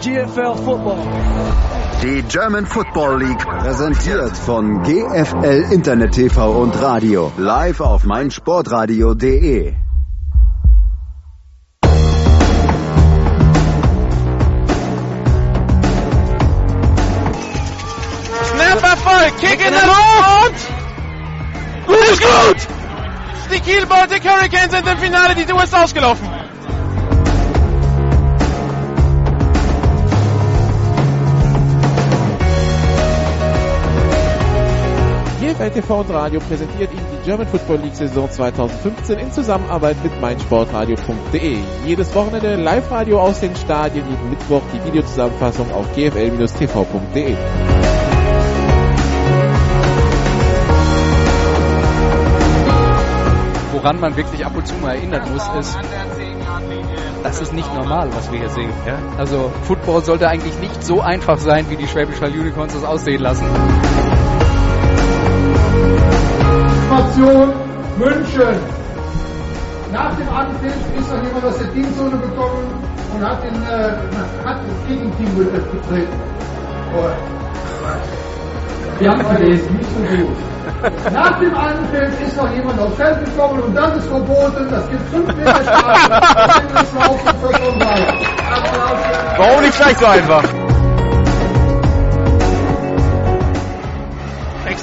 GFL Football. Die German Football League präsentiert von GFL Internet TV und Radio live auf meinsportradio.de. Snap Erfolg, Kick in der Luft! Gut, gut! Die Kiel Baltic Hurricanes sind im Finale, die Tour ist ausgelaufen. GFL TV und Radio präsentiert Ihnen die German Football League Saison 2015 in Zusammenarbeit mit meinsportradio.de. Jedes Wochenende Live-Radio aus den Stadien, jeden Mittwoch die Videozusammenfassung auf gfl-tv.de. Woran man wirklich ab und zu mal erinnern muss, ist, das ist nicht normal, was wir hier sehen. Ja? Also Football sollte eigentlich nicht so einfach sein, wie die Schwäbisch Hall Unicorns das aussehen lassen. Situation München. Nach dem Anpfiff ist noch jemand aus der Teamzone gekommen und hat, den, äh, hat das Gegenteam getreten. Oh. Wir haben gelesen, nicht so gut. Nach dem Anpfiff ist noch jemand aufs Feld gekommen und das ist verboten. Das gibt 5 Meter Strafe. Warum nicht gleich so einfach?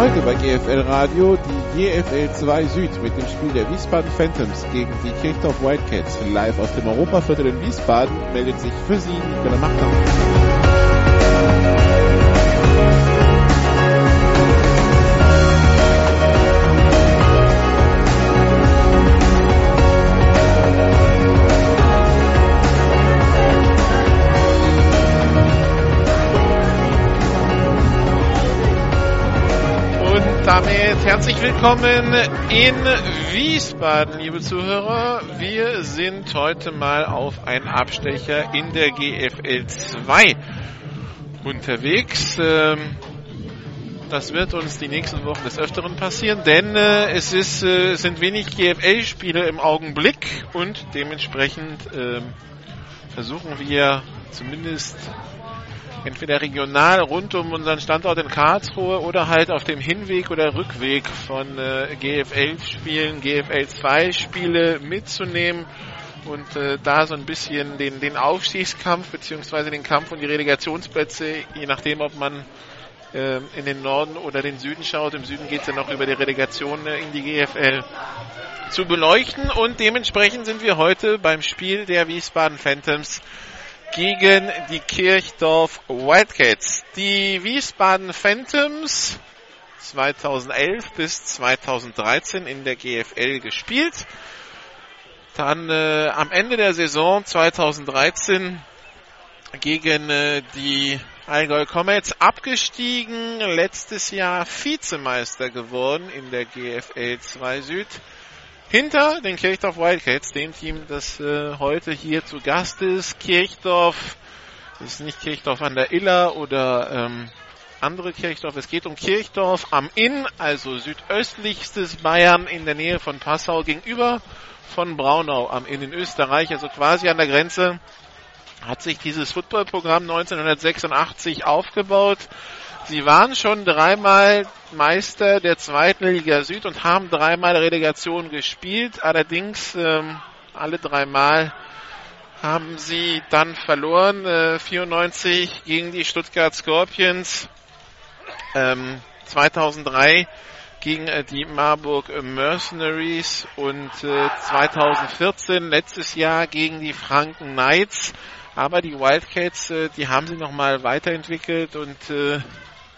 Heute bei GFL Radio die GFL 2 Süd mit dem Spiel der Wiesbaden Phantoms gegen die Kirchdorf Wildcats. Live aus dem Europaviertel in Wiesbaden meldet sich für Sie Nicola Machtner. Damit herzlich willkommen in Wiesbaden, liebe Zuhörer. Wir sind heute mal auf einen Abstecher in der GFL 2 unterwegs. Ähm, Das wird uns die nächsten Wochen des Öfteren passieren, denn äh, es ist, äh, sind wenig GFL-Spiele im Augenblick und dementsprechend ähm, versuchen wir zumindest entweder regional rund um unseren Standort in Karlsruhe oder halt auf dem Hinweg oder Rückweg von äh, GFL-Spielen, GFL 2 Spiele mitzunehmen und äh, da so ein bisschen den, den Aufstiegskampf beziehungsweise den Kampf um die Relegationsplätze, je nachdem, ob man äh, in den Norden oder den Süden schaut. Im Süden geht es ja noch über die Relegation äh, in die GFL zu beleuchten und dementsprechend sind wir heute beim Spiel der Wiesbaden Phantoms gegen die Kirchdorf Wildcats. Die Wiesbaden Phantoms 2011 bis 2013 in der GFL gespielt. Dann äh, am Ende der Saison 2013 gegen äh, die Allgäu Comets abgestiegen, letztes Jahr Vizemeister geworden in der GFL 2 Süd hinter den Kirchdorf Wildcats, dem Team, das äh, heute hier zu Gast ist. Kirchdorf ist nicht Kirchdorf an der Iller oder ähm, andere Kirchdorf. Es geht um Kirchdorf am Inn, also südöstlichstes Bayern in der Nähe von Passau gegenüber von Braunau am Inn in Österreich, also quasi an der Grenze hat sich dieses Footballprogramm 1986 aufgebaut. Sie waren schon dreimal Meister der zweiten Liga Süd und haben dreimal Relegation gespielt. Allerdings ähm, alle dreimal haben sie dann verloren. Äh, 94 gegen die Stuttgart Scorpions, ähm, 2003 gegen äh, die Marburg Mercenaries und äh, 2014 letztes Jahr gegen die Franken Knights. Aber die Wildcats, äh, die haben sie nochmal weiterentwickelt und äh,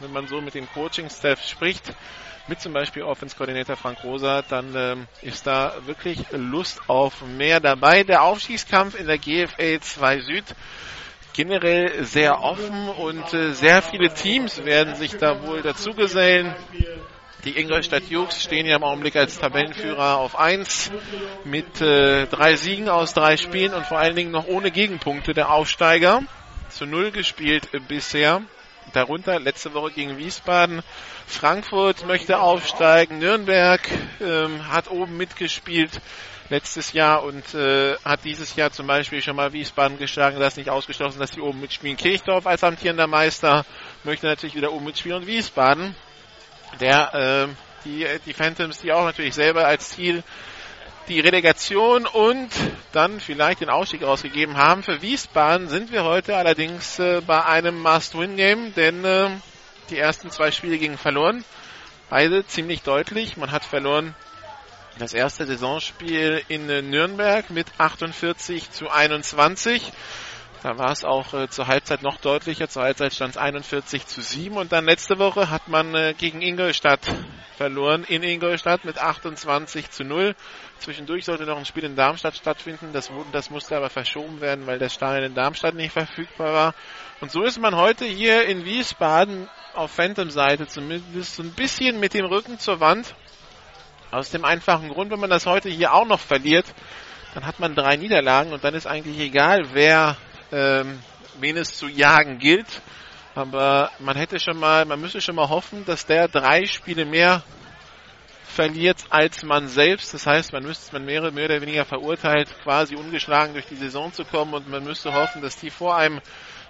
wenn man so mit dem Coaching-Staff spricht, mit zum Beispiel Offense-Koordinator Frank Rosa, dann ähm, ist da wirklich Lust auf mehr dabei. Der Aufstiegskampf in der GFL 2 Süd generell sehr offen und äh, sehr viele Teams werden sich da wohl dazugesellen. Die Ingolstadt Jux stehen ja im Augenblick als Tabellenführer auf 1 mit äh, drei Siegen aus drei Spielen und vor allen Dingen noch ohne Gegenpunkte der Aufsteiger. Zu Null gespielt äh, bisher. Darunter letzte Woche gegen Wiesbaden. Frankfurt möchte aufsteigen. Nürnberg ähm, hat oben mitgespielt letztes Jahr und äh, hat dieses Jahr zum Beispiel schon mal Wiesbaden geschlagen. Das ist nicht ausgeschlossen, dass die oben mitspielen. Kirchdorf als amtierender Meister möchte natürlich wieder oben mitspielen und Wiesbaden der, äh, die, die Phantoms, die auch natürlich selber als Ziel die Relegation und dann vielleicht den Ausstieg ausgegeben haben. Für Wiesbaden sind wir heute allerdings äh, bei einem Must-Win-Game, denn äh, die ersten zwei Spiele gingen verloren. Beide ziemlich deutlich. Man hat verloren das erste Saisonspiel in äh, Nürnberg mit 48 zu 21. Da war es auch äh, zur Halbzeit noch deutlicher. Zur Halbzeit stand es 41 zu 7. Und dann letzte Woche hat man äh, gegen Ingolstadt verloren. In Ingolstadt mit 28 zu 0. Zwischendurch sollte noch ein Spiel in Darmstadt stattfinden. Das, das musste aber verschoben werden, weil der Stadion in Darmstadt nicht verfügbar war. Und so ist man heute hier in Wiesbaden auf Phantom-Seite zumindest so ein bisschen mit dem Rücken zur Wand. Aus dem einfachen Grund, wenn man das heute hier auch noch verliert, dann hat man drei Niederlagen und dann ist eigentlich egal, wer ähm, wen es zu jagen gilt. Aber man hätte schon mal, man müsste schon mal hoffen, dass der drei Spiele mehr verliert als man selbst. Das heißt, man müsste, man wäre mehr oder weniger verurteilt, quasi ungeschlagen durch die Saison zu kommen und man müsste hoffen, dass die vor einem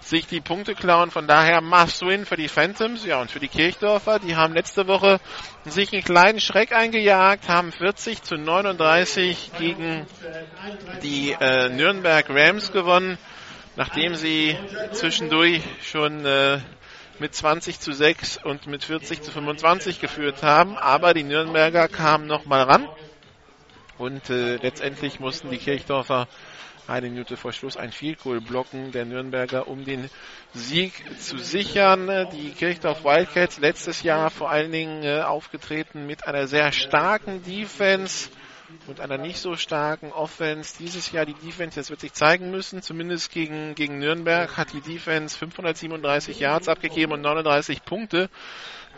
sich die Punkte klauen. Von daher Must-Win für die Phantoms, ja, und für die Kirchdorfer. Die haben letzte Woche sich einen kleinen Schreck eingejagt, haben 40 zu 39 gegen die äh, Nürnberg Rams gewonnen nachdem sie zwischendurch schon äh, mit 20 zu 6 und mit 40 zu 25 geführt haben. Aber die Nürnberger kamen nochmal ran. Und äh, letztendlich mussten die Kirchdorfer eine Minute vor Schluss ein Field Goal blocken der Nürnberger, um den Sieg zu sichern. Die Kirchdorf Wildcats letztes Jahr vor allen Dingen äh, aufgetreten mit einer sehr starken Defense und einer nicht so starken Offense. Dieses Jahr die Defense, das wird sich zeigen müssen, zumindest gegen, gegen Nürnberg hat die Defense 537 Yards abgegeben und 39 Punkte.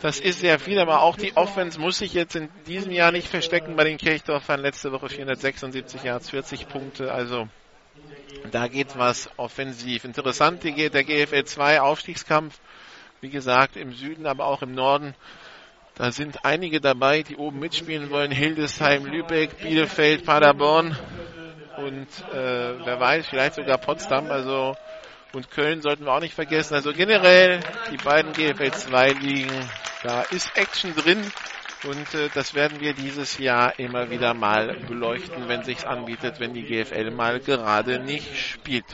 Das ist sehr viel, aber auch die Offense muss sich jetzt in diesem Jahr nicht verstecken bei den Kirchdorfern. Letzte Woche 476 Yards, 40 Punkte, also da geht was offensiv. Interessant, der GFL 2 Aufstiegskampf, wie gesagt, im Süden, aber auch im Norden da sind einige dabei, die oben mitspielen wollen. Hildesheim, Lübeck, Bielefeld, Paderborn und äh, wer weiß, vielleicht sogar Potsdam. Also und Köln sollten wir auch nicht vergessen. Also generell die beiden GFL 2 ligen, da ist Action drin und äh, das werden wir dieses Jahr immer wieder mal beleuchten, wenn sich's anbietet, wenn die GFL mal gerade nicht spielt.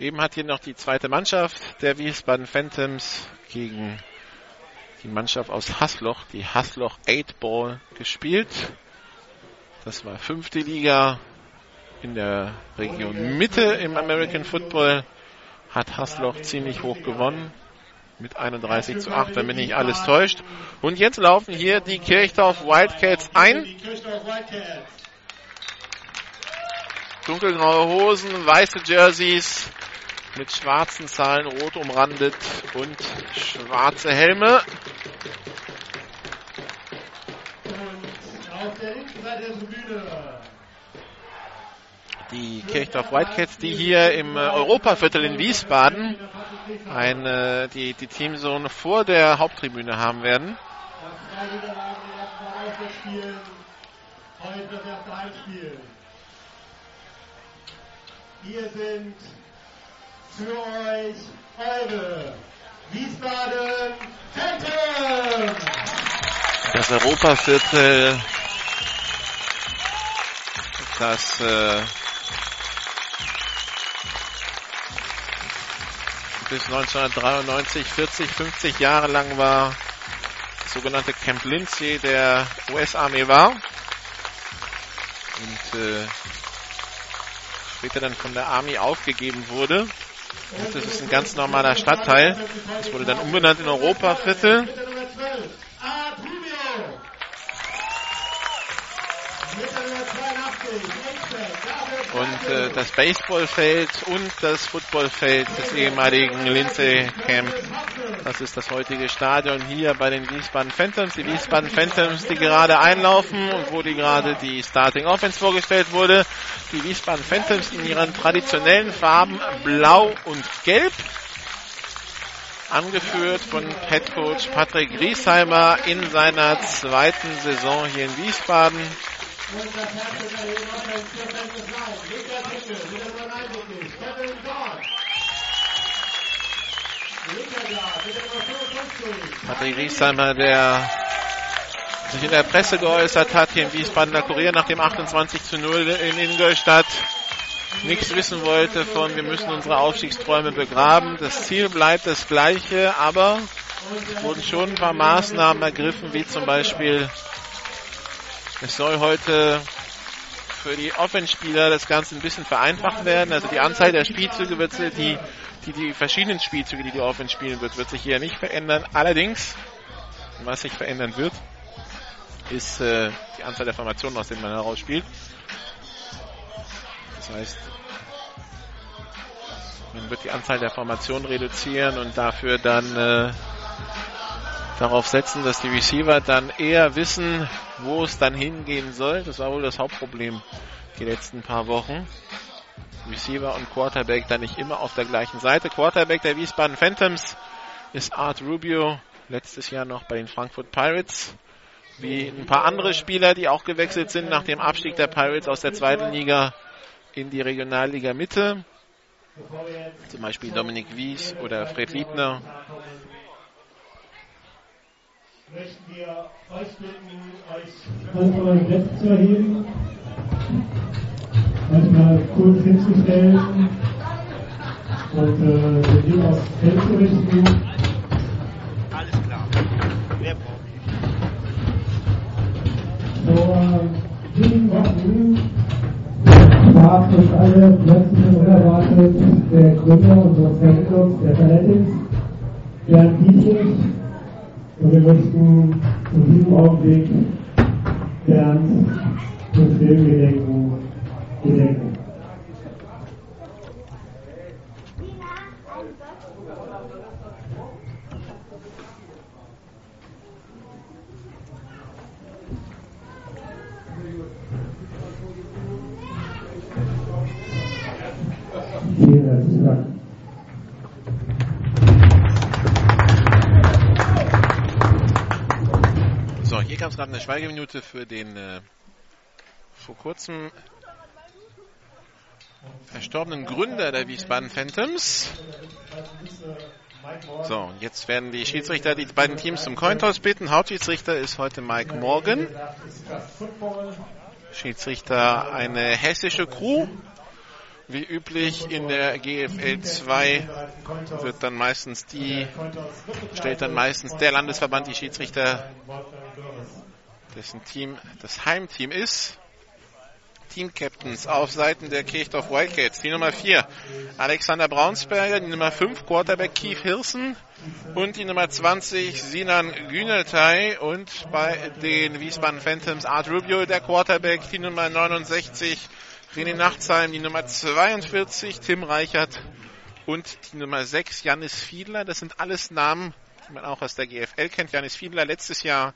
Eben hat hier noch die zweite Mannschaft der Wiesbaden Phantoms gegen die Mannschaft aus Hasloch, die Hasloch 8 Ball gespielt. Das war fünfte Liga in der Region Mitte im American Football. Hat Hasloch ziemlich hoch gewonnen. Mit 31 zu 8, wenn mich nicht alles täuscht. Und jetzt laufen hier die Kirchdorf Wildcats ein. Dunkelgraue Hosen, weiße Jerseys, mit schwarzen Zahlen rot umrandet und schwarze Helme. Die Kirchdorf Whitecats, die hier im äh, Europaviertel in Wiesbaden eine, die, die Teamzone vor der Haupttribüne haben werden. Hier sind für euch eure Wiesbaden Phantom. Das Europaviertel, das äh, bis 1993 40, 50 Jahre lang war, das sogenannte Camp Lindsay der US-Armee war. Und äh, später dann von der Army aufgegeben wurde. Das ist ein ganz normaler Stadtteil. Das wurde dann umbenannt in Europaviertel. Und äh, das Baseballfeld und das Footballfeld des ehemaligen Lindsay Camp. Das ist das heutige Stadion hier bei den Wiesbaden Phantoms. Die Wiesbaden Phantoms, die gerade einlaufen und wo die gerade die Starting Offense vorgestellt wurde. Die Wiesbaden Phantoms in ihren traditionellen Farben blau und gelb angeführt von Head Coach Patrick Griesheimer in seiner zweiten Saison hier in Wiesbaden. Patrick Riesheimer, der sich in der Presse geäußert hat, hier im Wiesbadener Kurier nach dem 28 zu 0 in Ingolstadt, nichts wissen wollte von, wir müssen unsere Aufstiegsträume begraben. Das Ziel bleibt das gleiche, aber es wurden schon ein paar Maßnahmen ergriffen, wie zum Beispiel, es soll heute für die Offenspieler das Ganze ein bisschen vereinfacht werden. Also die Anzahl der Spielzüge wird die die, die verschiedenen Spielzüge, die die Offense spielen wird, wird sich hier nicht verändern. Allerdings, was sich verändern wird, ist äh, die Anzahl der Formationen, aus denen man heraus spielt. Das heißt, man wird die Anzahl der Formationen reduzieren und dafür dann äh, darauf setzen, dass die Receiver dann eher wissen, wo es dann hingehen soll. Das war wohl das Hauptproblem die letzten paar Wochen. Receiver und Quarterback dann nicht immer auf der gleichen Seite. Quarterback der Wiesbaden Phantoms ist Art Rubio, letztes Jahr noch bei den Frankfurt Pirates. Wie ein paar andere Spieler, die auch gewechselt sind nach dem Abstieg der Pirates aus der zweiten Liga in die Regionalliga Mitte. Zum Beispiel Dominik Wies oder Fred Liebner. Möchten wir euch bitten, euch von euren Plätzen zu erheben manchmal kurz hinzustellen und äh, den Blick aufs Feld zu richten. Alles klar. Wer braucht Vor sieben Wochen warf uns alle plötzlich unerwartet der Gründer unseres Zentrums, der Fanatics, Bernd Dietrich. Und wir möchten in diesem Augenblick Bernd zum Film gedenken gedenken. Vielen herzlichen Dank. Hier gab es gerade eine Schweigeminute für den äh, vor kurzem verstorbenen Gründer der Wiesbaden Phantoms. So, jetzt werden die Schiedsrichter die beiden Teams zum Cointoss bitten. Hauptschiedsrichter ist heute Mike Morgan. Schiedsrichter eine hessische Crew. Wie üblich in der GFL 2 wird dann meistens die, stellt dann meistens der Landesverband die Schiedsrichter, dessen Team das Heimteam ist. Team-Captains auf Seiten der Kirchdorf Wildcats. Die Nummer 4 Alexander Braunsberger, die Nummer 5 Quarterback Keith Hirsen und die Nummer 20 Sinan Güneltay und bei den Wiesbaden Phantoms Art Rubio, der Quarterback, die Nummer 69 René Nachtsheim, die Nummer 42 Tim Reichert und die Nummer 6 Janis Fiedler. Das sind alles Namen, die man auch aus der GFL kennt. Janis Fiedler letztes Jahr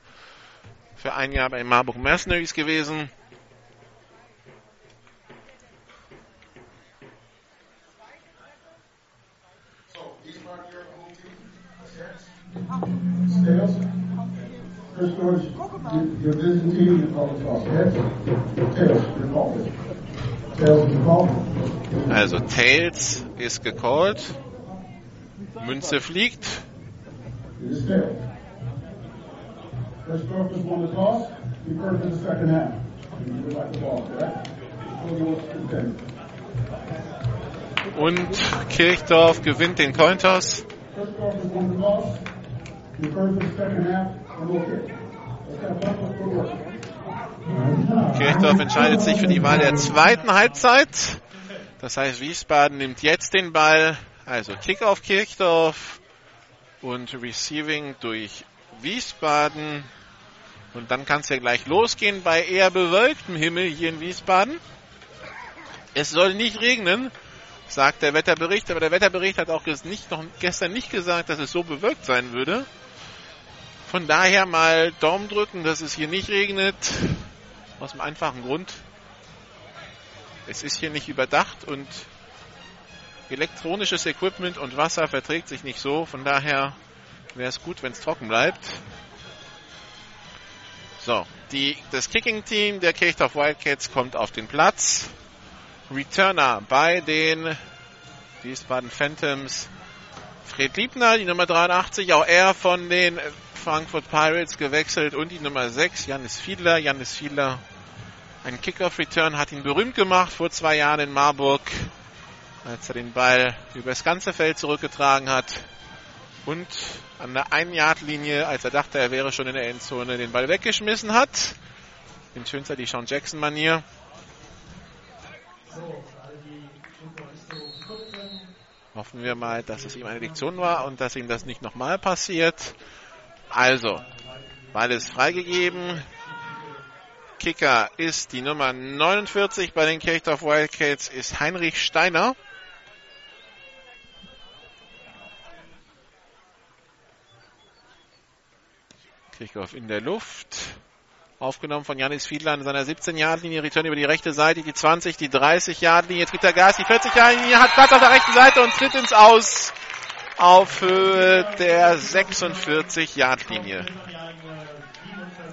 für ein Jahr bei Marburg Mercenaries gewesen. Also Tails ist gecallt. Münze fliegt. Chris has won the toss, you first in the second half. You would like the ball, correct? So you want to contend. Und Kirchdorf gewinnt den kick. Work. Kirchdorf entscheidet sich für die Wahl der zweiten Halbzeit. Das heißt, Wiesbaden nimmt jetzt den Ball Also Kickoff Kirchdorf und Receiving durch Wiesbaden. Und dann kann es ja gleich losgehen bei eher bewölktem Himmel hier in Wiesbaden. Es soll nicht regnen, sagt der Wetterbericht, aber der Wetterbericht hat auch nicht, noch gestern nicht gesagt, dass es so bewölkt sein würde. Von daher mal Daumen drücken, dass es hier nicht regnet. Aus dem einfachen Grund. Es ist hier nicht überdacht und elektronisches Equipment und Wasser verträgt sich nicht so. Von daher wäre es gut, wenn es trocken bleibt. So, die, das Kicking-Team der Kirchdorf Wildcats kommt auf den Platz. Returner bei den Wiesbaden Phantoms. Fred Liebner, die Nummer 83, auch er von den Frankfurt Pirates gewechselt und die Nummer 6, Janis Fiedler. Janis Fiedler, ein Kickoff-Return hat ihn berühmt gemacht vor zwei Jahren in Marburg, als er den Ball übers ganze Feld zurückgetragen hat und an der 1-Yard-Linie, als er dachte, er wäre schon in der Endzone, den Ball weggeschmissen hat. In schönster die Sean Jackson-Manier. Hoffen wir mal, dass es ihm eine Lektion war und dass ihm das nicht nochmal passiert. Also, Ball ist freigegeben. Kicker ist die Nummer 49 bei den Kirchdorf Wildcats, ist Heinrich Steiner. Kirchhoff in der Luft. Aufgenommen von Janis Fiedler in seiner 17-Yard-Linie. Return über die rechte Seite, die 20, die 30-Yard-Linie. Tritt der Gas, die 40-Yard-Linie hat Platz auf der rechten Seite und tritt ins Aus auf Höhe der 46-Yard-Linie.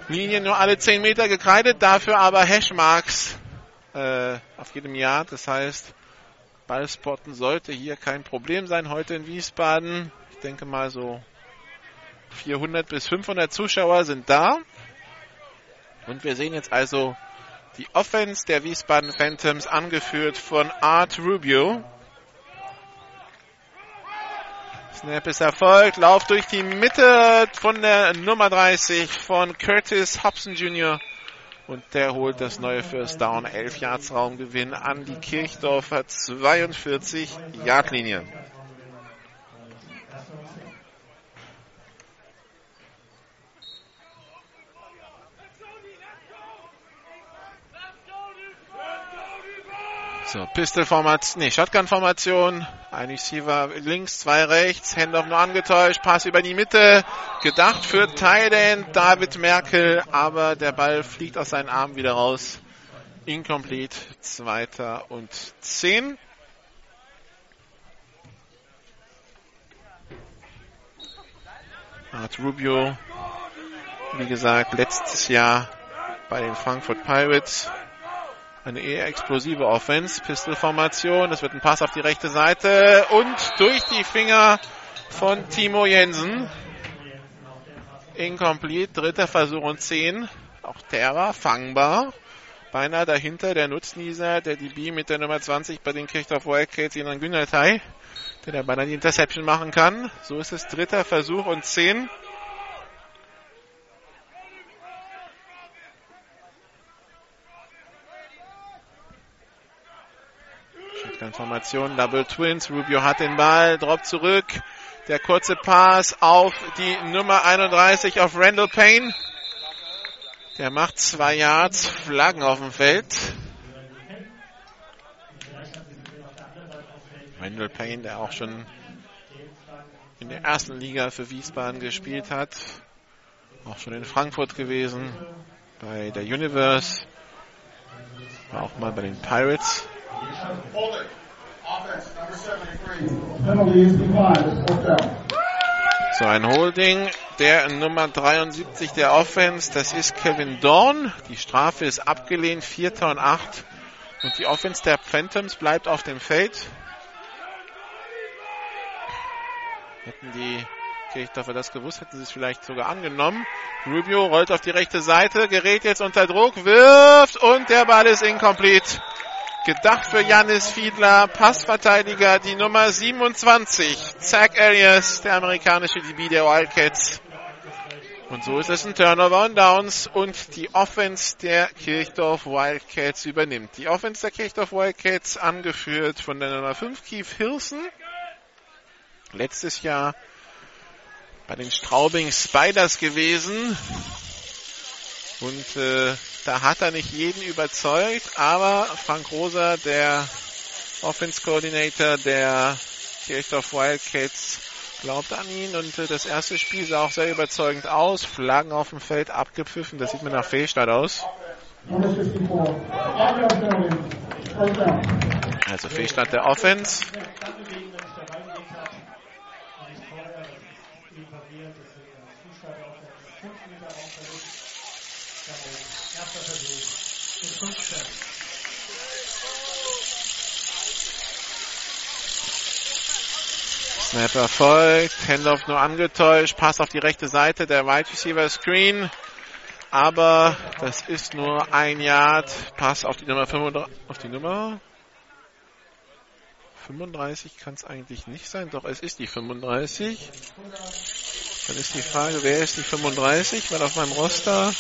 Linie nur alle 10 Meter gekreidet, dafür aber Hashmarks äh, auf jedem Yard. Das heißt, Ballspotten sollte hier kein Problem sein heute in Wiesbaden. Ich denke mal so 400 bis 500 Zuschauer sind da. Und wir sehen jetzt also die Offense der Wiesbaden Phantoms angeführt von Art Rubio. Snap ist erfolgt. Lauf durch die Mitte von der Nummer 30 von Curtis Hobson Jr. Und der holt das neue First Down. 11 Yards Raumgewinn an die Kirchdorfer 42 Yard Linie. So, Pistol-Formation, nee, Shotgun-Formation. Ein Receiver links, zwei rechts, Handoff nur angetäuscht, Pass über die Mitte. Gedacht für Thailand, David Merkel, aber der Ball fliegt aus seinen Armen wieder raus. Incomplete, zweiter und zehn. Art Rubio, wie gesagt, letztes Jahr bei den Frankfurt Pirates eine eher explosive Offense. Pistol-Formation. Es wird ein Pass auf die rechte Seite und durch die Finger von Timo Jensen. Incomplete. Dritter Versuch und 10. Auch der war fangbar. Beinahe dahinter der Nutznießer, der DB mit der Nummer 20 bei den Kirchdorf Wildcats, Sinan Günnertei, der da beinahe die Interception machen kann. So ist es dritter Versuch und 10. Transformation, Double Twins. Rubio hat den Ball, Drop zurück. Der kurze Pass auf die Nummer 31 auf Randall Payne. Der macht zwei Yards, Flaggen auf dem Feld. Randall Payne, der auch schon in der ersten Liga für Wiesbaden gespielt hat. Auch schon in Frankfurt gewesen. Bei der Universe. War auch mal bei den Pirates. So ein Holding der Nummer 73 der Offense, das ist Kevin Dorn. Die Strafe ist abgelehnt, Vierter und Acht. Und die Offense der Phantoms bleibt auf dem Feld. Hätten die Kirchdorfer das gewusst, hätten sie es vielleicht sogar angenommen. Rubio rollt auf die rechte Seite, gerät jetzt unter Druck, wirft und der Ball ist incomplete. Gedacht für Janis Fiedler, Passverteidiger, die Nummer 27. Zach Arias, der amerikanische DB der Wildcats. Und so ist es ein Turnover und Downs und die Offense der Kirchdorf Wildcats übernimmt. Die Offense der Kirchdorf Wildcats angeführt von der Nummer 5 Keith Hilson. letztes Jahr bei den Straubing Spiders gewesen. Und äh, da hat er nicht jeden überzeugt, aber Frank Rosa, der Offense Coordinator der Kirchdorf Wildcats, glaubt an ihn und äh, das erste Spiel sah auch sehr überzeugend aus. Flaggen auf dem Feld abgepfiffen, das sieht mir nach Fehlstart aus. Also Fehlstart der Offense. Snap erfolgt, Handoff nur angetäuscht, Pass auf die rechte Seite, der Wide Receiver Screen, aber das ist nur ein Yard, Pass auf die Nummer 35, auf die Nummer 35 kann es eigentlich nicht sein, doch es ist die 35. Dann ist die Frage, wer ist die 35, weil auf meinem Roster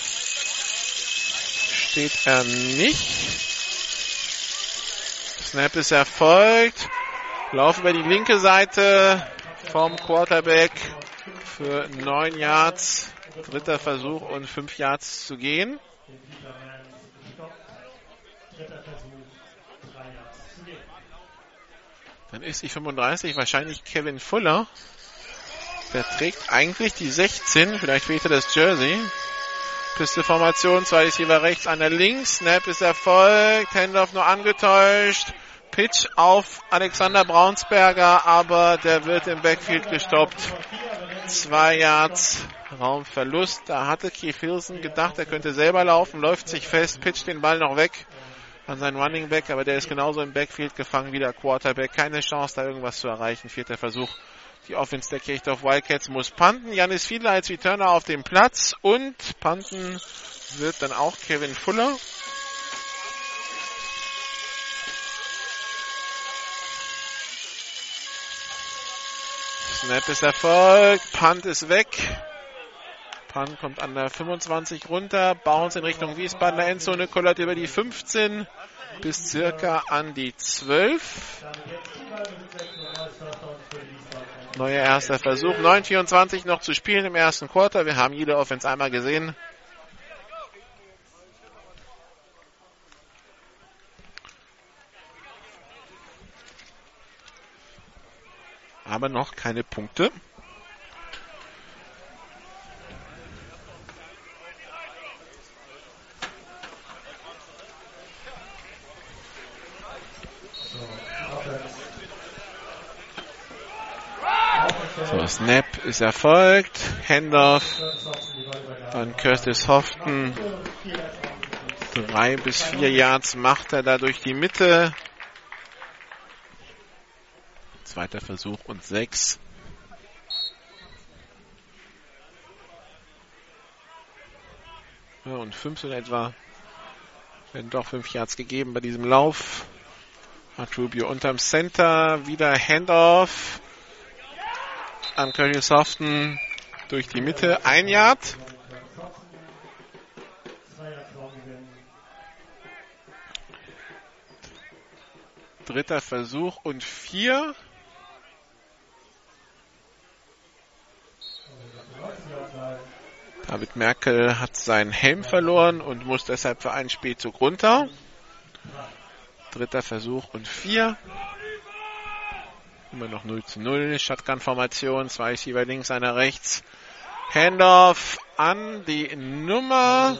steht er nicht. Snap ist erfolgt. Lauf über die linke Seite vom Quarterback für 9 Yards. Dritter Versuch und 5 Yards zu gehen. Dann ist die 35 wahrscheinlich Kevin Fuller. Der trägt eigentlich die 16. Vielleicht fehlt er das Jersey. Pisteformation, zwei Receiver rechts, einer links. Snap ist erfolgt. Handoff nur angetäuscht. Pitch auf Alexander Braunsberger, aber der wird im Backfield gestoppt. Zwei Yards Raumverlust. Da hatte Keith Hilson gedacht, er könnte selber laufen, läuft sich fest, pitcht den Ball noch weg an seinen Running Back, aber der ist genauso im Backfield gefangen wie der Quarterback. Keine Chance, da irgendwas zu erreichen. Vierter Versuch. Die Offense der Kirchdorf Wildcats muss panten. Janis Fiedler als Returner auf dem Platz und panten wird dann auch Kevin Fuller. Snap ist erfolgt, Punt ist weg. Punt kommt an der 25 runter, Bounce in Richtung Wiesbadener Endzone, kollert über die 15 bis circa an die 12. Neuer erster Versuch, 9,24 noch zu spielen im ersten Quarter. Wir haben jede Offense einmal gesehen. aber noch keine Punkte. So, Snap ist erfolgt. Handoff an Curtis Hoften. Drei bis vier Yards macht er da durch die Mitte. Zweiter Versuch und sechs. Ja, und fünf in etwa. Werden doch fünf Yards gegeben bei diesem Lauf. Hat Rubio unterm Center. Wieder Handoff an Curry Soften durch die Mitte. Ein Yard. Dritter Versuch und vier. David Merkel hat seinen Helm verloren und muss deshalb für einen Spielzug runter. Dritter Versuch und vier. Immer noch 0 zu 0. Shotgun-Formation. Zwei Schieber links, einer rechts. Handoff an die Nummer.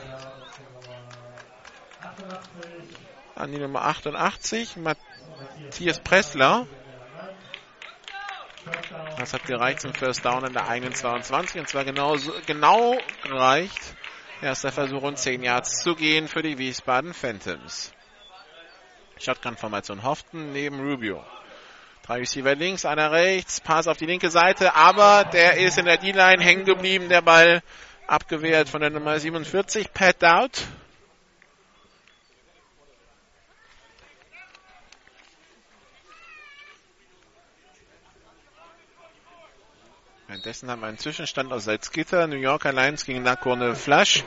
An die Nummer 88. Matthias Pressler. Das hat gereicht zum First Down in der eigenen 22 und zwar genau, genau reicht. Erster Versuch und 10 Yards zu gehen für die Wiesbaden Phantoms. Shotgun-Formation Hoften neben Rubio. Drei Receiver links, einer rechts, Pass auf die linke Seite, aber der ist in der D-Line hängen geblieben, der Ball abgewehrt von der Nummer 47, Pat Dowd. Währenddessen haben wir einen Zwischenstand aus Salzgitter. New Yorker Lions gegen Nakorne Flash.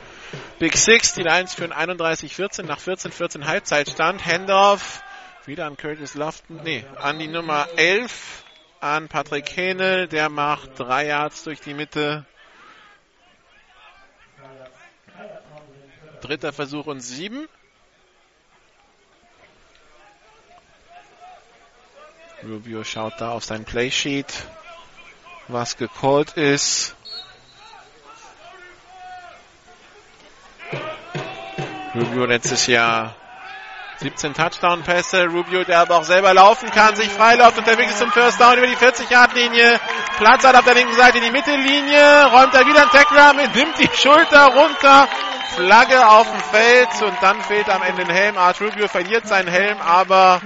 Big Six, die Lions führen 31-14 nach 14-14 Halbzeitstand. Handoff wieder an Curtis Lofton, nee, an die Nummer 11, an Patrick Hähnel. Der macht drei Yards durch die Mitte. Dritter Versuch und sieben. Rubio schaut da auf sein Playsheet, was gecallt ist. Rubio letztes Jahr 17 Touchdown-Pässe. Rubio, der aber auch selber laufen kann, sich freiläuft, unterwegs ist zum First Down über die 40-Yard-Linie. Platz hat auf der linken Seite die Mittellinie, räumt er wieder einen Tackler mit, nimmt die Schulter runter, Flagge auf dem Feld und dann fehlt am Ende ein Helm. Art Rubio verliert seinen Helm, aber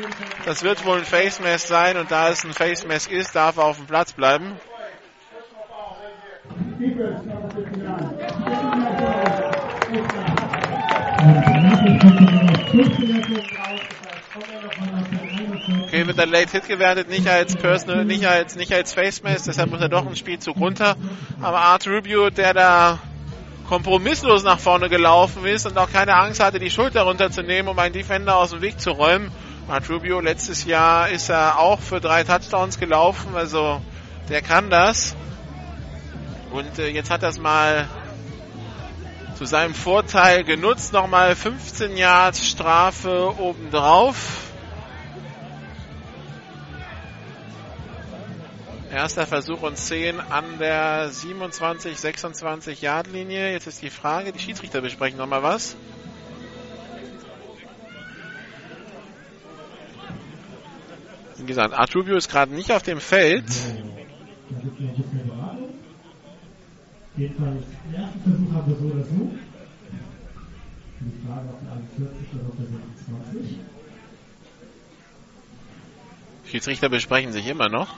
das wird wohl ein Face Mask sein und da es ein Face Mask ist, darf er auf dem Platz bleiben. Okay, wird der Late Hit gewertet, nicht als Personal, nicht als, nicht als Face Mask, deshalb muss er doch ein Spielzug runter. Aber Art Rubio, der da kompromisslos nach vorne gelaufen ist und auch keine Angst hatte, die Schulter runterzunehmen, um einen Defender aus dem Weg zu räumen. Art Rubio, letztes Jahr ist er auch für drei Touchdowns gelaufen, also der kann das. Und äh, jetzt hat es mal zu seinem Vorteil genutzt. Nochmal 15 Yards Strafe obendrauf. Erster Versuch und 10 an der 27, 26 Yard Linie. Jetzt ist die Frage, die Schiedsrichter besprechen nochmal was. Wie gesagt, Artubio ist gerade nicht auf dem Feld. Jedenfalls, den ersten Versuch haben wir so oder so. Die Frage auf der 41 oder auf der 26. Schiedsrichter besprechen sich immer noch.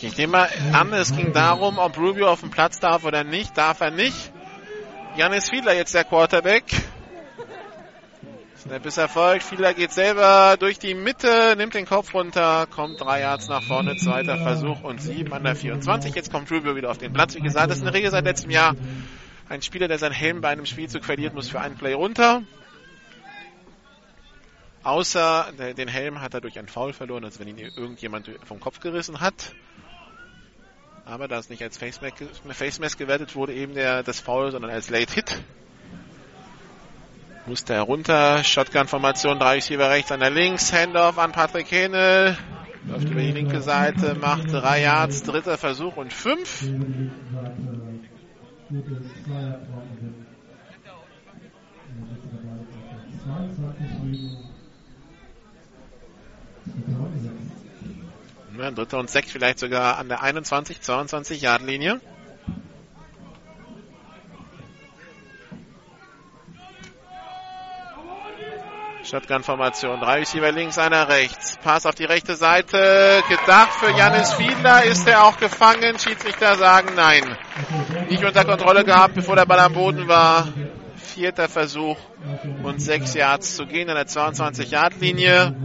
Ich nehme mal an, es ging darum, ob Rubio auf dem Platz darf oder nicht. Darf er nicht. Janis Fiedler jetzt der Quarterback. Snap ist erfolgt. Fiedler geht selber durch die Mitte, nimmt den Kopf runter, kommt drei Yards nach vorne, zweiter Versuch und sieben an der 24. Jetzt kommt Rubio wieder auf den Platz. Wie gesagt, das ist eine Regel seit letztem Jahr. Ein Spieler, der seinen Helm bei einem Spielzug verliert, muss für einen Play runter. Außer den Helm hat er durch einen Foul verloren, als wenn ihn irgendjemand vom Kopf gerissen hat. Aber da es nicht als Face Mask gewertet wurde, eben der, das Foul, sondern als Late Hit. Musste er runter. Shotgun-Formation, drei Receiver rechts, an der links. Handoff an Patrick Hähnel. Läuft über die linke Seite, macht drei Yards, dritter Versuch und fünf. Dritter und sechs vielleicht sogar an der 21, 22 Yard Linie. Shotgun-Formation. Drei Receiver links, einer rechts. Pass auf die rechte Seite. Gedacht für Janis Fiedler. Ist er auch gefangen? Schiedsrichter sagen nein. Nicht unter Kontrolle gehabt, bevor der Ball am Boden war. Vierter Versuch und sechs Yards zu gehen an der 22-Yard-Linie.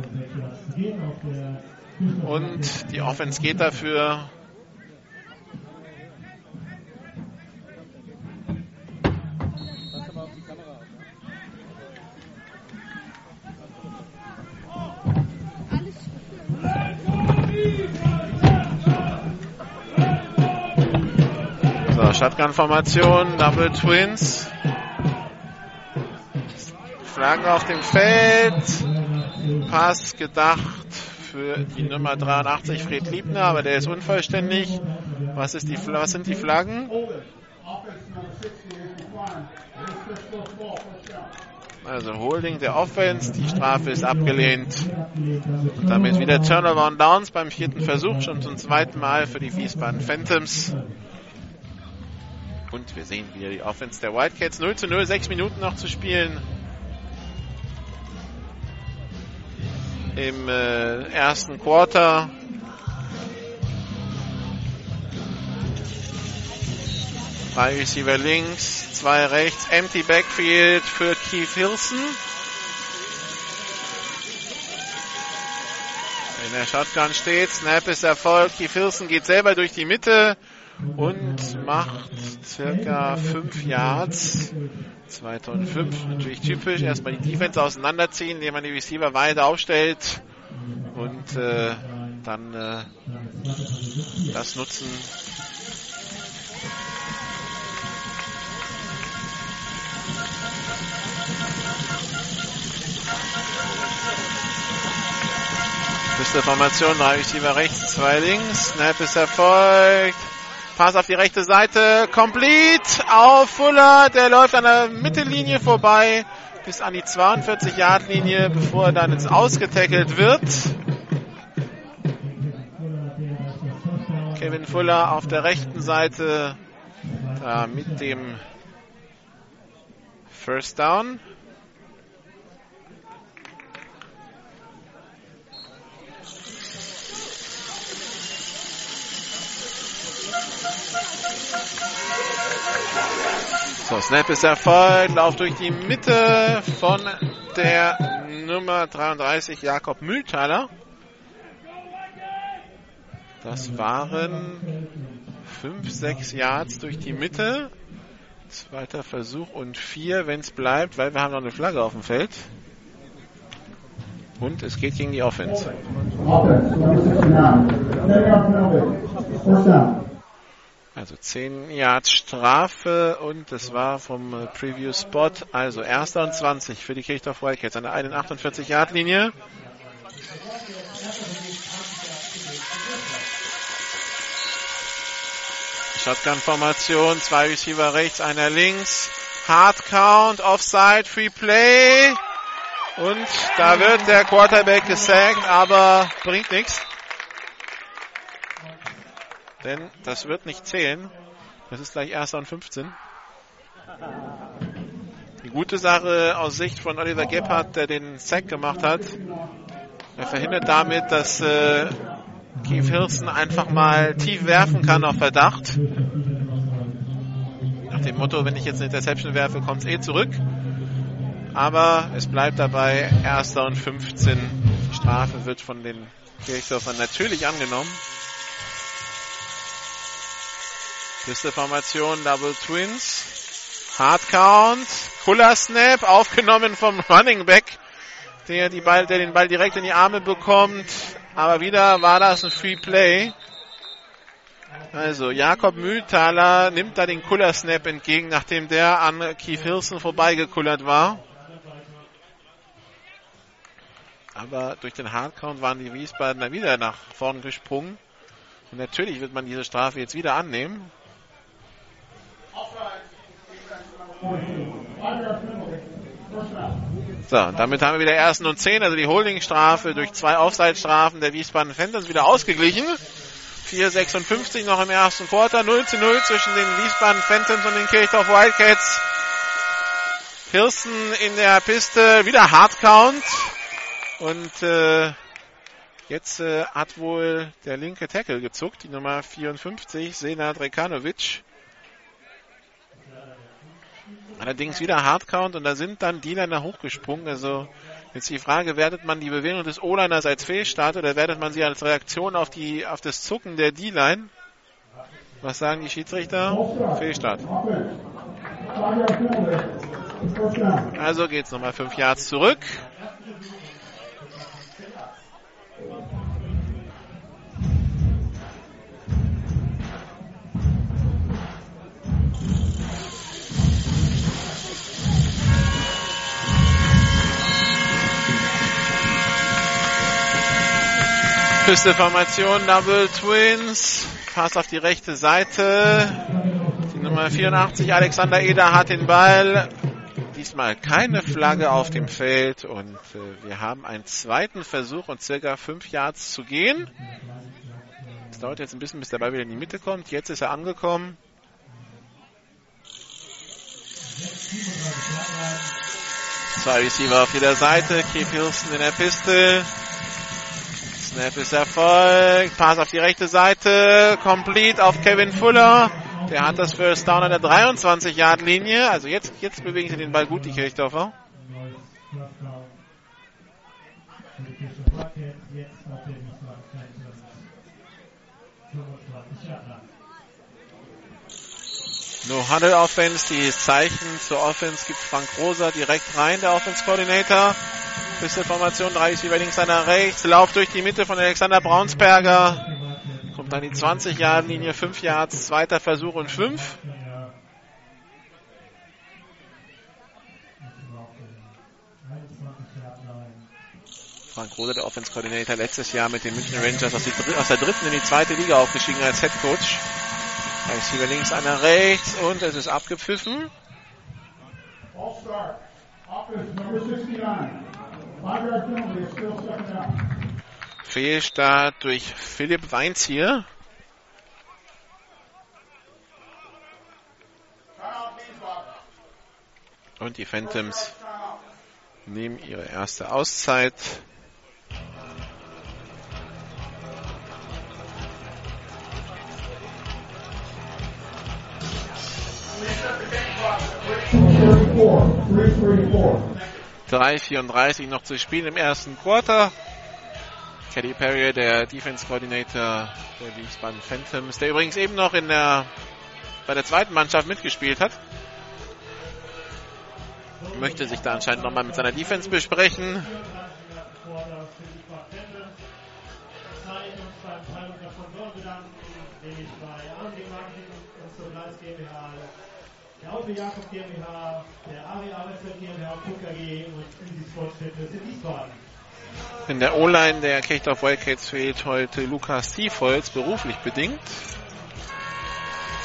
Und die Offense geht dafür. So, Shotgun-Formation, Double Twins. Flaggen auf dem Feld. Pass gedacht für die Nummer 83 Fred Liebner, aber der ist unvollständig. Was, ist die, was sind die Flaggen? Also Holding der Offense, die Strafe ist abgelehnt. Und damit wieder Turnover on Downs beim vierten Versuch, schon zum zweiten Mal für die Wiesbaden Phantoms. Und wir sehen wieder die Offense der Wildcats. 0 zu 0, 6 Minuten noch zu spielen. Im äh, ersten Quarter. Drei Receiver links, zwei rechts, empty Backfield für Keith Hilson. der Shotgun steht. Snap ist erfolgt. Die Firsten geht selber durch die Mitte und macht circa 5 Yards. 2005 natürlich typisch. Erstmal die Defense auseinanderziehen, indem man die Receiver weit aufstellt und äh, dann äh, das nutzen. Beste Formation, drei Receiver rechts, zwei links. Snap ist erfolgt. Pass auf die rechte Seite. Complete auf Fuller. Der läuft an der Mittellinie vorbei bis an die 42-Yard-Linie, bevor er dann ins Ausgetackelt wird. Kevin Fuller auf der rechten Seite mit dem First Down. So, Snap ist erfolgt. Lauf durch die Mitte von der Nummer 33, Jakob Mühlthaler. Das waren 5, 6 Yards durch die Mitte. Zweiter Versuch und 4, wenn es bleibt, weil wir haben noch eine Flagge auf dem Feld. Und es geht gegen die Offense. Also 10 Yards Strafe und das war vom äh, Preview Spot. Also 1. und 20 für die Kirchdorf Wildcats an der 41 Yard Linie. Shotgun-Formation, zwei Receiver rechts, einer links. Hard Count, Offside, Free Play. Und da wird der Quarterback gesackt, aber bringt nichts. Denn das wird nicht zählen. Das ist gleich erster und 15. Die gute Sache aus Sicht von Oliver Gebhardt, der den Sack gemacht hat. Er verhindert damit, dass äh, Keith Hirsten einfach mal tief werfen kann auf Verdacht. Nach dem Motto, wenn ich jetzt eine Interception werfe, kommt es eh zurück. Aber es bleibt dabei, erster und 15. Die Strafe wird von den Kirchdorfern natürlich angenommen. Nächste Formation, Double Twins. Hard Count. Cooler Snap, aufgenommen vom Running Back, der, die Ball, der den Ball direkt in die Arme bekommt. Aber wieder war das ein Free Play. Also Jakob Mühlthaler nimmt da den Cooler Snap entgegen, nachdem der an Keith Hilson vorbeigekullert war. Aber durch den Hardcount waren die Wiesbadener wieder nach vorn gesprungen. Und natürlich wird man diese Strafe jetzt wieder annehmen. So, damit haben wir wieder ersten und zehn, also die Holdingstrafe durch zwei Offside-Strafen der Wiesbaden Phantoms wieder ausgeglichen. 4,56 noch im ersten Quarter, 0 zu 0 zwischen den Wiesbaden Phantoms und den Kirchdorf Wildcats. Hirsten in der Piste, wieder Hardcount. Und äh, jetzt äh, hat wohl der linke Tackle gezuckt, die Nummer 54, Senad Rekanovic. Allerdings wieder Hardcount und da sind dann D-Liner hochgesprungen. Also jetzt die Frage, wertet man die Bewegung des O-Liners als Fehlstart oder wertet man sie als Reaktion auf die auf das Zucken der D-Line? Was sagen die Schiedsrichter? Fehlstart. Also geht's nochmal fünf Yards zurück. Küste-Formation, Double Twins. Pass auf die rechte Seite. Die Nummer 84, Alexander Eder, hat den Ball. Diesmal keine Flagge auf dem Feld und äh, wir haben einen zweiten Versuch und circa fünf Yards zu gehen. Es dauert jetzt ein bisschen, bis der Ball wieder in die Mitte kommt. Jetzt ist er angekommen. Zwei Receiver auf jeder Seite. Keith Hilson in der Piste. Snap ist erfolgt. Pass auf die rechte Seite. Complete auf Kevin Fuller. Der hat das First Down an der 23-Yard-Linie. Also jetzt, jetzt bewegen sie den Ball gut, die Kirchdorfer. No Huddle Offense, die Zeichen zur Offense gibt Frank Rosa direkt rein, der Offense Coordinator. Pistol Formation, drei ist über links, einer rechts. Lauf durch die Mitte von Alexander Braunsberger. Kommt dann die 20 Yard Linie, 5 Yards, zweiter Versuch und 5. Frank Rode, der Offense Coordinator, letztes Jahr mit den München Rangers aus, die, aus der dritten in die zweite Liga aufgestiegen als Head Coach. Ein Receiver links, einer rechts und es ist abgepfiffen. Fehlstart durch Philipp Weinz hier. Und die Phantoms nehmen ihre erste Auszeit. Drei 34 noch zu spielen im ersten Quarter. Caddy Perry, der Defense Coordinator der Wiesbaden Phantoms, der übrigens eben noch in der, bei der zweiten Mannschaft mitgespielt hat. Möchte sich da anscheinend nochmal mit seiner Defense besprechen. Der Auto Jakob GmbH, der Ari Arbeitswelt GmbH, KKG und Easy Sportfitness in Wiesbaden. In der O-Line der Kirchdorf Wildcats fehlt heute Lukas Tiefholz, beruflich bedingt.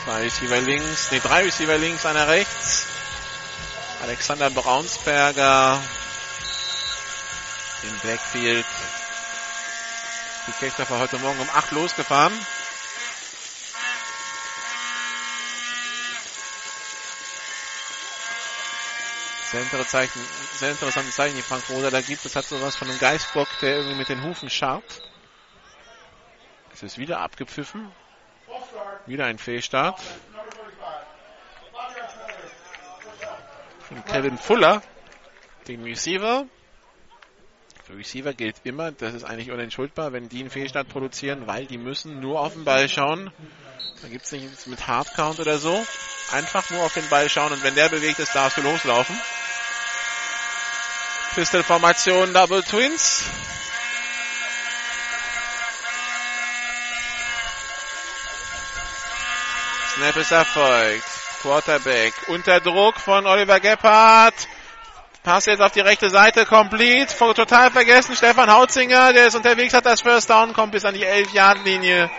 Zwei Receiver links, nee, drei Receiver links, einer rechts. Alexander Braunsberger im Backfield. Die Kirchdorfer heute Morgen um 8 losgefahren. Sehr, Zeichen, sehr interessante Zeichen, die Frank Rosa da gibt. Es hat sowas von einem Geistbock, der irgendwie mit den Hufen scharrt. Es ist wieder abgepfiffen. Wieder ein Fehlstart. Von Kevin Fuller, den Receiver. Für Receiver gilt immer, das ist eigentlich unentschuldbar, wenn die einen Fehlstart produzieren, weil die müssen nur auf den Ball schauen. Da gibt es nichts mit Hardcount oder so. Einfach nur auf den Ball schauen und wenn der bewegt ist, darfst du loslaufen. Pistol-Formation Double Twins. Snap ist erfolgt. Quarterback unter Druck von Oliver Gebhardt. Pass jetzt auf die rechte Seite, complete. Total vergessen, Stefan Hautzinger, der ist unterwegs, hat das First Down, kommt bis an die 11-Yard-Linie.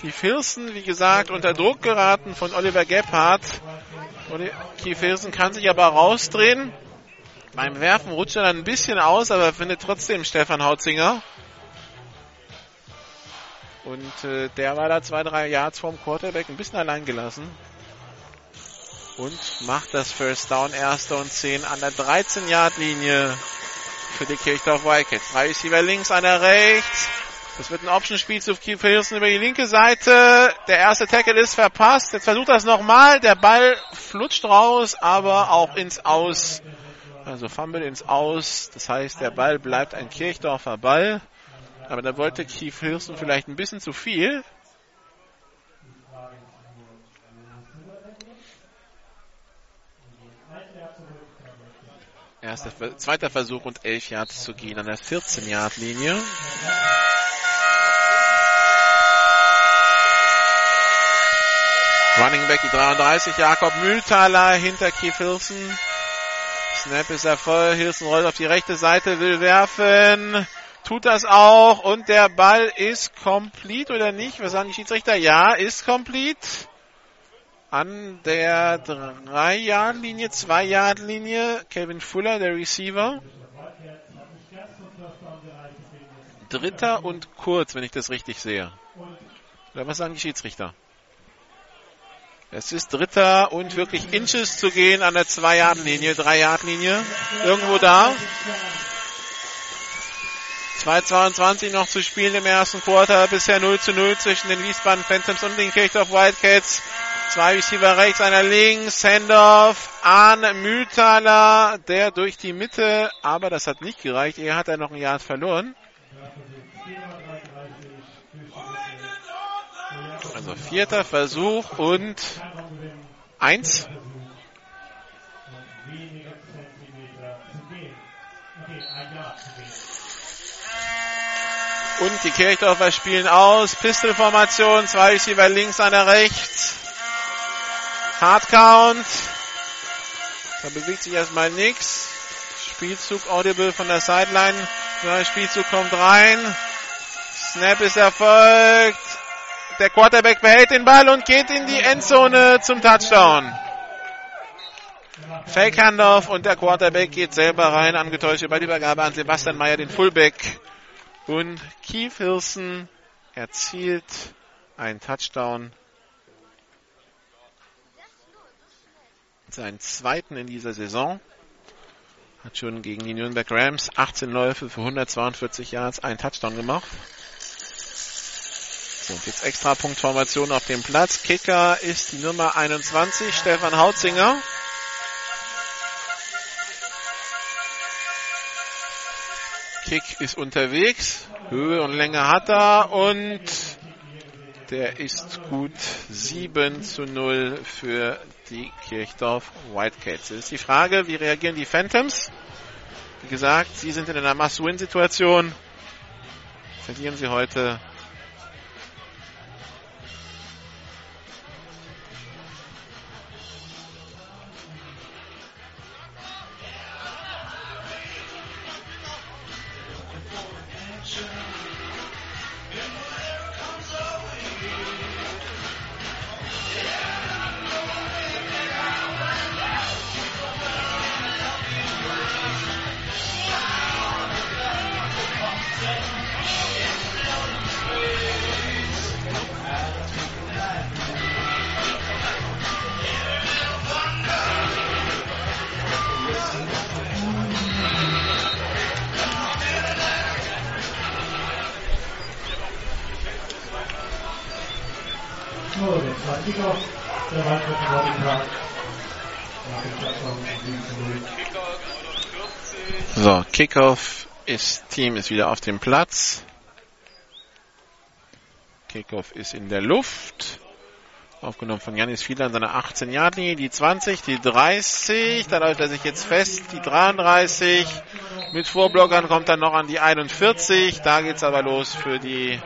Keith Hilson, wie gesagt, unter Druck geraten von Oliver Gebhardt. Keith Hilson kann sich aber rausdrehen. Beim Werfen rutscht er dann ein bisschen aus, aber findet trotzdem Stefan Hautzinger. Und äh, der war da zwei, drei Yards vorm Quarterback ein bisschen allein gelassen. Und macht das First Down, erster und zehn an der 13-Yard-Linie für die Kirchdorf Wildcats. Drei Receiver links, einer rechts. Das wird ein Option-Spielzug Keith Hilson über die linke Seite. Der erste Tackle ist verpasst. Jetzt versucht er es nochmal. Der Ball flutscht raus, aber auch ins Aus. Also Fumble ins Aus. Das heißt, der Ball bleibt ein Kirchdorfer Ball. Aber da wollte Keith Hilson vielleicht ein bisschen zu viel. Erster, zweiter Versuch und 11 Yards zu gehen an der 14 Yard Linie. Running Back die 33, Jakob Mühltaler hinter Keith Hilson. Snap ist er voll, Hilson rollt auf die rechte Seite, will werfen, tut das auch und der Ball ist complete oder nicht? Was sagen die Schiedsrichter? Ja, ist complete. An der 3-Yard-Linie, 2-Yard-Linie, Kevin Fuller, der Receiver. Dritter und kurz, wenn ich das richtig sehe. Oder was sagen die Schiedsrichter? Es ist Dritter und wirklich Inches zu gehen an der 2-Yard-Linie, 3-Yard-Linie. Irgendwo da. 2,22 noch zu spielen im ersten Quarter. Bisher 0 zu 0 zwischen den Wiesbaden Phantoms und den Kirchdorf Wildcats. Zwei Receiver rechts, einer links. Handoff an Müthaler, der durch die Mitte, aber das hat nicht gereicht. Er hat er noch ein Yard verloren. Also vierter Versuch und eins. Und die Kirchdorfer spielen aus. Pistolformation, zwei Receiver links, einer rechts. Hardcount. Da bewegt sich erstmal nichts. Spielzug audible von der Sideline. Neuer Spielzug kommt rein. Snap ist erfolgt. Der Quarterback behält den Ball und geht in die Endzone zum Touchdown. Fake Handoff und der Quarterback geht selber rein. Angetäuschte Ballübergabe an Sebastian Meyer, den Fullback. Und Keith Hilson erzielt einen Touchdown. Seinen zweiten in dieser Saison. Hat schon gegen die Nürnberg Rams 18 Läufe für 142 Yards einen Touchdown gemacht. Und jetzt extra Punktformation auf dem Platz. Kicker ist die Nummer 21, Stefan Hautzinger. Kick ist unterwegs. Höhe und Länge hat er und der ist gut 7 zu 0 für die Kirchdorf Whitecats. Jetzt ist die Frage, wie reagieren die Phantoms? Wie gesagt, sie sind in einer Must-Win-Situation. Verlieren sie heute. Kickoff ist, Team ist wieder auf dem Platz. Kickoff ist in der Luft. Aufgenommen von Janis Fieler an seiner 18-Yard-Linie. Die 20, die 30. Da läuft er sich jetzt fest. Die 33. Mit Vorblockern kommt er noch an die 41. Da geht's aber los für die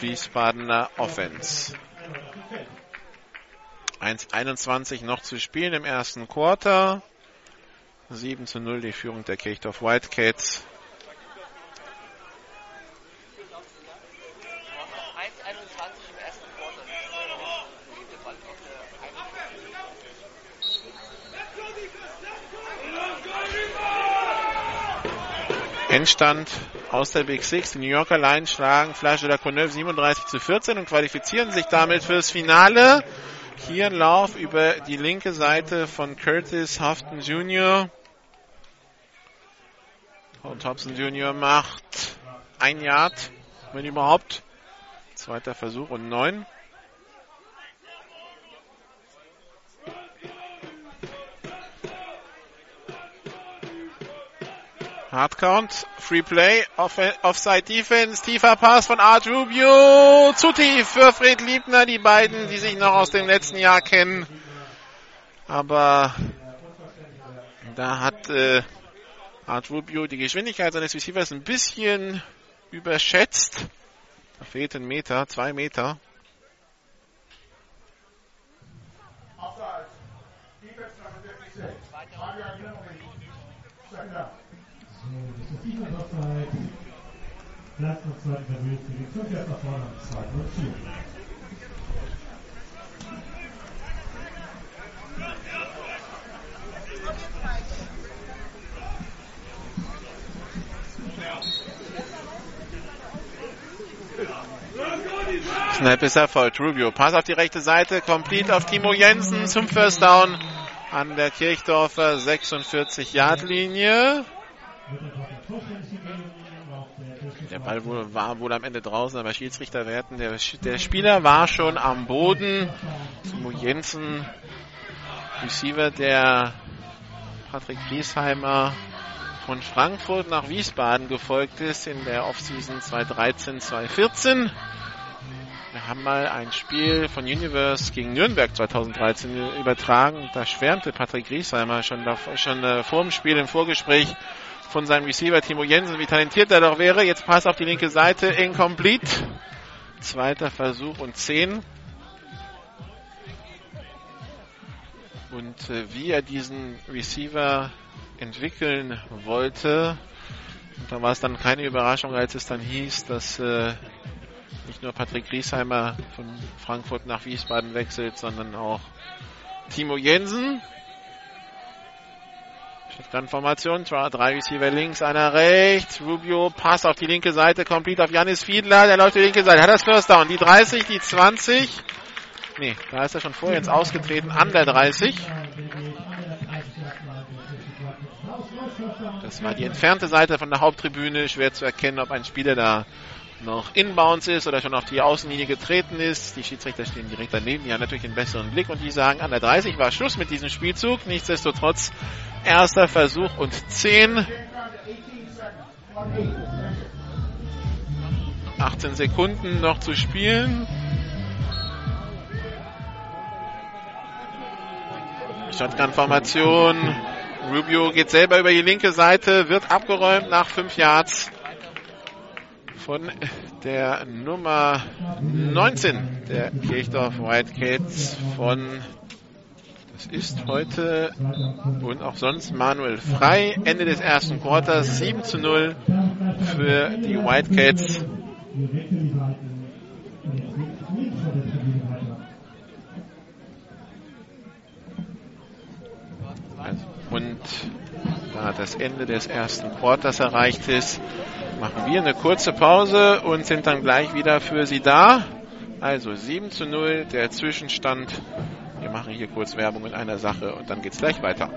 Wiesbadener Offense. 1,21 noch zu spielen im ersten Quarter. 7 zu 0 die Führung der Kirchdorf Whitecats. Endstand aus der Big Six. Die New Yorker Lions schlagen Flash de la Courneuve 37 zu 14 und qualifizieren sich damit fürs Finale. Hier ein Lauf über die linke Seite von Curtis Houghton Jr. Und Hobson Jr. macht ein Yard, wenn überhaupt. Zweiter Versuch und neun. Hardcount, Free Play, off Offside Defense, tiefer Pass von Art Rubio, zu tief für Fred Liebner, die beiden, die sich noch aus dem letzten Jahr kennen. Aber da hat äh, Art Rubio die Geschwindigkeit seines Receivers ein bisschen überschätzt. Da fehlt ein Meter, zwei Meter. Platz noch Versuch für die 5 jetzt nach vorne. 2 0 Snap ist erfolgt. Rubio. Pass auf die rechte Seite. Complete auf Timo Jensen zum First Down an der Kirchdorfer 46-Yard-Linie. Der Ball wohl, war wohl am Ende draußen, aber Schiedsrichter werten. Der, der Spieler war schon am Boden. Timo Jensen, Receiver der Patrick Griesheimer von Frankfurt nach Wiesbaden gefolgt ist in der Offseason 2013-2014. haben mal ein Spiel von Universe gegen Nürnberg 2013 übertragen. Da schwärmte Patrick Griesheimer schon, schon äh, vor dem Spiel im Vorgespräch von seinem Receiver Timo Jensen, wie talentiert er doch wäre. Jetzt passt auf die linke Seite, incomplete. Zweiter Versuch und 10. Und äh, wie er diesen Receiver entwickeln wollte, und da war es dann keine Überraschung, als es dann hieß, dass äh, nicht nur Patrick Griesheimer von Frankfurt nach Wiesbaden wechselt, sondern auch Timo Jensen. Shotgun-Formation, drei Receiver links, einer rechts. Rubio passt auf die linke Seite, komplett auf Janis Fiedler, der läuft die linke Seite, hat das First Down. Die 30, die 20. Nee, da ist er schon vorher ins Ausgetreten, an der 30. Das war die entfernte Seite von der Haupttribüne. Schwer zu erkennen, ob ein Spieler da noch inbounds ist oder schon auf die Außenlinie getreten ist. Die Schiedsrichter stehen direkt daneben, die haben natürlich den besseren Blick und die sagen, an der 30 war Schluss mit diesem Spielzug. Nichtsdestotrotz erster Versuch und 10. 18 Sekunden noch zu spielen. Shotgun-Formation. Rubio geht selber über die linke Seite, wird abgeräumt nach 5 Yards von der Nummer 19 der Kirchdorf Wildcats von das ist heute und auch sonst Manuel Frei. Ende des ersten Quarters 7 zu 0 für die Wildcats. Und da das Ende des ersten Quarters erreicht ist, machen wir eine kurze Pause und sind dann gleich wieder für Sie da. Also 7 zu 0 der Zwischenstand. Wir machen hier kurz Werbung in einer Sache und dann geht's gleich weiter.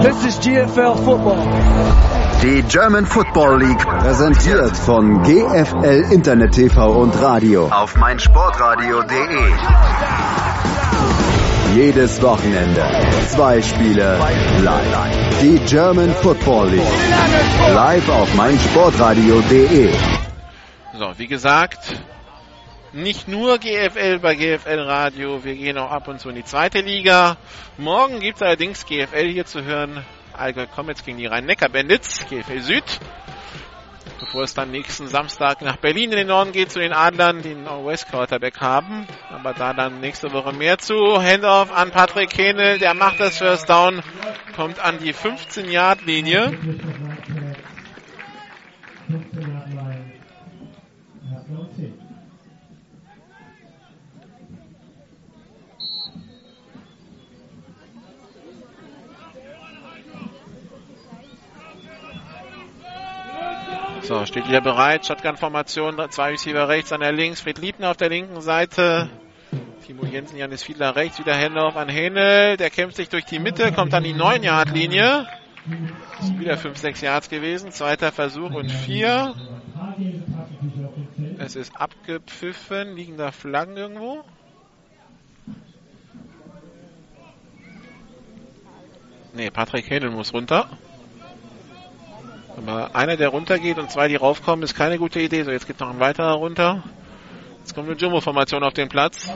This is GFL Football. Die German Football League präsentiert von GFL Internet TV und Radio auf meinsportradio.de. Jedes Wochenende zwei Spiele live. Die German Football League live auf meinsportradio.de. So, wie gesagt, nicht nur GFL bei GFL Radio, wir gehen auch ab und zu in die zweite Liga. Morgen gibt es allerdings GFL hier zu hören Allgäu Comets gegen die Rhein-Neckar-Bandits, GFL Süd. Bevor es dann nächsten Samstag nach Berlin in den Norden geht zu den Adlern, die einen West Quarterback haben. Aber da dann nächste Woche mehr zu. Handoff an Patrick Henel, der macht das First Down, kommt an die 15-Yard-Linie. So, steht wieder bereit. Shotgun-Formation. Zwei Receiver rechts, an der links. Fred Liebner auf der linken Seite. Timo Jensen, Janis Fiedler rechts. Wieder Handoff an Henel. Der kämpft sich durch die Mitte, kommt an die 9-Yard-Linie. Ist wieder 5, 6 Yards gewesen. Zweiter Versuch und 4. Es ist abgepfiffen. Liegen da Flaggen irgendwo? Nee, Patrick Henel muss runter. Aber einer, der runtergeht und zwei, die raufkommen, ist keine gute Idee. So, jetzt geht noch ein weiterer runter. Jetzt kommt eine Jumbo-Formation auf den Platz.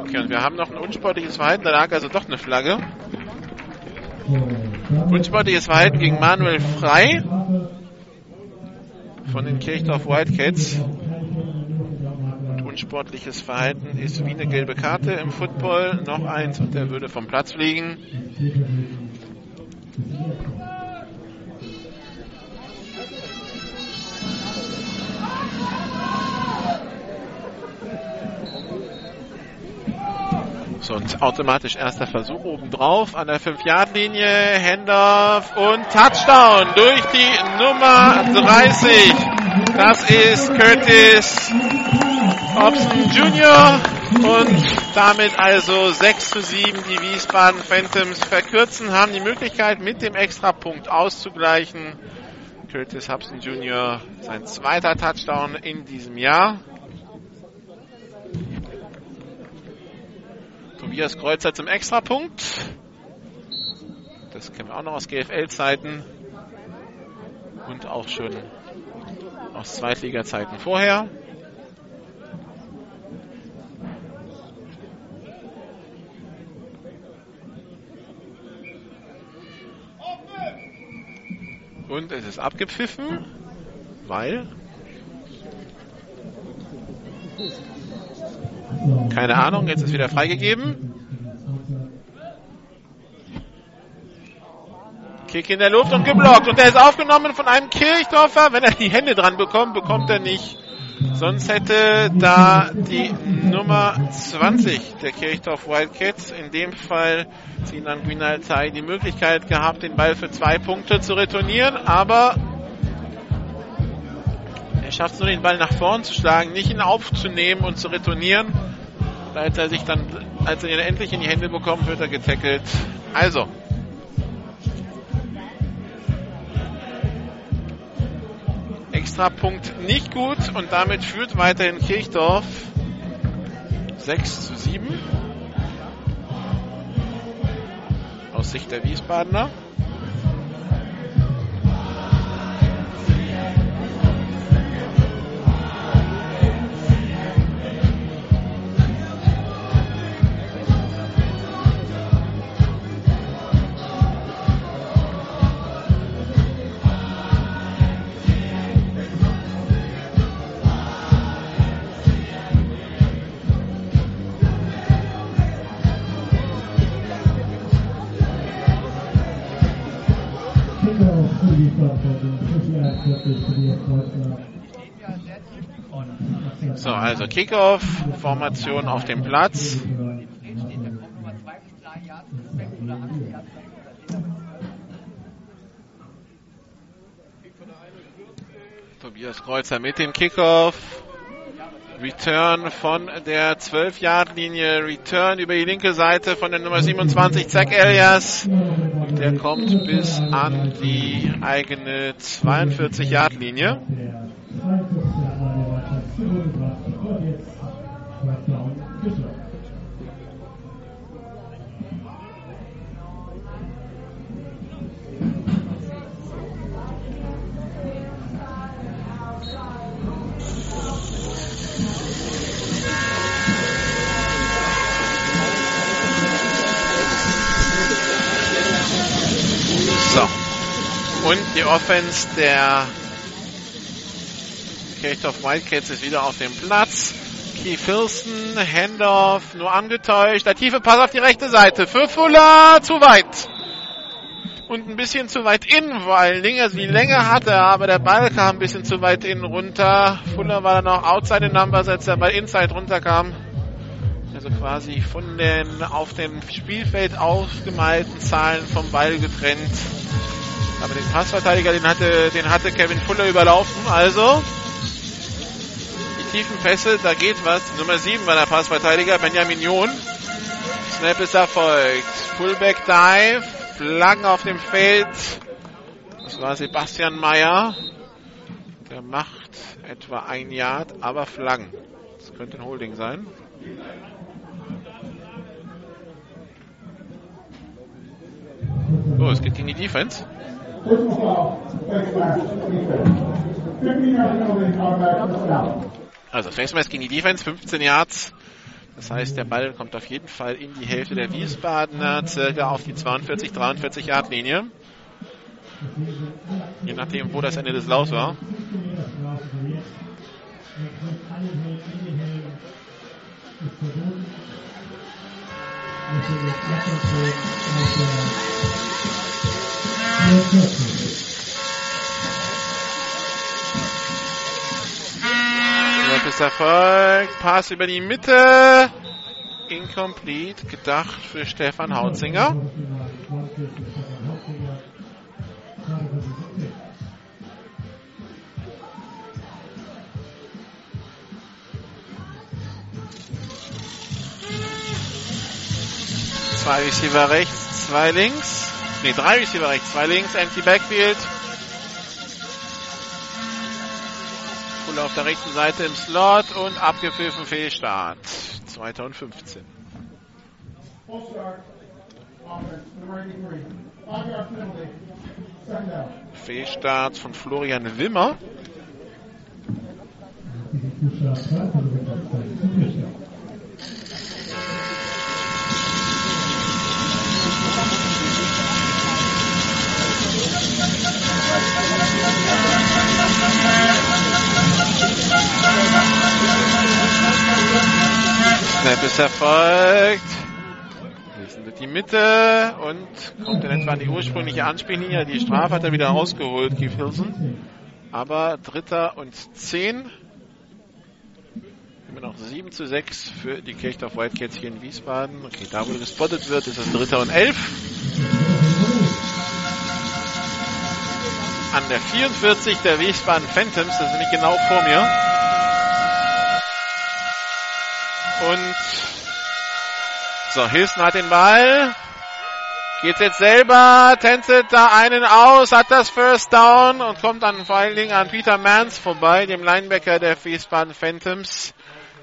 Okay, und wir haben noch ein unsportliches Verhalten. Da lag also doch eine Flagge. Unsportliches Verhalten gegen Manuel Frei von den Kirchdorf Wildcats unsportliches Verhalten ist wie eine gelbe Karte im Football. Noch eins und der würde vom Platz fliegen. So, und automatisch erster Versuch obendrauf an der 5-Yard-Linie. Handoff und Touchdown durch die Nummer 30. Das ist Curtis Hobson Jr. Und damit also 6 zu 7 die Wiesbaden Phantoms verkürzen, haben die Möglichkeit mit dem Extrapunkt auszugleichen. Curtis Hobson Jr. sein zweiter Touchdown in diesem Jahr. Tobias Kreuzer zum Extrapunkt. Das kennen wir auch noch aus GFL-Zeiten und auch schon aus Zweitliga-Zeiten vorher. Und es ist abgepfiffen, weil keine Ahnung, jetzt ist wieder freigegeben. Kick in der Luft und geblockt. Und der ist aufgenommen von einem Kirchdorfer. Wenn er die Hände dran bekommt, bekommt er nicht. Sonst hätte da die Nummer 20 der Kirchdorf Wildcats, in dem Fall Sinan Guinaltai, die Möglichkeit gehabt, den Ball für zwei Punkte zu retournieren. Aber er schafft es nur, den Ball nach vorn zu schlagen, nicht ihn aufzunehmen und zu retournieren. Als er sich dann, als er ihn endlich in die Hände bekommt, wird er getackelt. Also, Extrapunkt nicht gut und damit führt weiterhin Kirchdorf 6 zu 7 aus Sicht der Wiesbadener. So, also Kickoff, Formation auf dem Platz. Tobias Kreuzer mit dem Kickoff. Return von der 12-Yard-Linie. Return über die linke Seite von der Nummer 27, Zach Elias. Der kommt bis an die eigene 42-Yard-Linie. Und die Offense der Kirchdorf Wildcats ist wieder auf dem Platz. Keith Filson, Handoff, nur angetäuscht. Der tiefe Pass auf die rechte Seite. Für Fuller, zu weit. Und ein bisschen zu weit innen vor allen Dingen. Also die Länge hatte er, aber der Ball kam ein bisschen zu weit innen runter. Fuller war dann auch outside the numbers, als der Ball inside runterkam. Also quasi von den auf dem Spielfeld ausgemalten Zahlen vom Ball getrennt. Aber den Passverteidiger, den hatte, den hatte Kevin Fuller überlaufen. Also die tiefen Pässe, da geht was. Nummer 7 war der Passverteidiger, Benjamin John. Snap ist erfolgt. Fullback Dive. Flaggen auf dem Feld. Das war Sebastian Meyer. Der macht etwa ein Yard, aber Flaggen. Das könnte ein Holding sein. So, es geht gegen die Defense. Also Face Mask gegen die Defense, 15 Yards. Das heißt, der Ball kommt auf jeden Fall in die Hälfte der Wiesbadener, circa auf die 42, 43 Yard Linie. Je nachdem, wo das Ende des Laufs war. Snap ist erfolgt. Pass über die Mitte. Incomplete. Gedacht für Stefan Hautzinger. Zwei Receiver rechts, zwei links. Ne, drei Receiver rechts, zwei links. Empty Backfield. Fuller auf der rechten Seite im Slot und abgepfiffen Fehlstart. 2015. Fehlstart von Florian Wimmer. Snap ist erfolgt. Lesen wird die Mitte und kommt in etwa an die ursprüngliche Anspiellinie. Die Strafe hat er wieder rausgeholt, Keith Hilson. Aber Dritter und Zehn. Immer noch 7 zu 6 für die Kirchdorf Wildcats hier in Wiesbaden. Okay, da wo gespottet wird, ist es Dritter und Elf. An der 44 der Wiesbaden Phantoms, das ist nämlich genau vor mir. Und so, Hilson hat den Ball. Geht jetzt selber, tänzelt da einen aus, hat das First Down und kommt dann vor allen Dingen an Peter Mans vorbei, dem Linebacker der Wiesbaden Phantoms,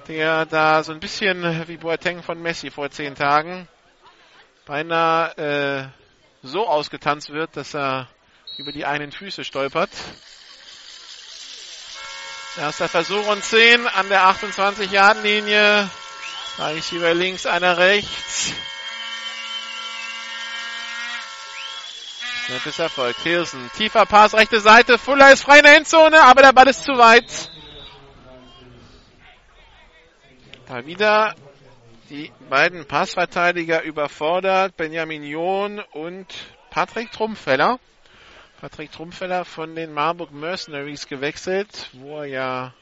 der da so ein bisschen wie Boateng von Messi vor zehn Tagen beinahe äh, so ausgetanzt wird, dass er über die einen Füße stolpert. Erster Versuch und 10 an der 28-Yard-Linie. Drei Receiver links, einer rechts. Snap ist. Hilsen. Tiefer Pass, rechte Seite. Fuller ist frei in der Endzone, aber der Ball ist zu weit. Da wieder die beiden Passverteidiger überfordert. Benjamin John und Patrick Trumpfeller. Patrick Trumpfeller von den Marburg Mercenaries gewechselt, wo er ja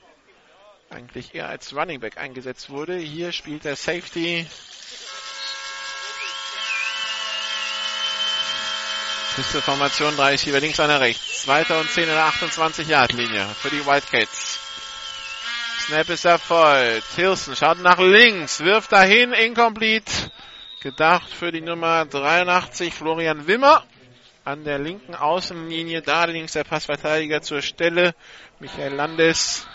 eigentlich eher als Running Back eingesetzt wurde. Hier spielt der Safety. Piste Formation 30 über links, einer rechts. Zweiter und 10 in der 28 Yard Linie für die Wildcats. Snap ist erfolgt. Hilson schaut nach links, wirft dahin, incomplete. Gedacht für die Nummer 83 Florian Wimmer an der linken Außenlinie. Da links der Passverteidiger zur Stelle. Michael Landes.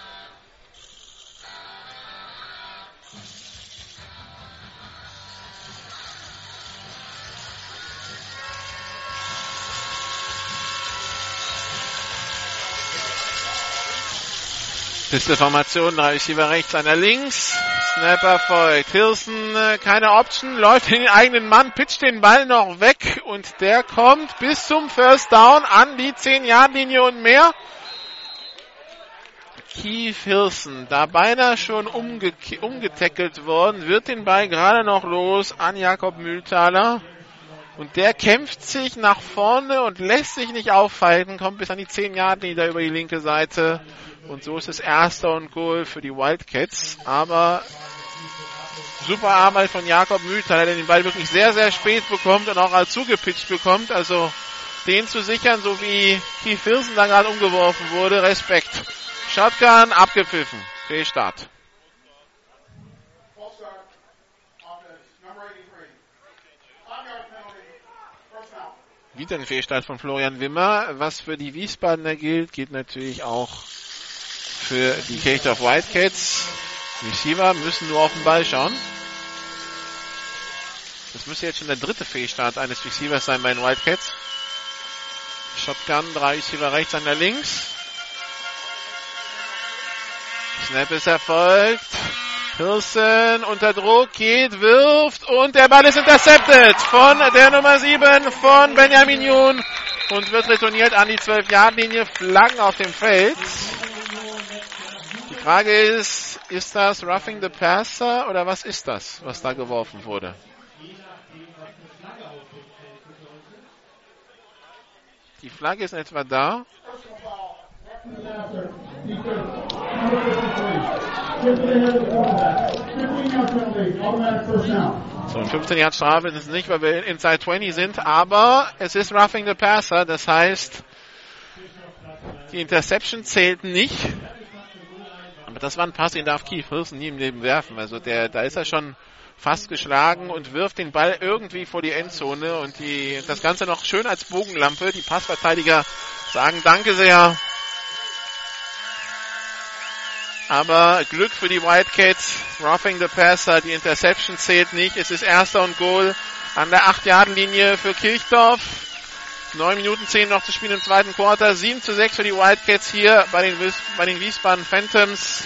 Pisteformation, drei Receiver rechts, einer links. Snapper folgt. Hilson, keine Option, läuft in den eigenen Mann, pitcht den Ball noch weg und der kommt bis zum First Down an die 10-Yard-Linie und mehr. Keith Hilson, da beinahe schon umge umgetackelt worden, wird den Ball gerade noch los an Jakob Mühltaler. Und der kämpft sich nach vorne und lässt sich nicht aufhalten, kommt bis an die 10 Yard Linie über die linke Seite. Und so ist es erster und Goal für die Wildcats. Aber super Arbeit von Jakob Mühlthaler, der den Ball wirklich sehr, sehr spät bekommt und auch als zugepitcht bekommt. Also den zu sichern, so wie Keith Filson da gerade umgeworfen wurde. Respekt. Shotgun abgepfiffen. Fehlstart. Wieder Fehlstart von Florian Wimmer. Was für die Wiesbadener gilt, geht natürlich auch für die Kirchdorf Wildcats. Receiver müssen nur auf den Ball schauen. Das müsste jetzt schon der dritte Fehlstart eines Receivers sein bei den Wildcats. Shotgun, drei Receiver rechts, einer links. Snap ist erfolgt. Hilson unter Druck geht, wirft und der Ball ist intercepted von der Nummer 7 von Benjamin Jun und wird retourniert an die 12-Yard-Linie. Flaggen auf dem Feld. Die Frage ist, ist das Roughing the Passer oder was ist das, was da geworfen wurde? Die Flagge ist etwa da. So, ein 15 Yard Strafe ist es nicht, weil wir inside 20 sind, aber es ist roughing the passer, das heißt, die Interception zählt nicht. Aber das war ein Pass, den darf Keith Wilson nie im Leben werfen. Also der, da ist er schon fast geschlagen und wirft den Ball irgendwie vor die Endzone und die, das Ganze noch schön als Bogenlampe. Die Passverteidiger sagen Danke sehr. Aber Glück für die Wildcats. Roughing the Passer. Die Interception zählt nicht. Es ist erster und Goal an der 8-Yard-Linie für Kirchdorf. Neun Minuten zehn noch zu spielen im zweiten Quarter. 7 zu 6 für die Wildcats hier bei den, Wies bei den Wiesbaden Phantoms.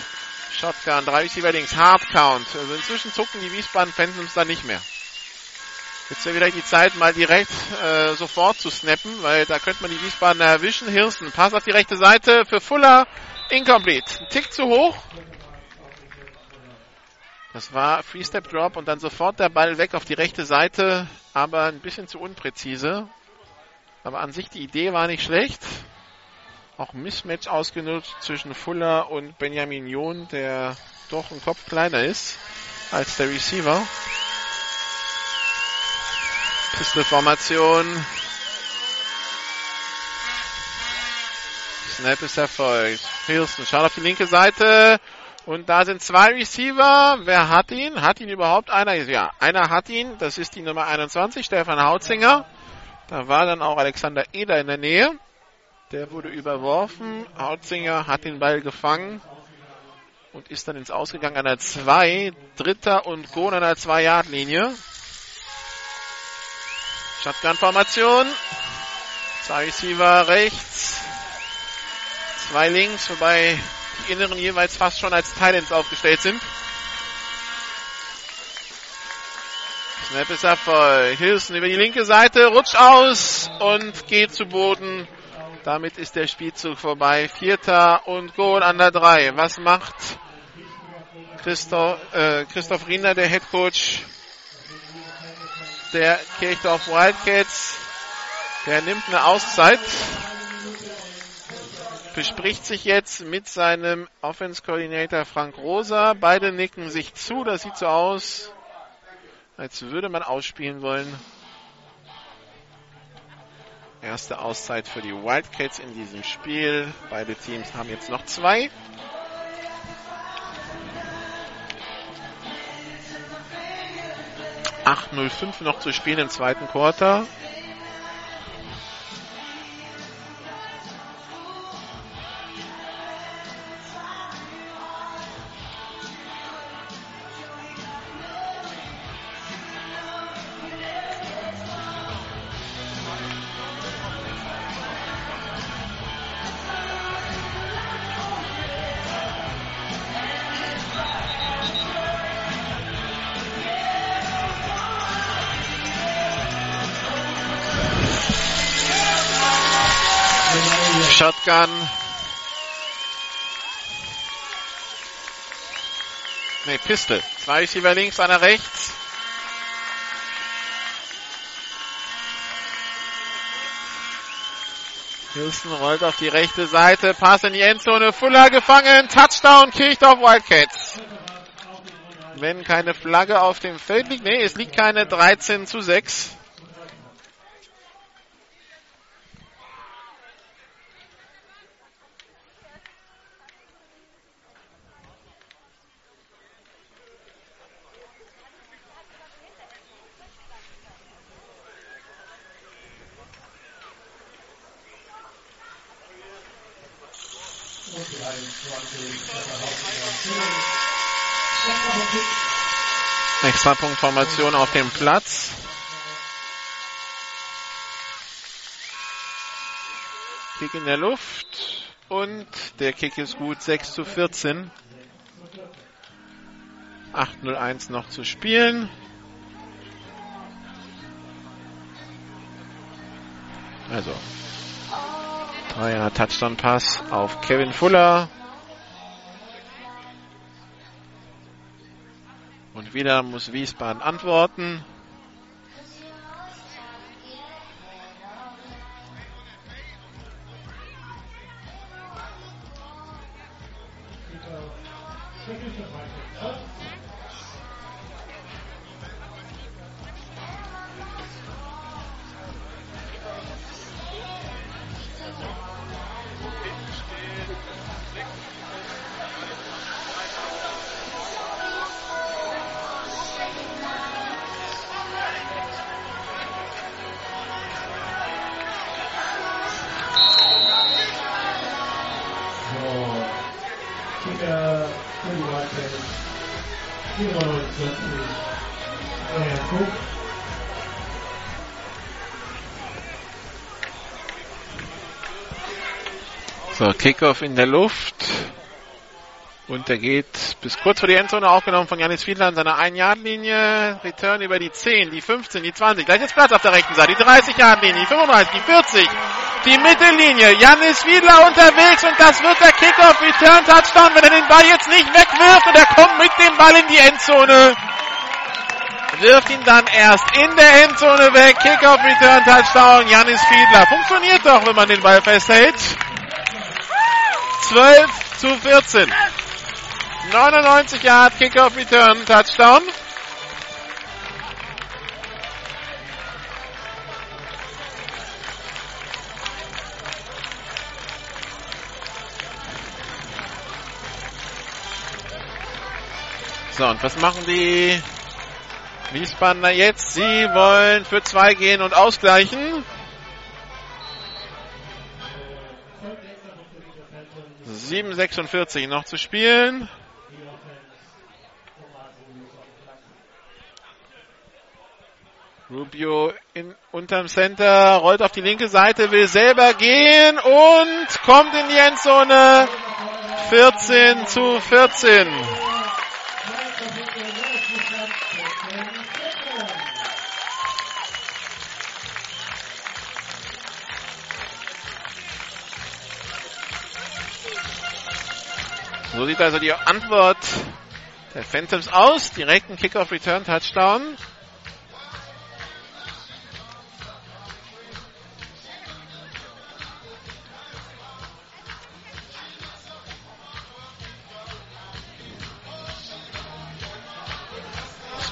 Shotgun, drei Receiver links, Hard Count. Also inzwischen zucken die Wiesbaden Phantoms da nicht mehr. Jetzt wäre wieder die Zeit, mal direkt äh, sofort zu snappen, weil da könnte man die Wiesbaden erwischen. Hirsten, Pass auf die rechte Seite für Fuller, incomplete. Ein Tick zu hoch. Das war Free-Step Drop und dann sofort der Ball weg auf die rechte Seite, aber ein bisschen zu unpräzise. Aber an sich die Idee war nicht schlecht. Auch ein Mismatch ausgenutzt zwischen Fuller und Benjamin John, der doch ein Kopf kleiner ist als der Receiver. Pistol-Formation. Snap ist erfolgt. Hilson schaut auf die linke Seite. Und da sind zwei Receiver. Wer hat ihn? Hat ihn überhaupt einer? Ja, einer hat ihn. Das ist die Nummer 21, Stefan Hautzinger. Da war dann auch Alexander Eder in der Nähe. Der wurde überworfen. Hautzinger hat den Ball gefangen und ist dann ins Ausgegangen an der 2. Dritter und Goal an der 2-Yard-Linie. Shotgun-Formation. Zwei Receiver rechts. Zwei links, wobei die Inneren jeweils fast schon als Titans aufgestellt sind. Snap ist Erfolg. Hilson über die linke Seite, rutscht aus und geht zu Boden. Damit ist der Spielzug vorbei. Vierter und Goal an der 3. Was macht Christoph, äh, Christoph Riener, der Head Coach der Kirchdorf Wildcats? Der nimmt eine Auszeit. Bespricht sich jetzt mit seinem Offense Coordinator Frank Rosa. Beide nicken sich zu. Das sieht so aus, als würde man ausspielen wollen. Erste Auszeit für die Wildcats in diesem Spiel. Beide Teams haben jetzt noch zwei. Acht null fünf noch zu spielen im zweiten Quarter. Shotgun. Ne, Pistol. Zwei Receiver links, einer rechts. Houston rollt auf die rechte Seite, Pass in die Endzone, Fuller gefangen, Touchdown, Kirchdorf Wildcats. Wenn keine Flagge auf dem Feld liegt, nee, es liegt keine 13 zu 6. Extrapunktformation auf dem Platz. Kick in der Luft und der Kick ist gut 6 zu 14. 8-0-1 noch zu spielen. Also Dreier Touchdown Pass auf Kevin Fuller. Und wieder muss Wiesbaden antworten. So, Kickoff in der Luft. Und der geht bis kurz vor die Endzone, aufgenommen von Janis Fiedler an seiner 1-Yard-Linie, Return über die 10, die 15, die 20, gleich jetzt Platz auf der rechten Seite, die 30-Yard-Linie, die 35, die 40, die Mittellinie, Janis Fiedler unterwegs und das wird der Kickoff-Return-Touchdown, wenn er den Ball jetzt nicht wegwirft. Und er kommt mit dem Ball in die Endzone. Wirft ihn dann erst in der Endzone weg. Kickoff, Return Touchdown. Janis Fiedler. Funktioniert doch, wenn man den Ball festhält. 12 zu 14. 99 Yard Kickoff Return Touchdown. So, und was machen die Wiesbadener jetzt? Sie wollen für zwei gehen und ausgleichen. 7,46 noch zu spielen. Rubio in, unterm Center, rollt auf die linke Seite, will selber gehen und kommt in die Endzone. 14 zu 14. So sieht also die Antwort der Phantoms aus. Direkten Kickoff Return Touchdown.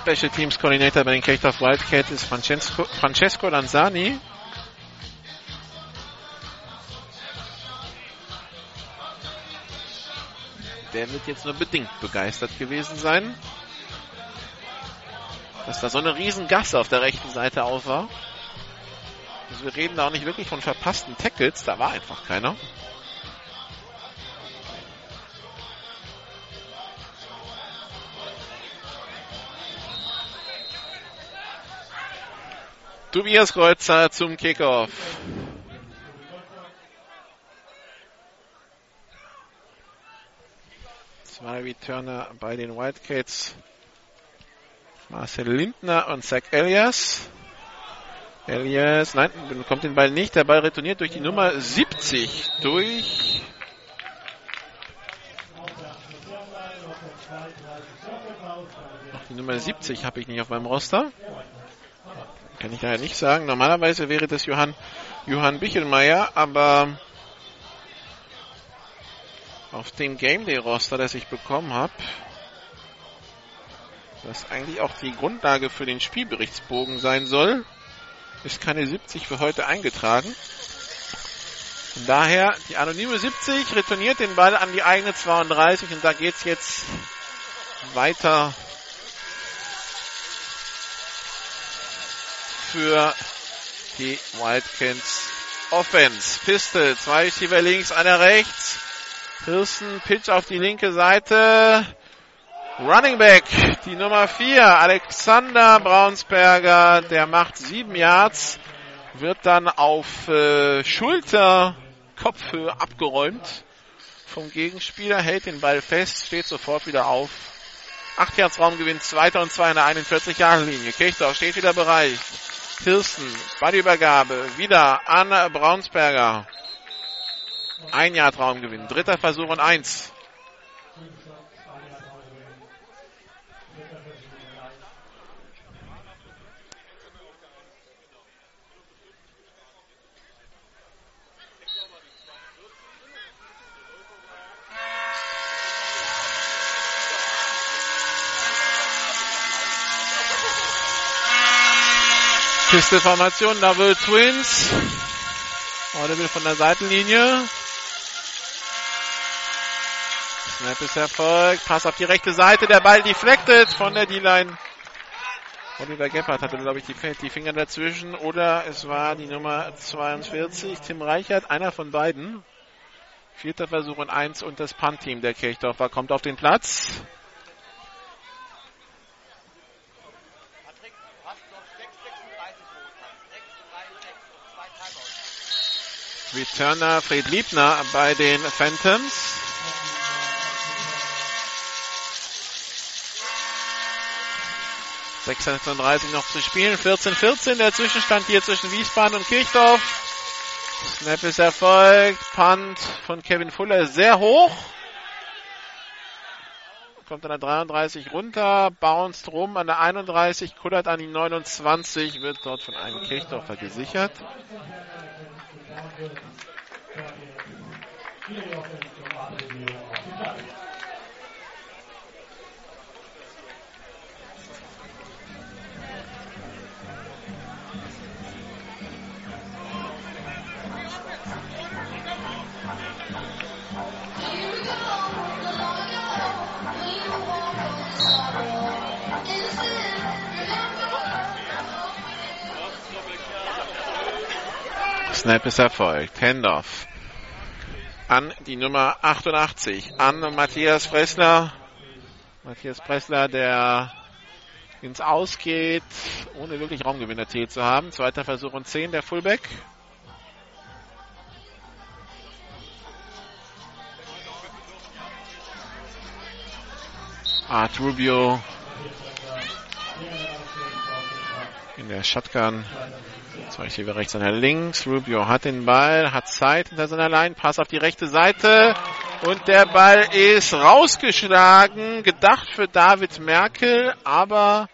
Special Teams Coordinator bei den Kirchdorf Wildcats ist Francesco, Francesco Lanzani. Der wird jetzt nur bedingt begeistert gewesen sein, dass da so eine riesen Gasse auf der rechten Seite auf war. Also wir reden da auch nicht wirklich von verpassten Tackles, da war einfach keiner. Tobias Kreuzer zum Kickoff. Zwei Returner bei den Wildcats. Marcel Lindner und Zach Elias. Elias, nein, bekommt den Ball nicht. Der Ball retourniert durch die Nummer 70. Durch die Nummer 70 habe ich nicht auf meinem Roster. Kann ich daher nicht sagen. Normalerweise wäre das Johann, Johann Bichelmeier, aber auf dem Game Day Roster, das ich bekommen habe, das eigentlich auch die Grundlage für den Spielberichtsbogen sein soll, ist keine 70 für heute eingetragen. Von daher, die anonyme 70 retourniert den Ball an die eigene 32 und da geht's jetzt weiter für die Wildcats Offense. Pistol, zwei Receiver links, einer rechts. Hirsten, Pitch auf die linke Seite. Running Back, die Nummer 4, Alexander Braunsberger, der macht sieben Yards, wird dann auf äh, Schulter, Kopfhöhe abgeräumt vom Gegenspieler, hält den Ball fest, steht sofort wieder auf. Acht Yards Raumgewinn, zweiter und zwei in der 41 Jahre Linie. Kirchdorf steht wieder bereit. Kirsten, Ballübergabe, wieder an Braunsberger. Ein Jahr Traumgewinn. Dritter Versuch und eins. Pistol-Formation, Double Twins. Audible von der Seitenlinie. Snap ist erfolgt. Pass auf die rechte Seite. Der Ball deflected von der D-Line. Oliver Gebhardt hatte, glaube ich, die, die, Finger dazwischen. Oder es war die Nummer 42, Tim Reichert, einer von beiden. Vierter Versuch und eins und das Punt-Team der Kirchdorfer kommt auf den Platz. Returner Fred Liebner bei den Phantoms. ...36 noch zu spielen, 14-14 der Zwischenstand hier zwischen Wiesbaden und Kirchdorf. Snap ist erfolgt, Punt von Kevin Fuller sehr hoch. Kommt an der 33 runter, bounced rum an der 31, kullert an die 29, wird dort von einem Kirchdorfer gesichert. Snap ist erfolgt. Handoff an die Nummer 88, an Matthias Fressler. Matthias Pressler, der ins Aus geht, ohne wirklich Raumgewinn erzielt zu haben. Zweiter Versuch und 10, der Fullback. Art Rubio in der Shotgun. Zwei Receiver rechts, einer links. Rubio hat den Ball, hat Zeit hinter seiner Line. Pass auf die rechte Seite. Und der Ball ist rausgeschlagen. Gedacht für David Merkel, aber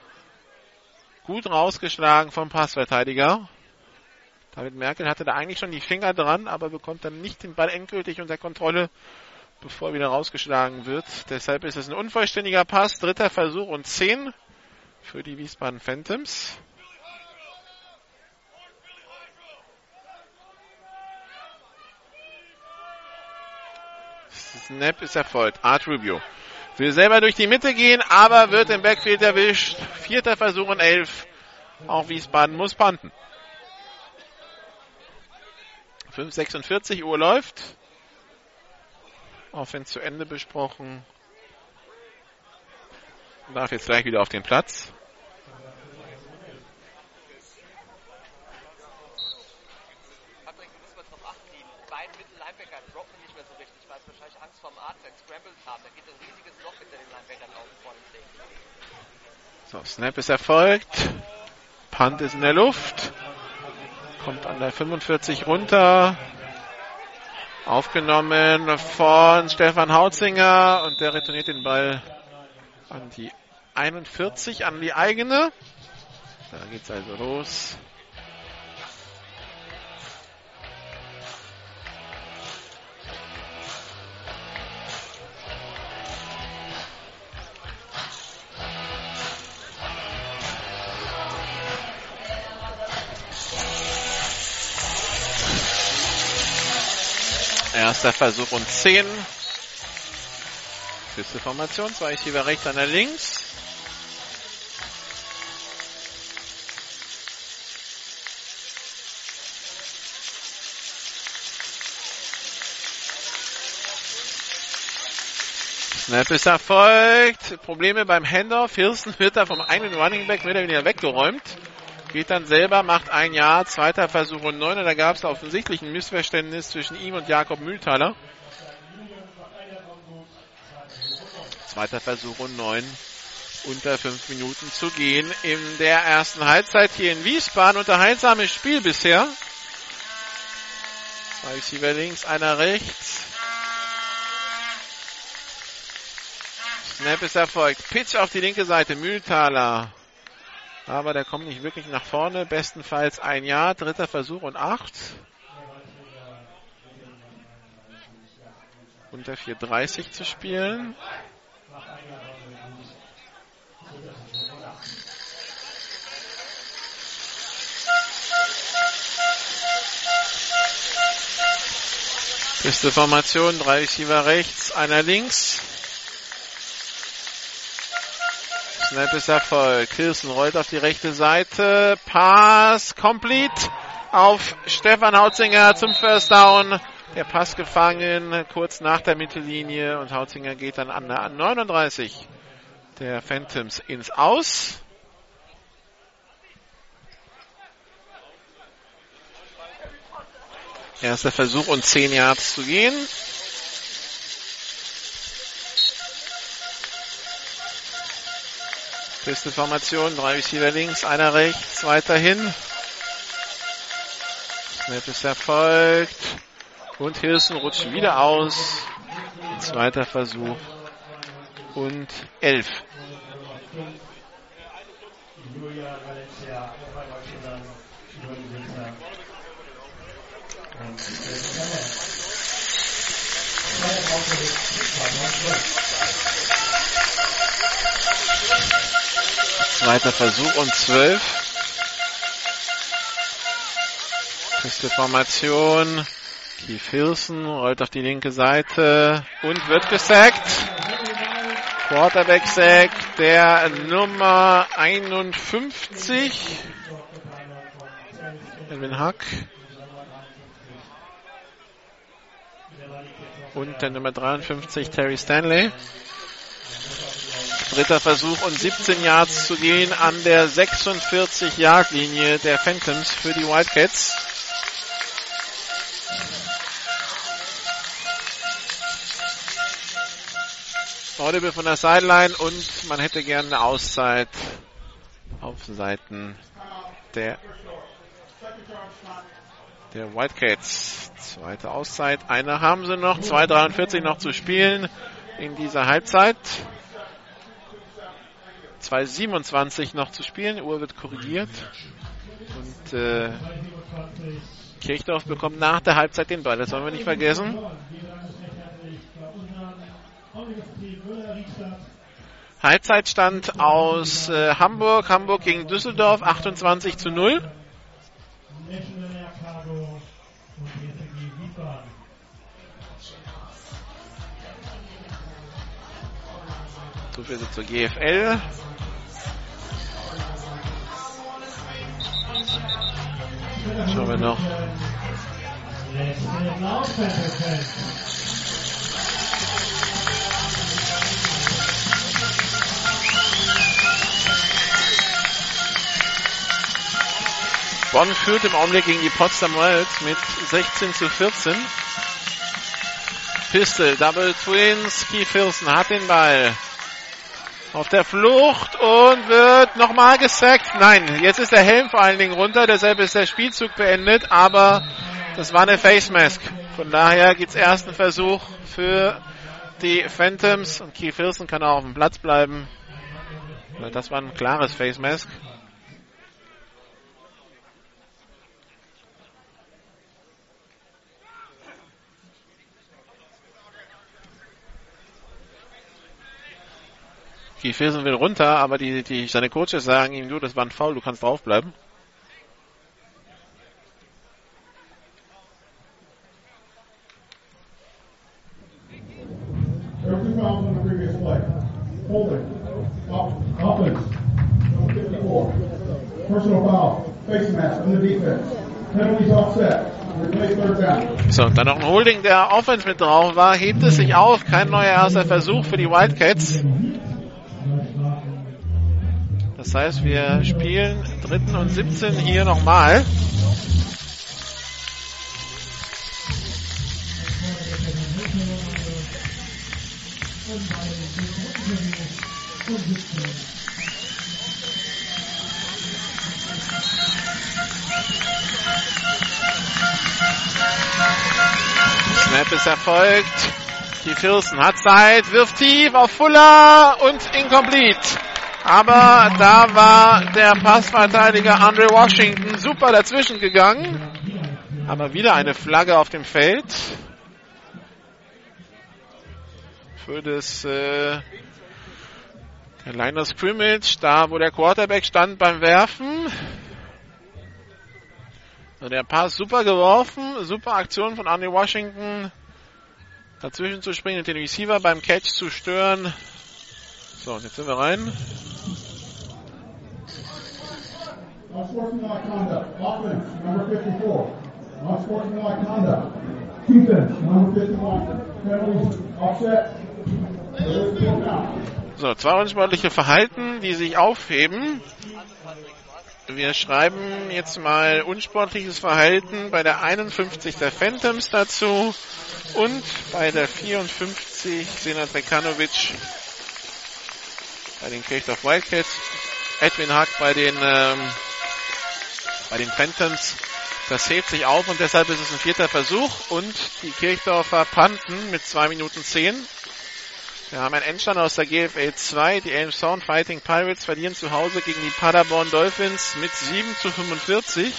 gut rausgeschlagen vom Passverteidiger. David Merkel hatte da eigentlich schon die Finger dran, aber bekommt dann nicht den Ball endgültig unter Kontrolle, bevor er wieder rausgeschlagen wird. Deshalb ist es ein unvollständiger Pass. Dritter Versuch und 10 für die Wiesbaden Phantoms. Snap ist erfolgt. Art Rubio will selber durch die Mitte gehen, aber wird im Backfield erwischt. Vierter Versuch und elf. Auch Wiesbaden muss panten. 5.46 Uhr läuft. Offense zu Ende besprochen. Darf jetzt gleich wieder auf den Platz. So, Snap ist erfolgt. Punt ist in der Luft. Kommt an der 45 runter. Aufgenommen von Stefan Hautzinger und der retourniert den Ball an die 41, an die eigene. Da geht's also los. Erster Versuch und 10. Füße Formation. Zwei Receiver rechts, einer links. Snap ist erfolgt. Probleme beim Handoff. Hirsten wird da vom einen Running Back weniger weggeräumt. Geht dann selber, macht ein Jahr, zweiter Versuch und neun. Und da gab es offensichtlich ein Missverständnis zwischen ihm und Jakob Mühlthaler. Zweiter Versuch und neun. Unter fünf Minuten zu gehen in der ersten Halbzeit hier in Wiesbaden. Unterhaltsames Spiel bisher. Zwei Receiver links, einer rechts. Snap ist erfolgt. Pitch auf die linke Seite. Mühlthaler aber der kommt nicht wirklich nach vorne. Bestenfalls ein Jahr, dritter Versuch und acht. Unter 4,30 zu spielen. Beste Formation, drei Receiver rechts, einer links. Snap ist Erfolg. Kirsten rollt auf die rechte Seite. Pass complete auf Stefan Hautzinger zum First Down. Der Pass gefangen kurz nach der Mittellinie und Hautzinger geht dann an der 39 der Phantoms ins Aus. Erster Versuch und 10 Yards zu gehen. Beste Formation, drei Receiver links, einer rechts, weiterhin. Snap ist erfolgt. Und Hilson rutscht wieder aus. Zweiter Versuch. Und elf. Zweiter Versuch und zwölf. Beste Formation. Keith Hilson rollt auf die linke Seite und wird gesackt. Quarterback Sack der Nummer 51. Elvin Hack. Und der Nummer 53 Terry Stanley. Dritter Versuch und 17 Yards zu gehen an der 46-Yard-Linie der Phantoms für die Wildcats. Audible von der Sideline und man hätte gerne eine Auszeit auf Seiten der, der Wildcats. Zweite Auszeit. Eine haben sie noch. 2,43 noch zu spielen in dieser Halbzeit. 2,27 noch zu spielen. Die Uhr wird korrigiert. Und äh, Kirchdorf bekommt nach der Halbzeit den Ball. Das sollen wir nicht vergessen. Halbzeitstand aus äh, Hamburg. Hamburg gegen Düsseldorf 28 zu 0. So viel zur GFL. Schauen wir noch. Bonn führt im Augenblick gegen die Potsdam Wilds mit 16 zu 14. Pistol, Double Twins, Keith Wilson hat den Ball. Auf der Flucht und wird nochmal gesackt. Nein, jetzt ist der Helm vor allen Dingen runter, deshalb ist der Spielzug beendet, aber das war eine Face Mask. Von daher gibt's ersten Versuch für die Phantoms und Keith Wilson kann auch auf dem Platz bleiben. Das war ein klares Face Mask. Wilson will runter, aber die, die, seine Coaches sagen ihm, du, das war ein Foul, du kannst draufbleiben. There were two fouls on the previous play. Holding. Offense. Number 54. Personal foul. Face mask on the defense. Penalties offset. Replay third down. So, und dann noch ein Holding, der Offense mit drauf war, hebt es sich auf. Kein neuer erster Versuch für die Wildcats. Das heißt, wir spielen dritten und 17 hier nochmal. Snap ist erfolgt. Die Fürsten hat Zeit, wirft tief auf Fuller und incomplete. Aber da war der Passverteidiger Andre Washington super dazwischen gegangen. Aber wieder eine Flagge auf dem Feld. Für das äh, Liner Scrimmage, da wo der Quarterback stand beim Werfen. So, der Pass super geworfen, super Aktion von Andre Washington. Dazwischen zu springen und den Receiver beim Catch zu stören. So, und jetzt sind wir rein. Unsportsmanlike conduct. Offense, number 54. Unsportsmanlike conduct. Defense, number 51. Penalties offset. Fourth down. So, zwei unsportliche Verhalten, die sich aufheben. Wir schreiben jetzt mal unsportliches Verhalten bei der 51 der Phantoms dazu und bei der 54 Senat Bekanovic bei den Kirchdorf Wildcats, Edwin Hack bei den ähm, bei den Phantoms. Das hebt sich auf und deshalb ist es ein vierter Versuch und die Kirchdorfer panten mit 2 Minuten 10. Wir haben einen Endstand aus der GFL 2. Die Elmshorn Fighting Pirates verlieren zu Hause gegen die Paderborn Dolphins mit 7 zu 45.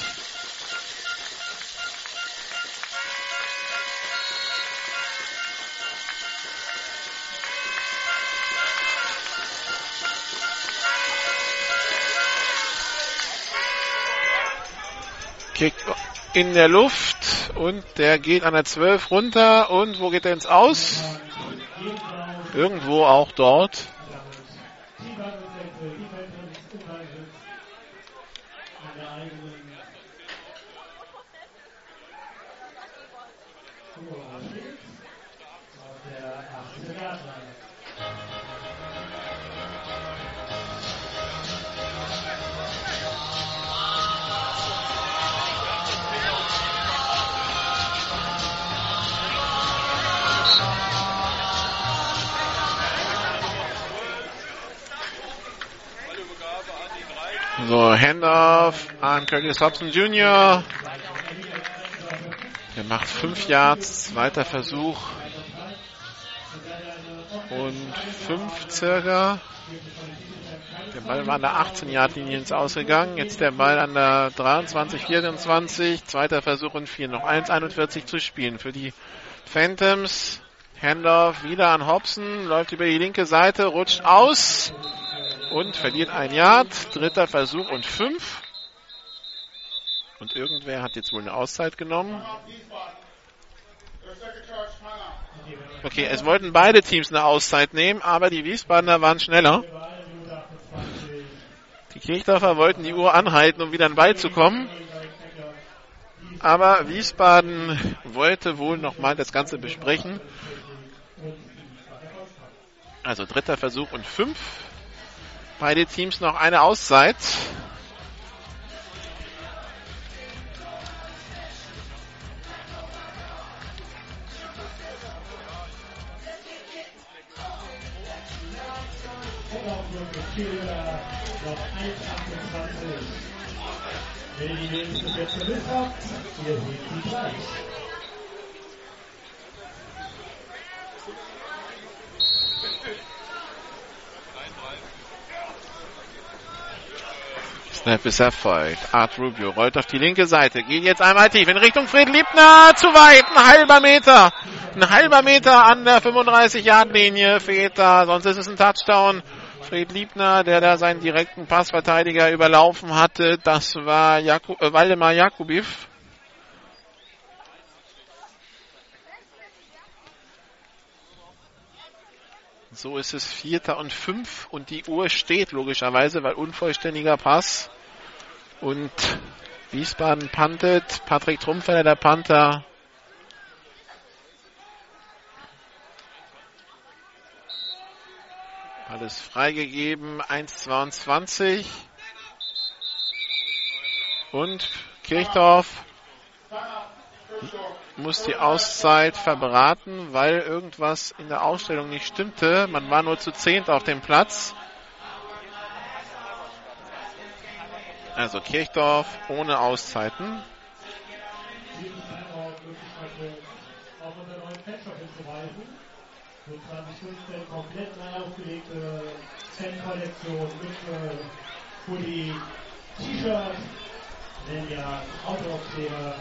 Kick in der Luft und der geht an der 12 runter und wo geht er ins Aus? Irgendwo auch dort. So, Handoff an Curtis Hobson Jr. Der macht 5 Yards, zweiter Versuch. Und 5 circa. Der Ball war an der 18-Yard-Linie ins Ausgegangen. Jetzt der Ball an der 23, 24. Zweiter Versuch und 4. Noch 1,41 zu spielen für die Phantoms. Handoff wieder an Hobson. Läuft über die linke Seite, rutscht aus und verliert ein Yard. Dritter Versuch und 5. Und irgendwer hat jetzt wohl eine Auszeit genommen. Okay, es wollten beide Teams eine Auszeit nehmen, aber die Wiesbadener waren schneller. Die Kirchdorfer wollten die Uhr anhalten, um wieder an Ball zu kommen. Aber Wiesbaden wollte wohl nochmal das Ganze besprechen. Also dritter Versuch und fünf. Beide Teams noch eine Auszeit. Wenn die nächsten Sätze mit habt, ihr seht sie gleich. Snap ist erfolgt. Art Rubio rollt auf die linke Seite, geht jetzt einmal tief in Richtung Fred Liebner. Zu weit, ein halber Meter. Ein halber Meter an der 35-Yard-Linie fehlt da, sonst ist es ein Touchdown. Fred Liebner, der da seinen direkten Passverteidiger überlaufen hatte, das war Jaku äh, Waldemar Jakubiv. So ist es Vierter und Fünf und die Uhr steht logischerweise, weil unvollständiger Pass. Und Wiesbaden pantet. Patrick Trumpfeller, der Panther. Alles freigegeben. 1,22. Und Kirchdorf muss die Auszeit verbraten, weil irgendwas in der Ausstellung nicht stimmte. Man war nur zu zehnt auf dem Platz. Also Kirchdorf ohne Auszeiten. Auch unter neuen Fanshop hinzuweisen. So 2015 komplett neu aufgelegte Fan-Kollektion mit äh, Hoodie, T-Shirt, Lanyard, Autoaufkleber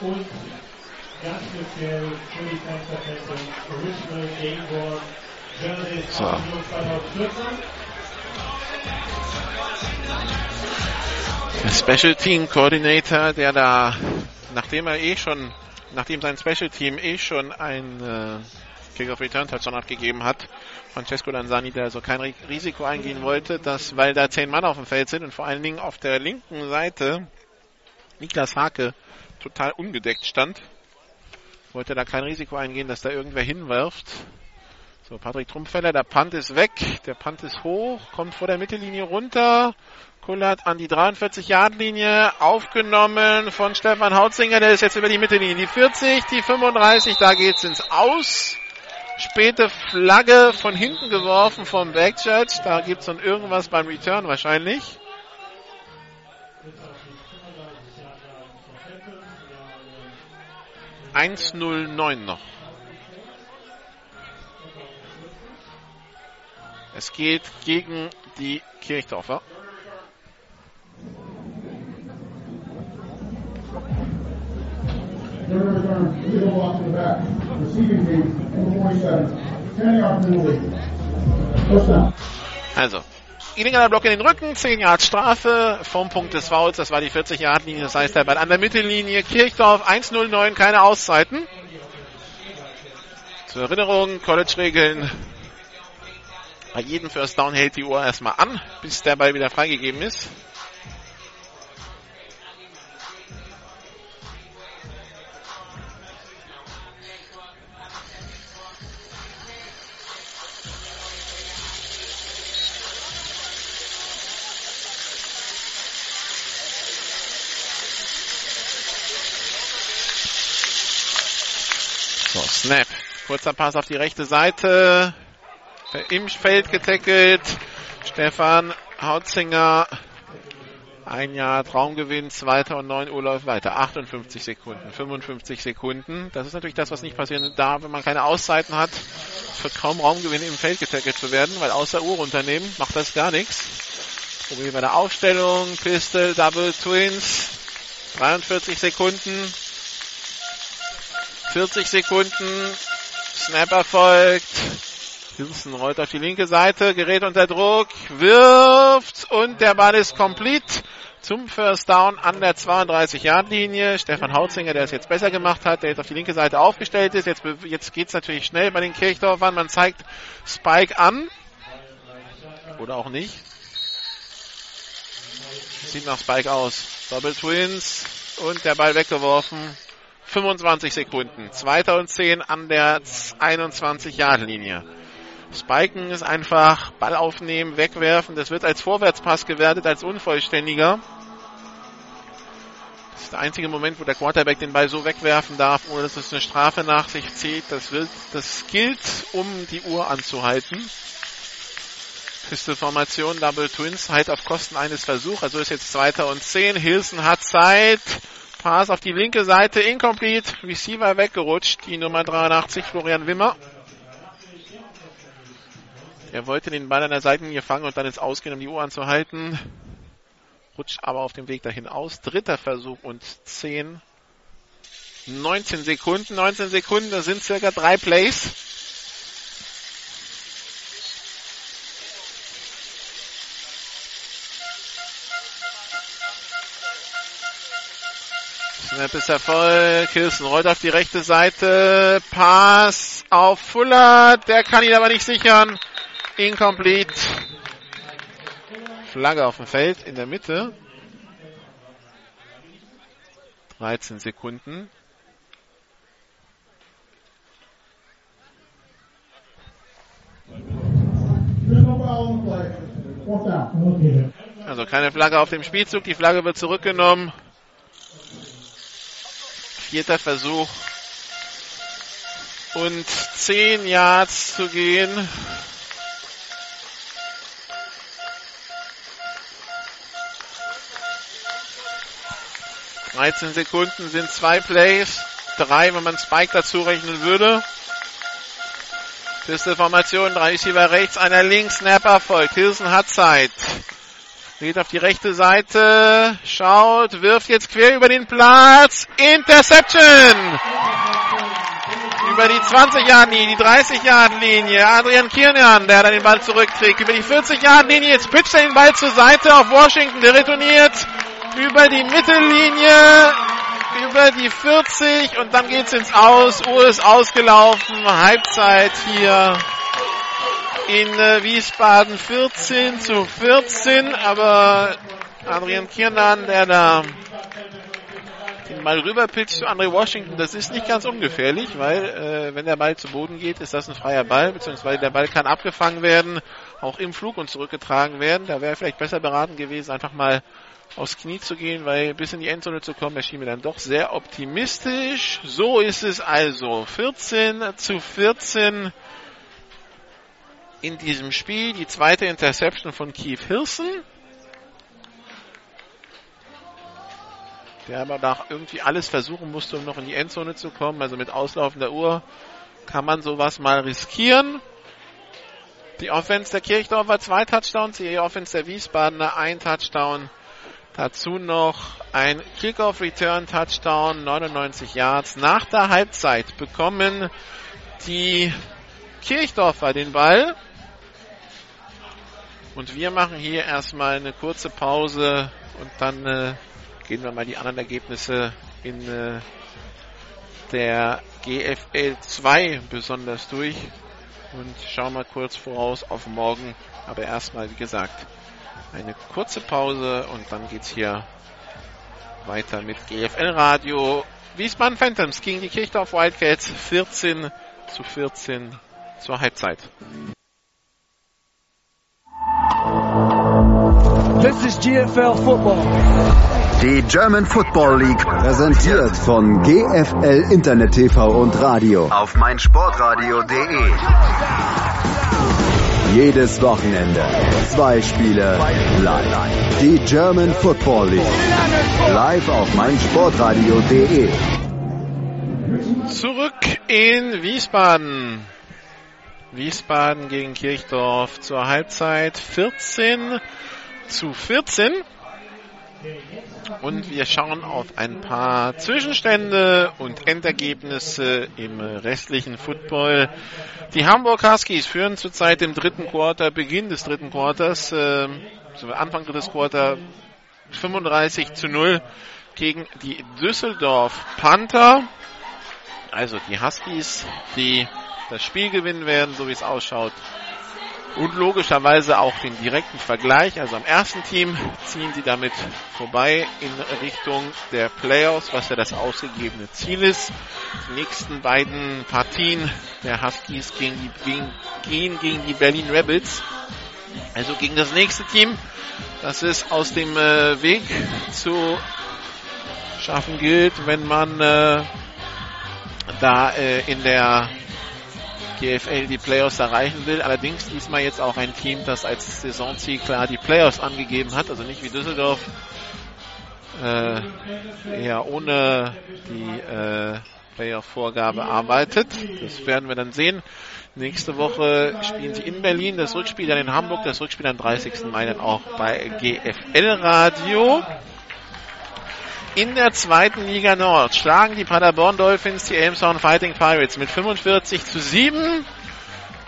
und So. Ausstellung 2014. Der Special Team Coordinator, der da, nachdem er eh schon, nachdem sein Special Team eh schon ein äh, Kick of Return Touchdown abgegeben hat, Francesco Lanzani, der also kein Ri- Risiko eingehen wollte, dass, weil da zehn Mann auf dem Feld sind und vor allen Dingen auf der linken Seite Niklas Hake total ungedeckt stand, wollte da kein Risiko eingehen, dass da irgendwer hinwirft. So, Patrick Trumpfeller, der Punt ist weg, der Punt ist hoch, kommt vor der Mittellinie runter, Kullert an die 43-Yard-Linie, aufgenommen von Stefan Hautzinger, der ist jetzt über die Mittellinie. Die 40, die 35, da geht's ins Aus. Späte Flagge von hinten geworfen vom Backjudge, da gibt's dann irgendwas beim Return wahrscheinlich. Eins null neun noch. Es geht gegen die Kirchdorfer. Also, illegaler Block in den Rücken, 10 Yard Strafe vom Punkt des Fouls, das war die 40 Yard Linie, das heißt Ball an der Mittellinie, Kirchdorf 1-0-9, keine Auszeiten. Zur Erinnerung, College-Regeln, bei jedem First Down hält die Uhr erstmal an, bis der Ball wieder freigegeben ist. Snap. Kurzer Pass auf die rechte Seite. Im Feld getackelt. Stefan Hautzinger. Ein Jahr Traumgewinn, zweiter und neun Uhr läuft weiter. 58 Sekunden, 55 Sekunden. Das ist natürlich das, was nicht passieren darf, wenn man keine Auszeiten hat. Für kaum Raumgewinn im Feld getackelt zu werden, weil außer Uhr unternehmen macht das gar nichts. Problem bei der Aufstellung. Pistol, Double Twins. 43 Sekunden. 40 Sekunden. Snap erfolgt. Hilson rollt auf die linke Seite, gerät unter Druck, wirft und der Ball ist complete zum First Down an der 32-Yard-Linie. Stefan Hautzinger, der es jetzt besser gemacht hat, der jetzt auf die linke Seite aufgestellt ist. Jetzt, jetzt geht's natürlich schnell bei den Kirchdorfern. Man zeigt Spike an. Oder auch nicht. Sieht nach Spike aus. Double Twins und der Ball weggeworfen. 25 Sekunden. Zweiter und 10 an der 21-Yard-Linie. Spiken ist einfach Ball aufnehmen, wegwerfen. Das wird als Vorwärtspass gewertet, als unvollständiger. Das ist der einzige Moment, wo der Quarterback den Ball so wegwerfen darf, ohne dass es eine Strafe nach sich zieht. Das, wird, das gilt, um die Uhr anzuhalten. Pistol-Formation, Double Twins, halt auf Kosten eines Versuchs. Also ist jetzt Zweiter und Zehn. Hilson hat Zeit. Pass auf die linke Seite, incomplete. Receiver weggerutscht. Die Nummer 83, Florian Wimmer. Er wollte den Ball an der Seitenlinie fangen und dann ins Ausgehen, um die Uhr anzuhalten. Rutscht aber auf dem Weg dahin aus. Dritter Versuch und 10. 19 Sekunden. 19 Sekunden, das sind circa drei Plays. Snap ist Erfolg. Rollt auf die rechte Seite. Pass auf Fuller. Der kann ihn aber nicht sichern. Incomplete. Flagge auf dem Feld in der Mitte. 13 Sekunden. Also keine Flagge auf dem Spielzug. Die Flagge wird zurückgenommen. Vierter Versuch. Und 10 Yards zu gehen. 13 Sekunden sind zwei Plays. Drei, wenn man Spike dazu rechnen würde. Pistol-Formation, drei Receiver rechts, einer links, Snap erfolgt. Hilson hat Zeit. Geht auf die rechte Seite, schaut, wirft jetzt quer über den Platz. Interception! Über die 20-Yard-Linie, die 30-Yard-Linie. Adrian Kirnian, der dann den Ball zurückträgt. Über die 40-Yard-Linie, jetzt pitcht er den Ball zur Seite auf Washington, der retourniert über die Mittellinie, über die 40 und dann geht's ins Aus. Uhr ist ausgelaufen. Halbzeit hier in Wiesbaden 14 zu 14, aber Adrian Kirnan, der da den Ball rüberpitcht zu Andre Washington, das ist nicht ganz ungefährlich, weil äh, wenn der Ball zu Boden geht, ist das ein freier Ball, beziehungsweise der Ball kann abgefangen werden, auch im Flug und zurückgetragen werden. Da wäre vielleicht besser beraten gewesen, einfach mal aufs Knie zu gehen, weil bis in die Endzone zu kommen, erschien mir dann doch sehr optimistisch. So ist es also. 14 zu 14 in diesem Spiel. Die zweite Interception von Keith Hirsen. Der aber da irgendwie alles versuchen musste, um noch in die Endzone zu kommen. Also mit auslaufender Uhr kann man sowas mal riskieren. Die Offense der Kirchdorfer zwei Touchdowns, die Offense der Wiesbadener ein Touchdown. Dazu noch ein Kickoff Return Touchdown, 99 Yards. Nach der Halbzeit bekommen die Kirchdorfer den Ball. Und wir machen hier erstmal eine kurze Pause und dann äh, gehen wir mal die anderen Ergebnisse in äh, der GFL 2 besonders durch und schauen mal kurz voraus auf morgen. Aber erstmal, wie gesagt, eine kurze Pause und dann geht's hier weiter mit GFL Radio. Wiesbaden Phantoms gegen die Kirchdorf Wildcats 14 zu 14 zur Halbzeit. This is GFL Football. Die German Football League präsentiert von GFL Internet TV und Radio auf meinsportradio.de. Jedes Wochenende zwei Spiele live. Die German Football League live auf meinsportradio.de. Zurück in Wiesbaden. Wiesbaden gegen Kirchdorf zur Halbzeit 14 zu 14. Und wir schauen auf ein paar Zwischenstände und Endergebnisse im restlichen Football. Die Hamburg Huskies führen zurzeit im dritten Quarter, Beginn des dritten Quarters, äh, Anfang drittes Quarter 35 zu 0 gegen die Düsseldorf Panther. Also die Huskies, die das Spiel gewinnen werden, so wie es ausschaut. Und logischerweise auch den direkten Vergleich. Also am ersten Team ziehen sie damit vorbei in Richtung der Playoffs, was ja das ausgegebene Ziel ist. Die nächsten beiden Partien der Huskies gegen die, gegen, gehen gegen die Berlin Rebels. Also gegen das nächste Team, das es aus dem äh, Weg zu schaffen gilt, wenn man äh, da äh, in der GFL die Playoffs erreichen will. Allerdings diesmal jetzt auch ein Team, das als Saisonziel klar die Playoffs angegeben hat, also nicht wie Düsseldorf äh, eher ohne die äh, Playoff-Vorgabe arbeitet. Das werden wir dann sehen. Nächste Woche spielen sie in Berlin, das Rückspiel dann in Hamburg, das Rückspiel am 30. Mai dann auch bei GFL Radio. In der zweiten Liga Nord schlagen die Paderborn Dolphins die Elmshorn Fighting Pirates mit 45 zu 7.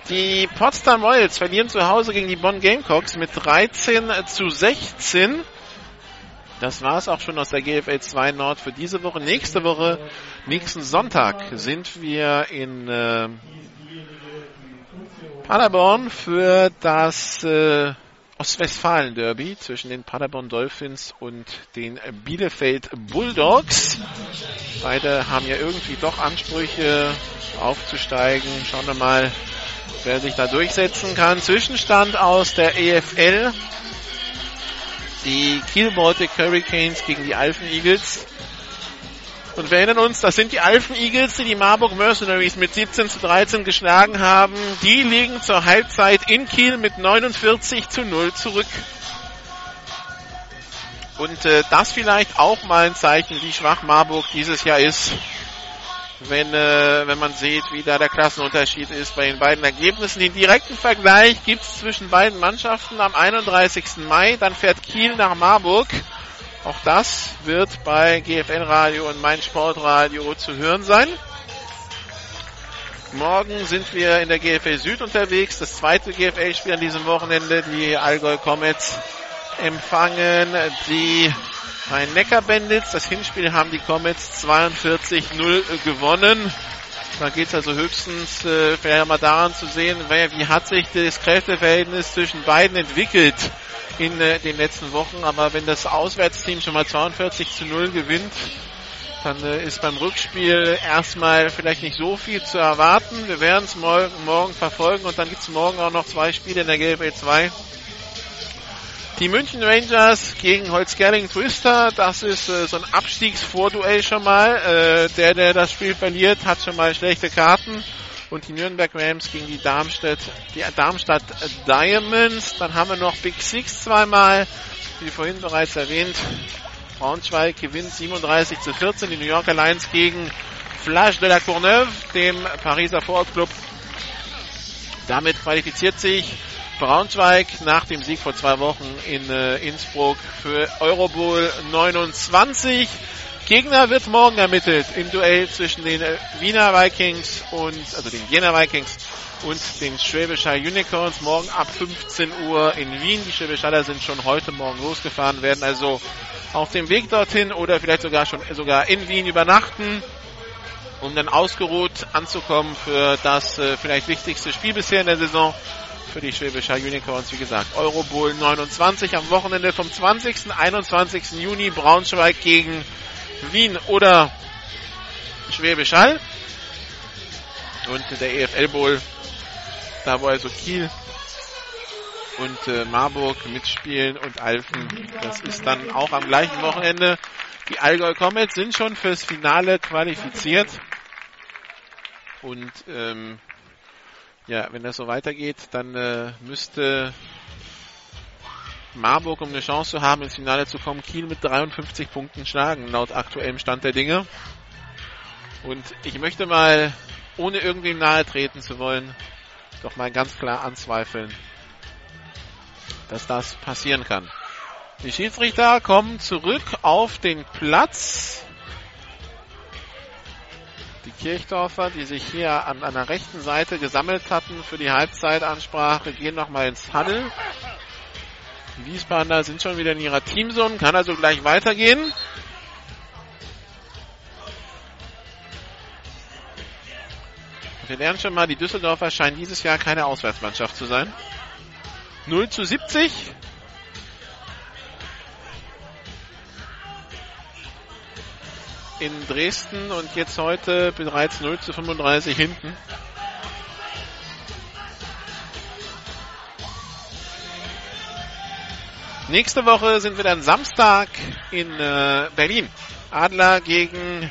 Die Potsdam Royals verlieren zu Hause gegen die Bonn Gamecocks mit 13 zu 16. Das war es auch schon aus der GFL 2 Nord für diese Woche. Nächste Woche, nächsten Sonntag, sind wir in äh, Paderborn für das äh, Ostwestfalen-Derby zwischen den Paderborn Dolphins und den Bielefeld Bulldogs. Beide haben ja irgendwie doch Ansprüche aufzusteigen. Schauen wir mal, wer sich da durchsetzen kann. Zwischenstand aus der EFL. Die Kiel Baltic Hurricanes gegen die Alphen Eagles. Und wir erinnern uns, das sind die Alphen Eagles, die die Marburg Mercenaries mit 17 zu 13 geschlagen haben. Die liegen zur Halbzeit in Kiel mit 49 zu 0 zurück. Und äh, das vielleicht auch mal ein Zeichen, wie schwach Marburg dieses Jahr ist. Wenn, äh, wenn man sieht, wie da der Klassenunterschied ist bei den beiden Ergebnissen. Den direkten Vergleich gibt's zwischen beiden Mannschaften am 31. Mai. Dann fährt Kiel nach Marburg. Auch das wird bei GFN Radio und mein Sportradio zu hören sein. Morgen sind wir in der GFL Süd unterwegs. Das zweite GFL-Spiel an diesem Wochenende. Die Allgäu Comets empfangen die Rhein-Neckar Bandits. Das Hinspiel haben die Comets 42-0 gewonnen. Da geht es also höchstens äh, vielleicht mal daran zu sehen, wie hat sich das Kräfteverhältnis zwischen beiden entwickelt in äh, den letzten Wochen. Aber wenn das Auswärtsteam schon mal 42 zu 0 gewinnt, dann äh, ist beim Rückspiel erstmal vielleicht nicht so viel zu erwarten. Wir werden es morgen, morgen verfolgen und dann gibt es morgen auch noch zwei Spiele in der GFL 2. Die München Rangers gegen Holzgerling Twister, das ist äh, so ein Abstiegsvorduell schon mal. Äh, der, der das Spiel verliert, hat schon mal schlechte Karten. Und die Nürnberg Rams gegen die Darmstadt, die Darmstadt Diamonds. Dann haben wir noch Big Six zweimal, wie vorhin bereits erwähnt. Braunschweig gewinnt 37 zu 14. Die New Yorker Lions gegen Flash de la Courneuve, dem Pariser Vorortclub. Damit qualifiziert sich Braunschweig nach dem Sieg vor zwei Wochen in äh, Innsbruck für Eurobowl 29. Gegner wird morgen ermittelt im Duell zwischen den Wiener Vikings und, also den Jena Vikings und den Schwäbisch Hall Unicorns morgen ab 15 Uhr in Wien. Die Schwäbisch Haller sind schon heute Morgen losgefahren, werden also auf dem Weg dorthin oder vielleicht sogar schon sogar in Wien übernachten, um dann ausgeruht anzukommen für das äh, vielleicht wichtigste Spiel bisher in der Saison für die Schwäbisch Hall Unicorns. Wie gesagt, Eurobowl 29 am Wochenende vom 20. 21. Juni Braunschweig gegen Wien oder Schwäbisch Hall. Und der EFL Bowl, da wo also Kiel und äh, Marburg mitspielen und Alfen. Das ist dann auch am gleichen Wochenende. Die Allgäu Comets sind schon fürs Finale qualifiziert. Und ähm, ja, wenn das so weitergeht, dann äh, müsste Marburg, um eine Chance zu haben, ins Finale zu kommen, Kiel mit 53 Punkten schlagen, laut aktuellem Stand der Dinge. Und ich möchte mal, ohne irgendwem nahe treten zu wollen, doch mal ganz klar anzweifeln, dass das passieren kann. Die Schiedsrichter kommen zurück auf den Platz. Die Kirchdorfer, die sich hier an einer rechten Seite gesammelt hatten für die Halbzeitansprache, gehen nochmal ins Huddle. Die Wiesbadener sind schon wieder in ihrer Teamzone, kann also gleich weitergehen. Wir lernen schon mal, die Düsseldorfer scheinen dieses Jahr keine Auswärtsmannschaft zu sein. 0 zu 70. In Dresden und jetzt heute bereits 0 zu 35 hinten. Nächste Woche sind wir dann Samstag in äh, Berlin. Adler gegen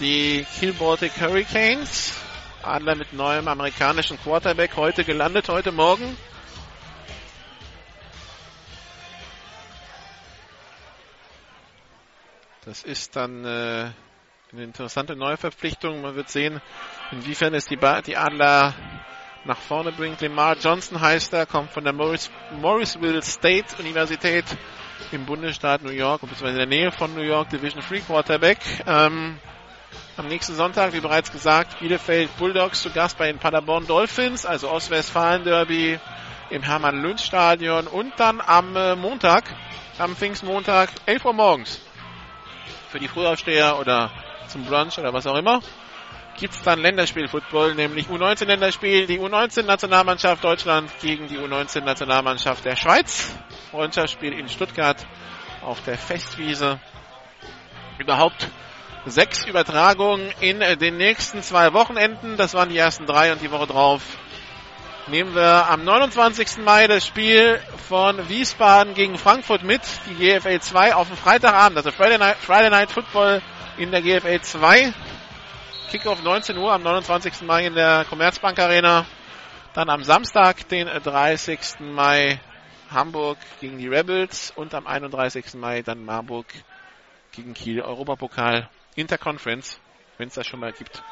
die Kiel Baltic Hurricanes. Adler mit neuem amerikanischen Quarterback heute gelandet, heute Morgen. Das ist dann äh, eine interessante Neuverpflichtung. Man wird sehen, inwiefern es die, ba die Adler nach vorne bringt. Lemar Johnson heißt er, kommt von der Morris Morrisville State Universität im Bundesstaat New York, beziehungsweise in der Nähe von New York, Division Free Quarterback. Ähm, am nächsten Sonntag, wie bereits gesagt, Bielefeld Bulldogs zu Gast bei den Paderborn Dolphins, also Ostwestfalen Derby im Hermann-Lünsch-Stadion und dann am äh, Montag, am Pfingstmontag, 11 Uhr morgens für die Frühaufsteher oder zum Brunch oder was auch immer, gibt's dann Länderspiel-Football, nämlich U19-Länderspiel, die U19-Nationalmannschaft Deutschland gegen die U19-Nationalmannschaft der Schweiz. Freundschaftsspiel in Stuttgart auf der Festwiese. Überhaupt sechs Übertragungen in den nächsten zwei Wochenenden. Das waren die ersten drei und die Woche drauf nehmen wir am 29. Mai das Spiel von Wiesbaden gegen Frankfurt mit, die GFL 2 auf dem Freitagabend, also Friday Night, Friday Night Football in der GFL 2. Kickoff 19 Uhr am 29. Mai in der Commerzbank Arena. Dann am Samstag, den 30. Mai, Hamburg gegen die Rebels und am 31. Mai dann Marburg gegen Kiel, Europapokal, Interconference, wenn es das schon mal gibt.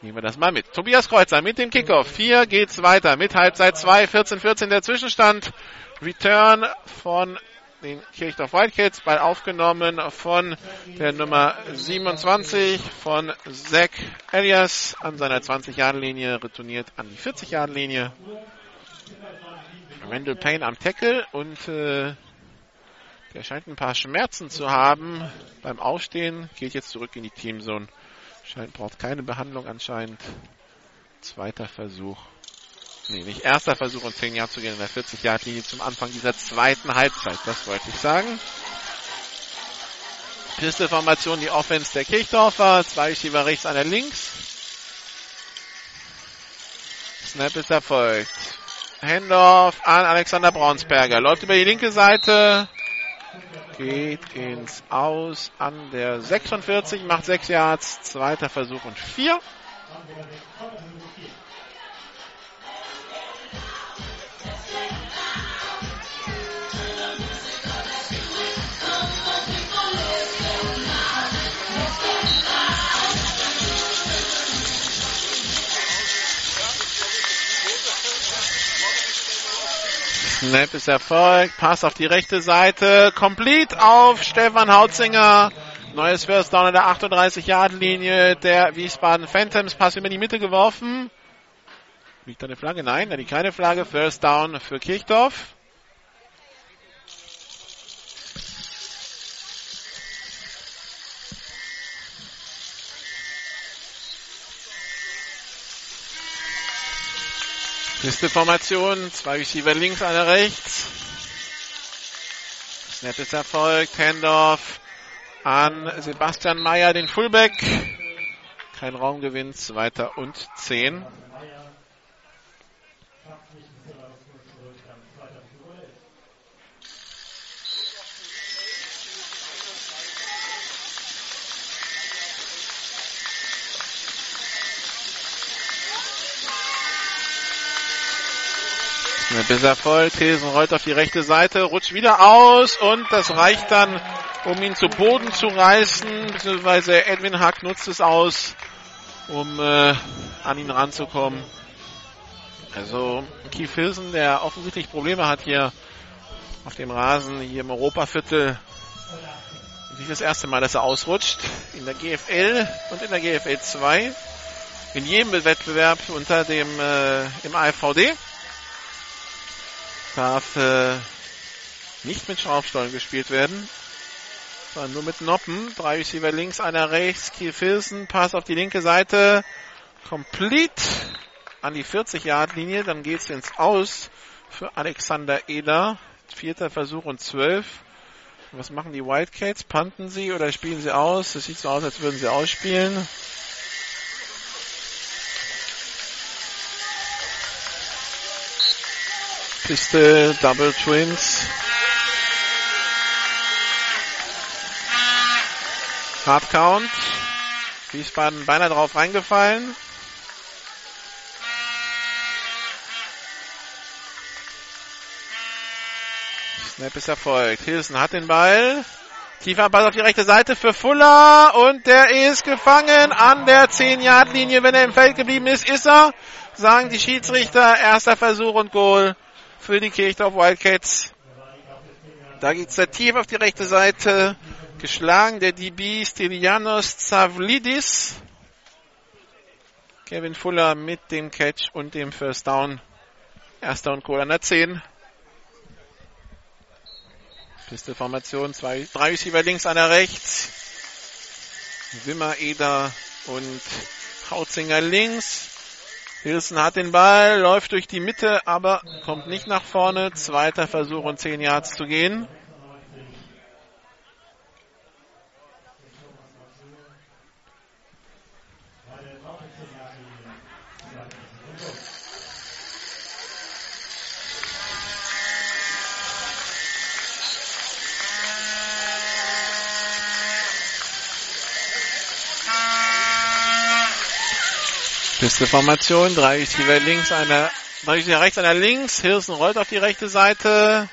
Nehmen wir das mal mit. Tobias Kreuzer mit dem Kickoff. Hier geht's weiter mit Halbzeit 2, 14-14 der Zwischenstand. Return von den Kirchdorf Wildcats, Ball aufgenommen von der Nummer 27 von Zach Elias an seiner 20-Jahren-Linie, retourniert an die 40-Jahren-Linie. Randall Payne am Tackle und äh, der scheint ein paar Schmerzen zu haben beim Aufstehen, geht jetzt zurück in die Teamzone. Scheint, braucht keine Behandlung anscheinend. Zweiter Versuch. Nee, nicht erster Versuch und 10 Jahre zu gehen in der 40-Yard-Linie zum Anfang dieser zweiten Halbzeit. Das wollte ich sagen. Pisteformation, die Offense der Kirchdorfer. Zwei Schieber rechts, einer links. Snap ist erfolgt. Handoff an Alexander Braunsberger. Läuft über die linke Seite. Geht ins Aus an der 46, macht 6 Yards. Zweiter Versuch und 4. Snap ist erfolgt. Pass auf die rechte Seite. Complete auf Stefan Hautzinger. Neues First Down in der 38-Yard-Linie der Wiesbaden Phantoms. Pass über die Mitte geworfen. Liegt da eine Flagge? Nein, da liegt keine Flagge. First Down für Kirchdorf. Nächste Formation, zwei Receiver links, einer rechts. Snap ist erfolgt, Handoff an Sebastian Meyer, den Fullback. Kein Raumgewinn, zweiter und zehn. Erfolgt. Hilsen rollt auf die rechte Seite, rutscht wieder aus und das reicht dann, um ihn zu Boden zu reißen, beziehungsweise Edwin Hack nutzt es aus, um äh, an ihn ranzukommen. Also Keith Hilsen, der offensichtlich Probleme hat hier auf dem Rasen, hier im Europaviertel. Nicht das erste Mal, dass er ausrutscht. In der GFL und in der GFL 2. In jedem Wettbewerb unter dem äh, im AFVD darf äh, nicht mit Schraubstollen gespielt werden, sondern nur mit Noppen. Drei Receiver links, einer rechts. Kiel Filsen, Pass auf die linke Seite. Complete an die 40-Yard-Linie. Dann geht's ins Aus für Alexander Eder. Vierter Versuch und zwölf. Was machen die Wildcats? Panten sie oder spielen sie aus? Das sieht so aus, als würden sie ausspielen. Piste, Double Twins. Hard Count. Wiesbaden beinahe drauf reingefallen. Snap ist erfolgt. Hilsen hat den Ball. Tiefer Ball auf die rechte Seite für Fuller und der ist gefangen an der 10-Yard-Linie. Wenn er im Feld geblieben ist, ist er. Sagen die Schiedsrichter. Erster Versuch und Goal für die Kirchdorf Wildcats. Da geht's da tief auf die rechte Seite. Geschlagen der DB Stylianos Zavlidis. Kevin Fuller mit dem Catch und dem First Down. Erster und Goal an der 10. Piste Formation, zwei, drei Receiver links, einer rechts. Wimmer, Eder und Hautzinger links. Hilsen hat den Ball, läuft durch die Mitte, aber kommt nicht nach vorne. Zweiter Versuch und 10 Yards zu gehen. Piste Formation, drei Receiver links, einer, drei Receiver rechts, einer links. Hirsen rollt auf die rechte Seite,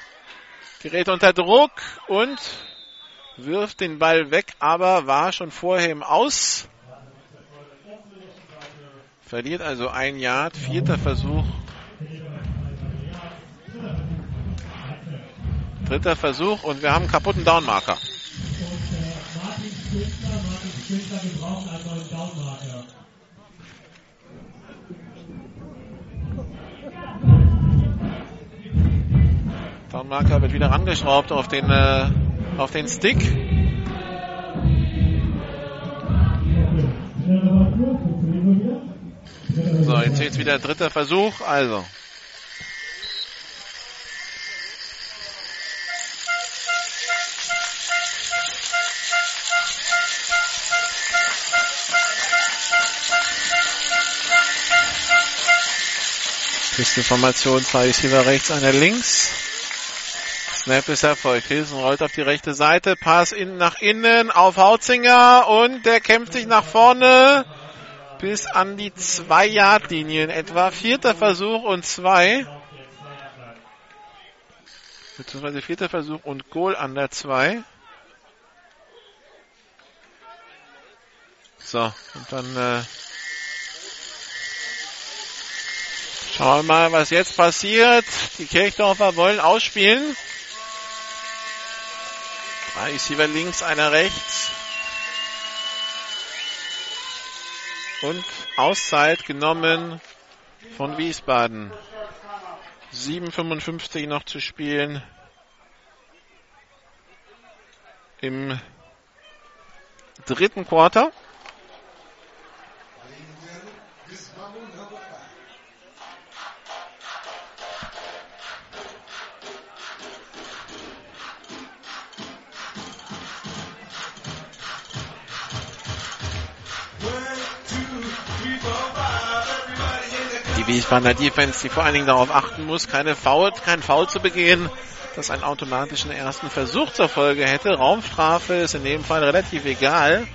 gerät unter Druck und wirft den Ball weg, aber war schon vorher im Aus. Verliert also ein Yard, vierter Versuch. Dritter Versuch und wir haben einen kaputten Downmarker. Martin Spindler, Martin Spindler, wir brauchen neuen Downmarker. Dornmarker wird wieder rangeschraubt auf den, äh, auf den Stick. So, jetzt ist wieder dritter Versuch, also. Küstenformation, zwei Receiver rechts, einer links. Snap ist erfolgt. Hilsen rollt auf die rechte Seite. Pass in, nach innen auf Hautzinger und der kämpft sich nach vorne bis an die 2-Yard-Linie in etwa. Vierter Versuch und zwei. Beziehungsweise vierter Versuch und Goal an der 2. So, und dann äh, schauen wir mal, was jetzt passiert. Die Kirchdorfer wollen ausspielen. Drei Receiver links, einer rechts. Und Auszeit genommen von Wiesbaden. 7,55 noch zu spielen. Im dritten Quarter. Die Wiesbadener Defense, die vor allen Dingen darauf achten muss, keine Foul, kein Foul zu begehen, das einen automatischen ersten Versuch zur Folge hätte. Raumstrafe ist in dem Fall relativ egal.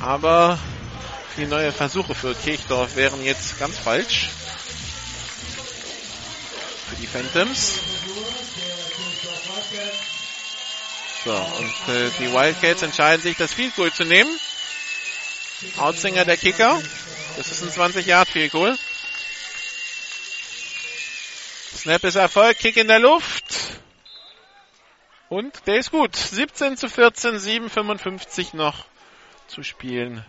Aber die neue Versuche für Kirchdorf wären jetzt ganz falsch. Für die Phantoms. So, und äh, die Wildcats entscheiden sich, das Field Goal zu nehmen. Outzinger der Kicker. Das ist ein 20 Yard Field Goal. Snap ist Erfolg, Kick in der Luft. Und der ist gut. 17 zu 14, 7,55 noch zu spielen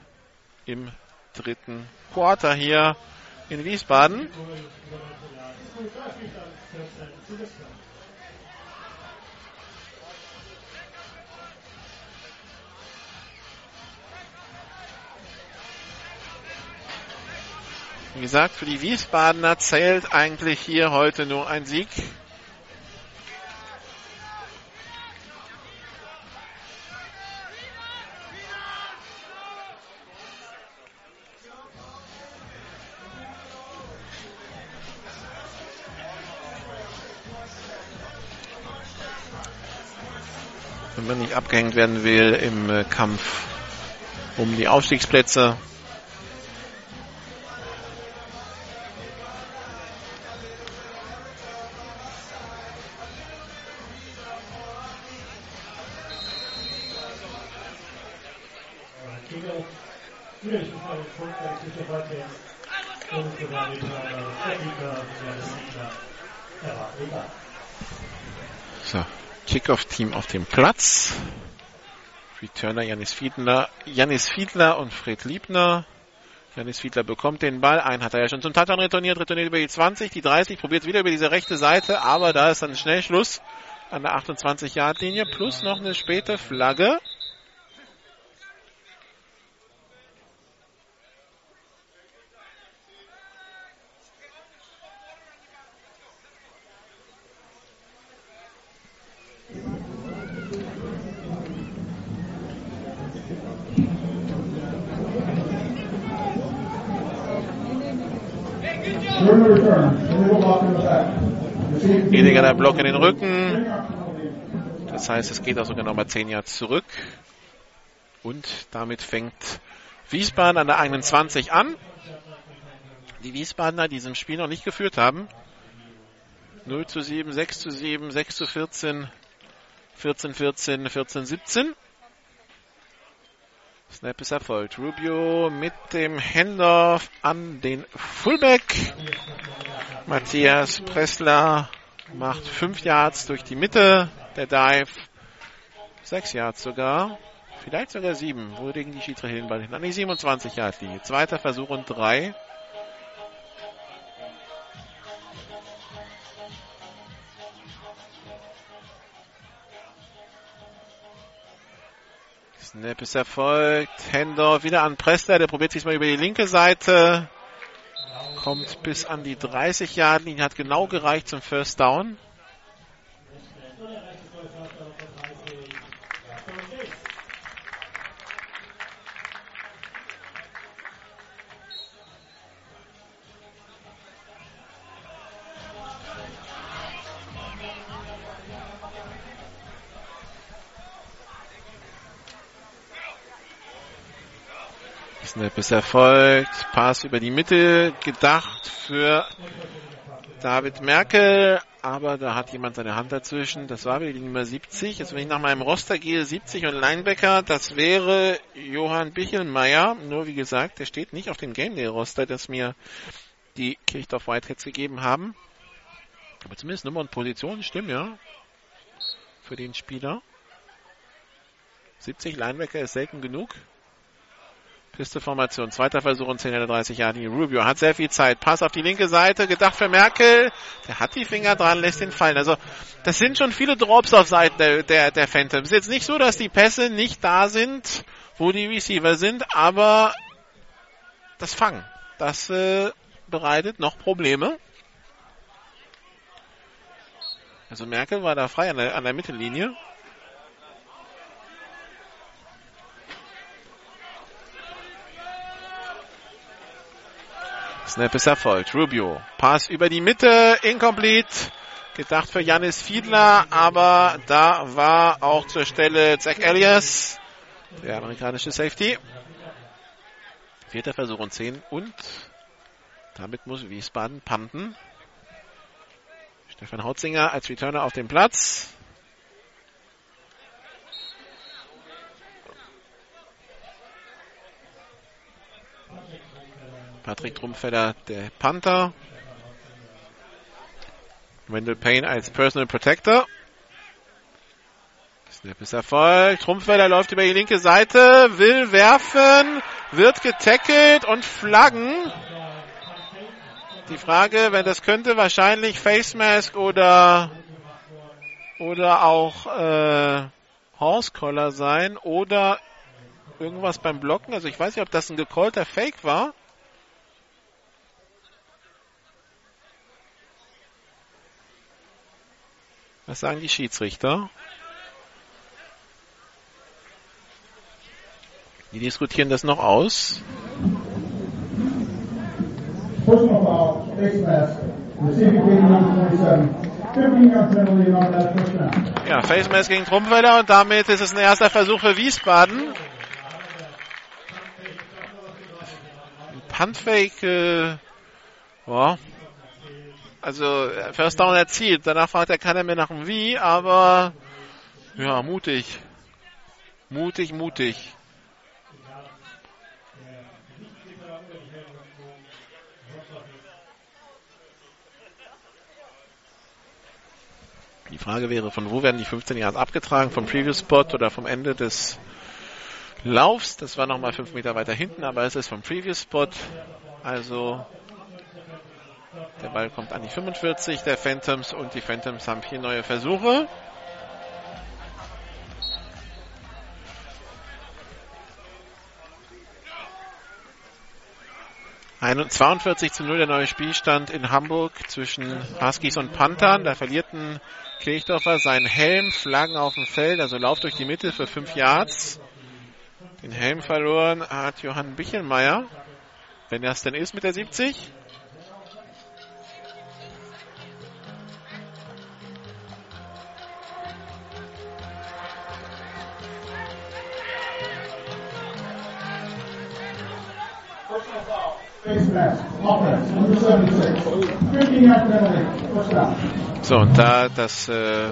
im dritten Quarter hier in Wiesbaden. Wie gesagt, für die Wiesbadener zählt eigentlich hier heute nur ein Sieg. Wenn man nicht abgehängt werden will im äh, Kampf um die Aufstiegsplätze. Kickoff-Team auf dem Platz. Returner Janis Fiedler, Janis Fiedler und Fred Liebner. Janis Fiedler bekommt den Ball. Einen hat er ja schon zum Touchdown retourniert, retourniert über die 20, die 30, probiert wieder über diese rechte Seite, aber da ist dann schnell Schluss an der 28-Yard-Linie, plus noch eine späte Flagge. Illegaler Block in den Rücken. Das heißt, es geht auch sogar nochmal 10 Jahre zurück. Und damit fängt Wiesbaden an der 21 an. Die Wiesbadener, die diesem Spiel noch nicht geführt haben. 0 zu 7, 6 zu 7, 6 zu 14, 14, 14, 14, 17. Snap ist erfolgt. Rubio mit dem Handoff an den Fullback. Matthias Pressler macht 5 Yards durch die Mitte. Der Dive 6 Yards sogar. Vielleicht sogar 7. Wo legen die Schiedsrichter den hin? An die 27 Yards Linie. Zweiter Versuch und 3. Snap ist erfolgt. Handoff wieder an Pressler. Der probiert sich mal über die linke Seite. Kommt bis an die 30 Yard Linie. Hat genau gereicht zum First Down. Snap ist erfolgt. Pass über die Mitte gedacht für David Merkel. Aber da hat jemand seine Hand dazwischen. Das war wieder die Nummer 70. Jetzt, wenn ich nach meinem Roster gehe, 70 und Linebacker, das wäre Johann Bichelmeier. Nur wie gesagt, der steht nicht auf dem Game Day Roster, das mir die Kirchdorf Whiteheads gegeben haben. Aber zumindest Nummer und Position stimmen, ja. Für den Spieler. 70 Linebacker ist selten genug. Pisteformation, zweiter Versuch und 10 30 Jahre. Rubio hat sehr viel Zeit. Pass auf die linke Seite, gedacht für Merkel. Der hat die Finger dran, lässt ihn fallen. Also, das sind schon viele Drops auf Seiten der, der, der Phantoms. Jetzt nicht so, dass die Pässe nicht da sind, wo die Receiver sind, aber das Fangen, das äh, bereitet noch Probleme. Also Merkel war da frei an der, an der Mittellinie. Snap ist erfolgt. Rubio. Pass über die Mitte. Incomplete. Gedacht für Janis Fiedler, aber da war auch zur Stelle Zach Elias, der amerikanische Safety. Vierter Versuch und 10 und damit muss Wiesbaden panten. Stefan Hautzinger als Returner auf dem Platz. Patrick Trumpfeller, der Panther. Wendell Payne als Personal Protector. Snap ist Erfolg. Trumpfeller läuft über die linke Seite, will werfen, wird getackelt und flaggen. Die Frage, wenn das könnte, wahrscheinlich Face Mask oder oder auch äh, Horse Collar sein oder irgendwas beim Blocken. Also ich weiß nicht, ob das ein gecallter Fake war. Was sagen die Schiedsrichter? Die diskutieren das noch aus. Ja, Face Mask gegen Trumpfeller und damit ist es ein erster Versuch für Wiesbaden. Puntfake, äh, boah, also First Down erzielt. Danach fragt er keiner mehr nach dem Wie, aber ja, mutig. Mutig, mutig. Die Frage wäre, von wo werden die 15 Yards abgetragen? Vom Previous Spot oder vom Ende des Laufs? Das war nochmal 5 Meter weiter hinten, aber es ist vom Previous Spot. Also der Ball kommt an die 45 der Phantoms und die Phantoms haben vier neue Versuche. Ein 42 zu 0 der neue Spielstand in Hamburg zwischen Huskies und Panthern. Da verlierten Kirchdorfer seinen Helm, Flaggen auf dem Feld, also Lauf durch die Mitte für 5 Yards. Den Helm verloren hat Johann Bichelmeier. Wenn es denn ist mit der 70. So, und da das äh,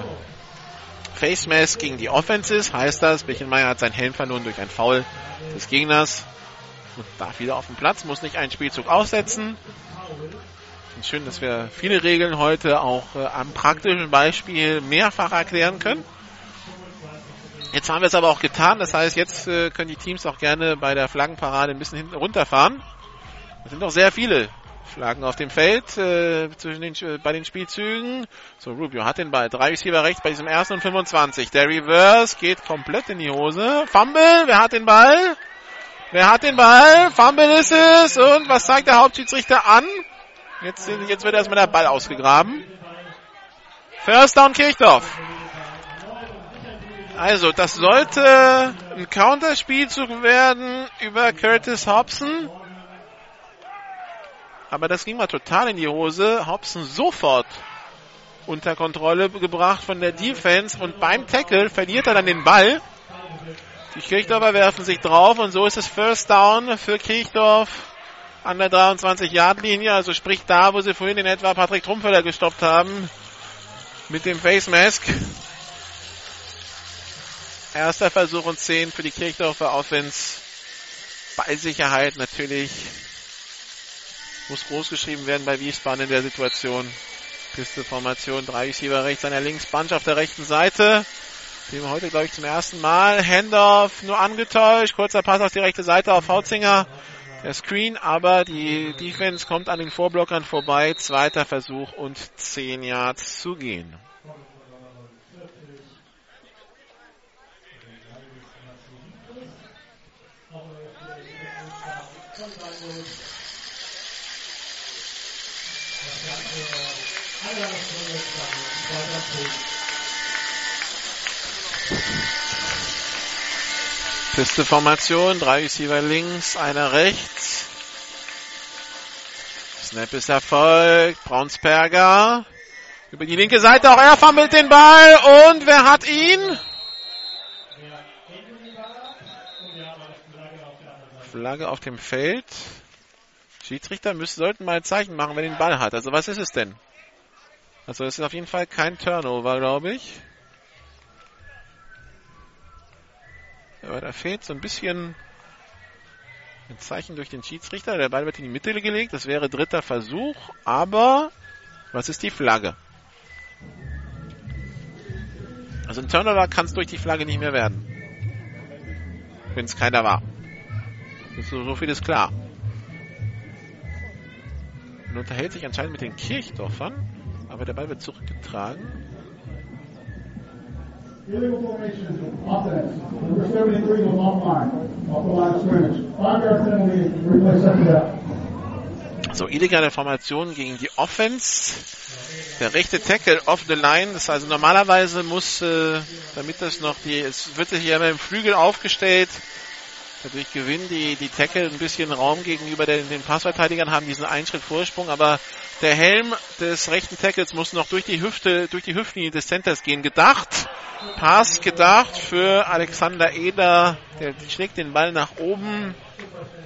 Face Mask gegen die Offense ist, heißt das, Bichelmeier hat seinen Helm verloren durch ein Foul des Gegners und darf wieder auf dem Platz, muss nicht einen Spielzug aussetzen. Schön, dass wir viele Regeln heute auch äh, am praktischen Beispiel mehrfach erklären können. Jetzt haben wir es aber auch getan, das heißt, jetzt äh, können die Teams auch gerne bei der Flaggenparade ein bisschen hinten runterfahren. Es sind noch sehr viele Flaggen auf dem Feld äh, zwischen den, äh, bei den Spielzügen. So, Rubio hat den Ball. Drei Receiver rechts bei diesem ersten und 25. Der Reverse geht komplett in die Hose. Fumble, wer hat den Ball? Wer hat den Ball? Fumble ist es. Und was zeigt der Hauptschiedsrichter an? Jetzt, jetzt wird erstmal der Ball ausgegraben. First down Kirchdorf. Also, das sollte ein Counterspielzug werden über Curtis Hobson. Aber das ging mal total in die Hose. Hobson sofort unter Kontrolle gebracht von der Defense und beim Tackle verliert er dann den Ball. Die Kirchdorfer werfen sich drauf und so ist es First Down für Kirchdorf an der 23-Yard-Linie, also sprich da, wo sie vorhin in etwa Patrick Trumpfeller gestoppt haben mit dem Face Mask. Erster Versuch und 10 für die Kirchdorfer Offense. Ballsicherheit natürlich muss groß geschrieben werden bei Wiesbaden in der Situation. Piste-Formation, drei Receiver rechts, einer links, Bunch auf der rechten Seite. Sehen heute, glaube ich, zum ersten Mal. Handoff nur angetäuscht. Kurzer Pass auf die rechte Seite auf Hautzinger. Der Screen, aber die Defense kommt an den Vorblockern vorbei. Zweiter Versuch und 10 Yards zu gehen. Piste-Formation, drei Receiver links, einer rechts. Snap ist erfolgt. Braunsberger. Über die linke Seite, auch er fummelt den Ball. Und wer hat ihn? Flagge auf dem Feld. Schiedsrichter müssen, sollten mal ein Zeichen machen, wer den Ball hat. Also was ist es denn? Also es ist auf jeden Fall kein Turnover, glaube ich. Aber da fehlt so ein bisschen ein Zeichen durch den Schiedsrichter. Der Ball wird in die Mitte gelegt. Das wäre dritter Versuch. Aber was ist die Flagge? Also ein Turnover kann es durch die Flagge nicht mehr werden. Wenn es keiner war. So, so viel ist klar. Und unterhält sich anscheinend mit den Kirchdorfern. Aber der Ball wird zurückgetragen. Illegal formation, offense. Number 73 was offline, off the line of scrimmage. Five yard penalty, replay second down. So, illegale Formation gegen die Offense. Der rechte Tackle off the line. Das also normalerweise muss, äh, damit das noch die, es wird sich ja immer im Flügel aufgestellt. Dadurch gewinnen die, die Tackle ein bisschen Raum gegenüber den, den Passverteidigern, haben diesen einen Schritt Vorsprung, aber der Helm des rechten Tackles muss noch durch die Hüfte, durch die Hüftlinie des Centers gehen. Gedacht, Pass gedacht für Alexander Eder, der schlägt den Ball nach oben.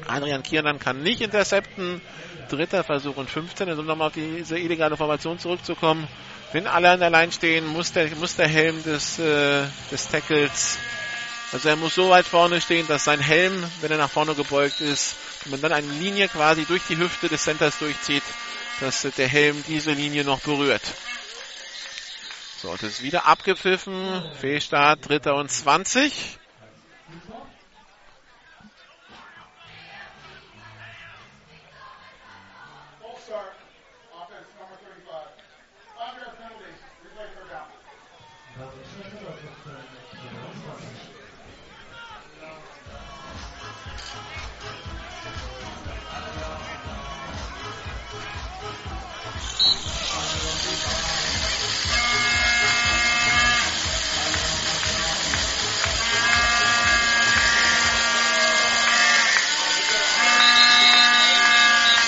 Adrian Kiernan kann nicht intercepten. Dritter Versuch und 15. Also um nochmal auf diese illegale Formation zurückzukommen. Wenn alle an der Line stehen, muss der, muss der Helm des, äh, des Tackles, also er muss so weit vorne stehen, dass sein Helm, wenn er nach vorne gebeugt ist, und man dann eine Linie quasi durch die Hüfte des Centers durchzieht, dass der Helm diese Linie noch berührt. So, das ist wieder abgepfiffen. Fehlstart, dritter und 20.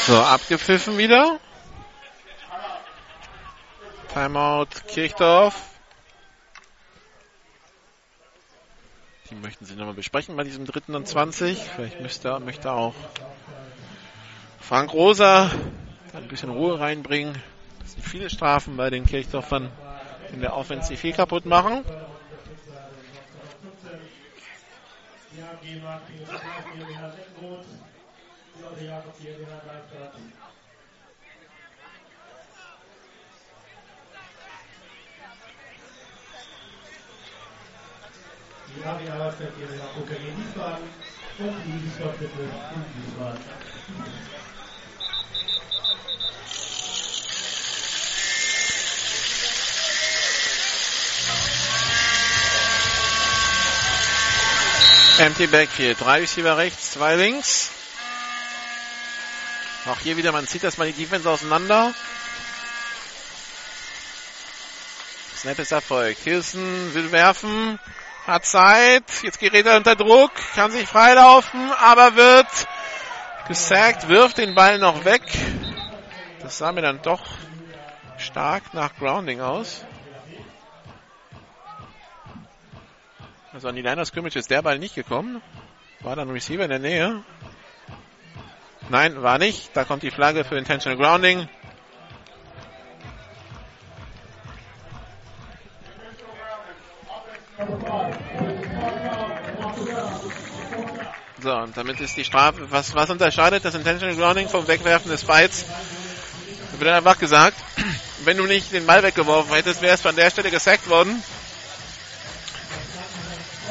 So, abgepfiffen wieder. Timeout Kirchdorf. Die möchten sie nochmal besprechen bei diesem dritten und 20. Vielleicht müsste, möchte auch Frank Rosa ein bisschen Ruhe reinbringen. Das sind viele Strafen bei den Kirchdorfern in der Offensive viel kaputt machen. Die Aria stellt ihre Nachrucker in Wiesbaden und Wiesbaden in Wiesbaden. Empty Backfield. Drei Receiver rechts, zwei links. Auch hier wieder, man zieht erstmal die Defense auseinander. Snap ist erfolgt. Hilson will werfen, hat Zeit. Jetzt gerät er unter Druck, kann sich freilaufen, aber wird gesackt, wirft den Ball noch weg. Das sah mir dann doch stark nach Grounding aus. Also an die Line of Scrimmage ist der Ball nicht gekommen. War dann Receiver in der Nähe. Nein, war nicht. Da kommt die Flagge für Intentional Grounding. So, und damit ist die Strafe, was, was unterscheidet das Intentional Grounding vom Wegwerfen des Fights? Wird einfach gesagt, wenn du nicht den Ball weggeworfen hättest, wärst du an der Stelle gesackt worden.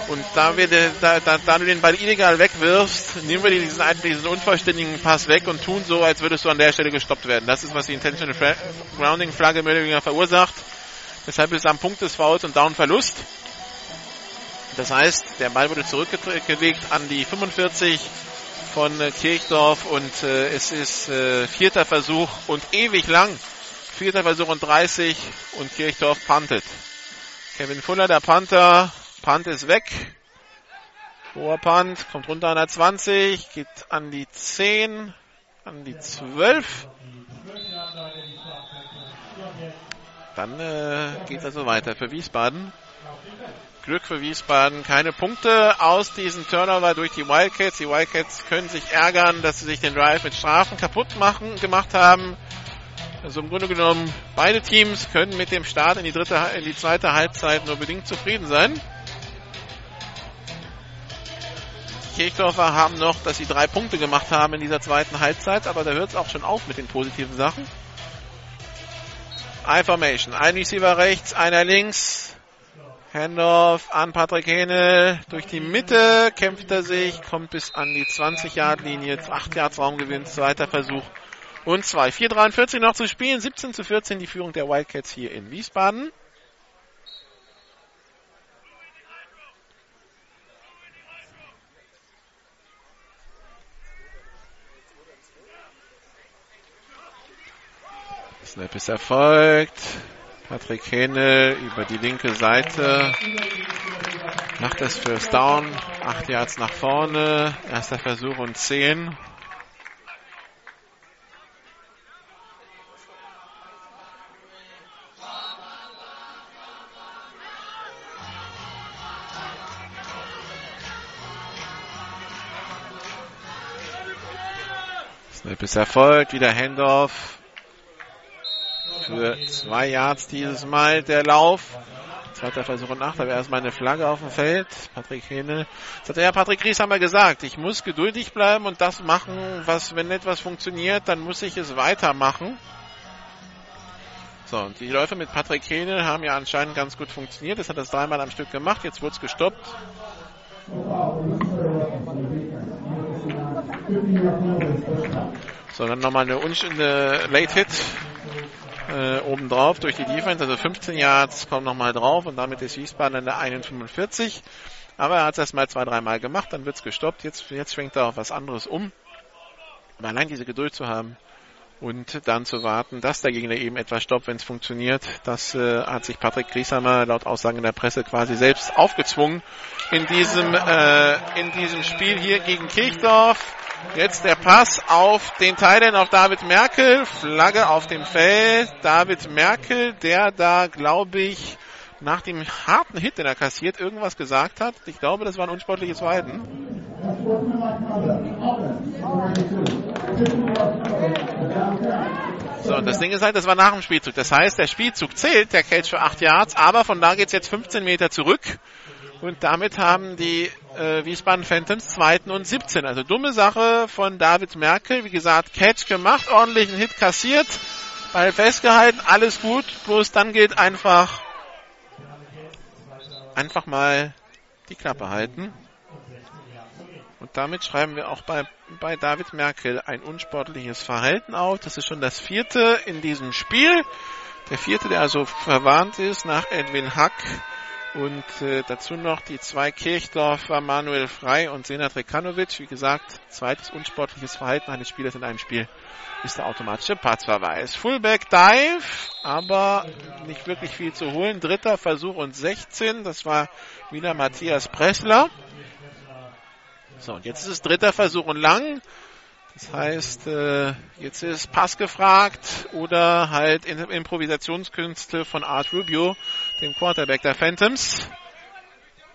Und da, wir, da, da, da du den Ball illegal wegwirfst, nehmen wir diesen, diesen unvollständigen Pass weg und tun so, als würdest du an der Stelle gestoppt werden. Das ist, was die Intentional Grounding Flagge weniger verursacht. Deshalb ist es am Punkt des Fouls und Downverlust. Das heißt, der Ball wurde zurückgelegt an die 45 von äh, Kirchdorf und äh, es ist äh, vierter Versuch und ewig lang. Vierter Versuch und 30 und Kirchdorf puntet. Kevin Fuller, der Panther, Punt ist weg. Hoher Punt, kommt runter an der 20, geht an die 10, an die 12. Dann äh, geht es also weiter für Wiesbaden. Glück für Wiesbaden. Keine Punkte aus diesem Turnover durch die Wildcats. Die Wildcats können sich ärgern, dass sie sich den Drive mit Strafen kaputt machen, gemacht haben. Also im Grunde genommen, beide Teams können mit dem Start in die dritte, in die zweite Halbzeit nur bedingt zufrieden sein. Kirchdorfer haben noch, dass sie drei Punkte gemacht haben in dieser zweiten Halbzeit, aber da hört es auch schon auf mit den positiven Sachen. I-Formation. Ein Receiver rechts, einer links. Handoff an Patrick Hähnel. Durch die Mitte kämpft er sich, kommt bis an die 20-Yard-Linie. 8 Yards Raumgewinn, zweiter Versuch und 2. 4,43 noch zu spielen. 17 zu 14 die Führung der Wildcats hier in Wiesbaden. Snap ist erfolgt. Patrick Hähne über die linke Seite. Macht das First Down. Acht Yards nach vorne. Erster Versuch und zehn. Snap ist erfolgt. Wieder Handoff für zwei Yards dieses Mal der Lauf. Zweiter Versuch und acht, aber erstmal eine Flagge auf dem Feld. Patrick Hähne. Das hat ja Patrick Ries einmal gesagt. Ich muss geduldig bleiben und das machen, was, wenn etwas funktioniert, dann muss ich es weitermachen. So, und die Läufe mit Patrick Hähne haben ja anscheinend ganz gut funktioniert. Das hat das dreimal am Stück gemacht. Jetzt wurde es gestoppt. So, dann nochmal eine, eine Late Hit äh, obendrauf durch die Defense. Also 15 Yards kommen nochmal drauf und damit ist Wiesbaden in der 1,45. Aber er hat es erstmal zwei, dreimal gemacht, dann wird es gestoppt. Jetzt, jetzt schwenkt er auf was anderes um. Aber allein diese Geduld zu haben und dann zu warten, dass der Gegner eben etwas stoppt, wenn es funktioniert, das äh, hat sich Patrick Grieshammer laut Aussagen in der Presse quasi selbst aufgezwungen in diesem, äh, in diesem Spiel hier gegen Kirchdorf. Jetzt der Pass auf den Thailand, auf David Merkel. Flagge auf dem Feld. David Merkel, der da, glaube ich, nach dem harten Hit, den er kassiert, irgendwas gesagt hat. Ich glaube, das war ein unsportliches Verhalten. So, und das Ding ist halt, das war nach dem Spielzug. Das heißt, der Spielzug zählt, der Cage für 8 Yards, aber von da geht's jetzt 15 Meter zurück. Und damit haben die äh, Wiesbaden Phantoms zweiten und 17. Also dumme Sache von David Merkel. Wie gesagt, Catch gemacht, ordentlichen Hit kassiert, Ball festgehalten, alles gut. Bloß dann geht einfach einfach mal die Klappe halten. Und damit schreiben wir auch bei, bei David Merkel ein unsportliches Verhalten auf. Das ist schon das vierte in diesem Spiel. Der vierte, der also verwarnt ist nach Edwin Hack und äh, dazu noch die zwei Kirchdorfer, Manuel Frei und Senat Rekanovic. Wie gesagt, zweites unsportliches Verhalten eines Spielers in einem Spiel ist der automatische Platzverweis. Fullback Dive, aber nicht wirklich viel zu holen. Dritter Versuch und 16. Das war wieder Matthias Pressler. So, und jetzt ist es dritter Versuch und lang. Das heißt, äh, jetzt ist Pass gefragt oder halt Improvisationskünste von Art Rubio, dem Quarterback der Phantoms.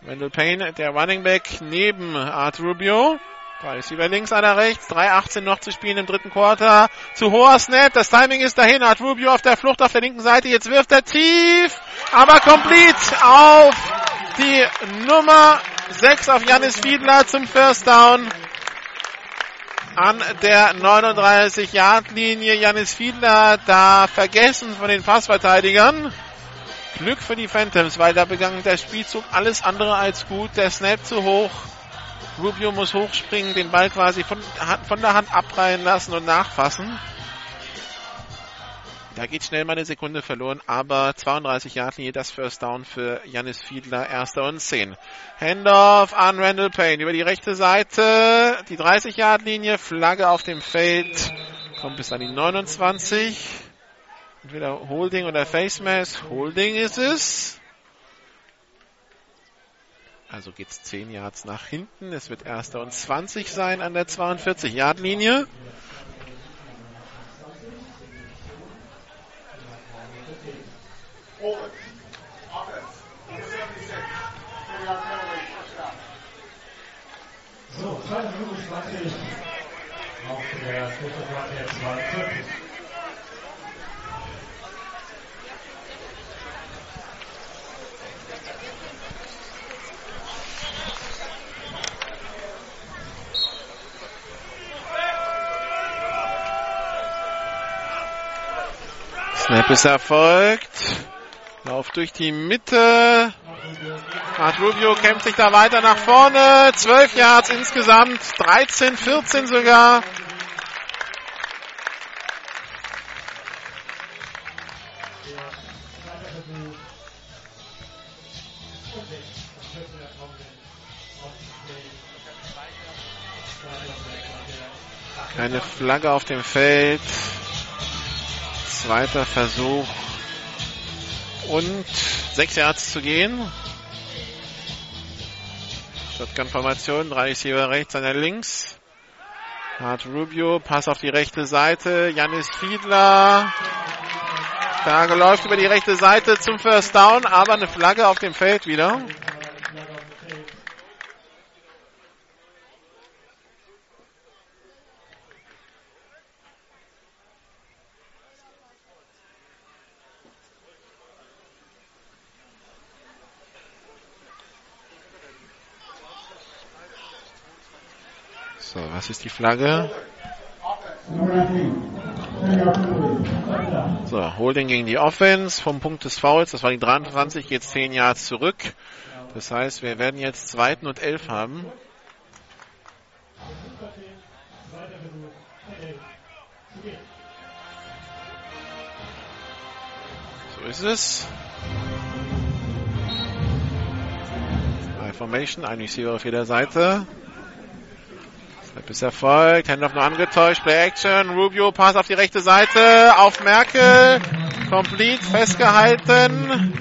Randall Payne, der Running Back neben Art Rubio. Drei Receiver links, einer rechts. 3,18 noch zu spielen im dritten Quarter. Zu hoher Snap. Das Timing ist dahin. Art Rubio auf der Flucht auf der linken Seite. Jetzt wirft er tief. Aber complete auf die Nummer 6 auf Janis Fiedler zum First Down. An der 39-Yard-Linie. Janis Fiedler da vergessen von den Passverteidigern. Glück für die Phantoms, weil da begann der Spielzug alles andere als gut. Der Snap zu hoch. Rubio muss hochspringen, den Ball quasi von, von der Hand abreihen lassen und nachfassen. Da geht schnell mal eine Sekunde verloren, aber 32 Yard Linie, das First Down für Janis Fiedler, erster und 10. Handoff an Randall Payne über die rechte Seite, die 30 Yard Linie, Flagge auf dem Feld, kommt bis an die 29. Entweder Holding oder Face Mask. Holding ist es. Also geht's 10 Yards nach hinten. Es wird erster und 20 sein an der 42 Yard Linie. So, 225 auf der Fotogramm der 42. Snap ist erfolgt. Lauf durch die Mitte. Art Rubio kämpft sich da weiter nach vorne. 12 Yards insgesamt. 13, 14 sogar. Keine Flagge auf dem Feld. Zweiter Versuch. Und sechs Yards zu gehen. Shotgun-Formation, drei Receiver rechts, einer links. Hart Rubio, Pass auf die rechte Seite. Janis Fiedler. Da läuft über die rechte Seite zum First Down, aber eine Flagge auf dem Feld wieder. So, was ist die Flagge? So, Holding gegen die Offense vom Punkt des Fouls. Das war die 23, jetzt 10 Yards zurück. Das heißt, wir werden jetzt zweiten und elf haben. So ist es. Formation, ein Receiver auf jeder Seite. Snap ist erfolgt. Handoff noch angetäuscht. Play Action. Rubio Pass auf die rechte Seite. Auf Merkel. Complete. Festgehalten.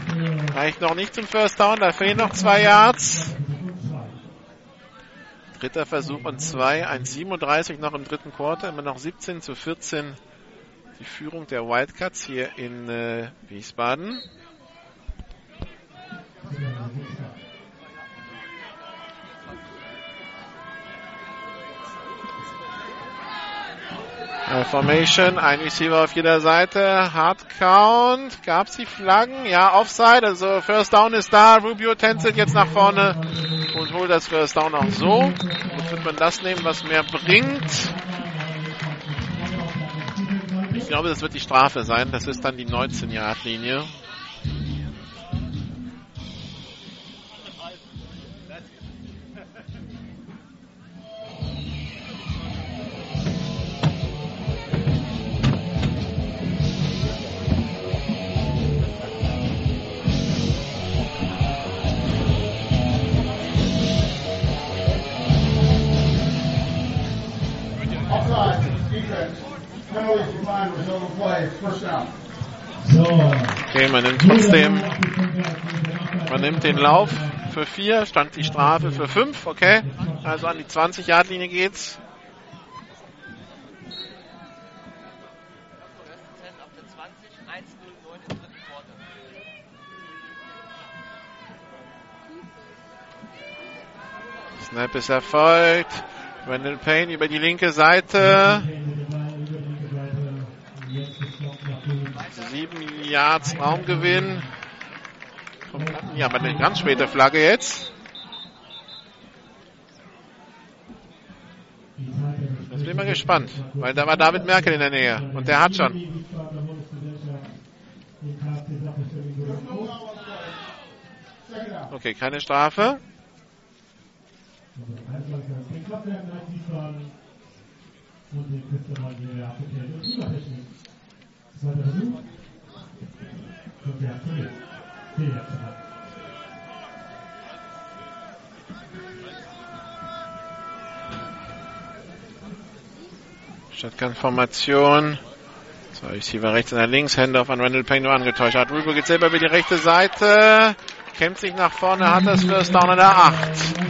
Reicht noch nicht zum First Down. Da fehlen noch zwei Yards. Dritter Versuch und zwei. 1,37 noch im dritten Quarter. Immer noch 17 zu 14. Die Führung der Wildcats hier in äh, Wiesbaden. Formation, ein Receiver auf jeder Seite, Hard Count, gab's die Flaggen? Ja, Offside, also First Down ist da, Rubio tänzelt jetzt nach vorne und holt das First Down auch so. Jetzt wird man das nehmen, was mehr bringt. Ich glaube, das wird die Strafe sein, das ist dann die 19-Yard-Linie. Okay, man nimmt trotzdem, man nimmt den Lauf für vier, stand die Strafe für fünf, okay. Also an die 20-Yard-Linie geht's. Snap ist erfolgt. Randall Payne über die linke Seite. Sieben Yards Raumgewinn. Ja, aber eine ganz späte Flagge jetzt. Jetzt bin ich mal gespannt, weil da war David Merkel in der Nähe und der hat schon. Okay, keine Strafe. Shotgun-Formation. So, Receiver rechts und links, Hände auf an Randall Payne nur angetäuscht. Hat Rubio geht selber über die rechte Seite, kämpft sich nach vorne, hat das First Down in der 8.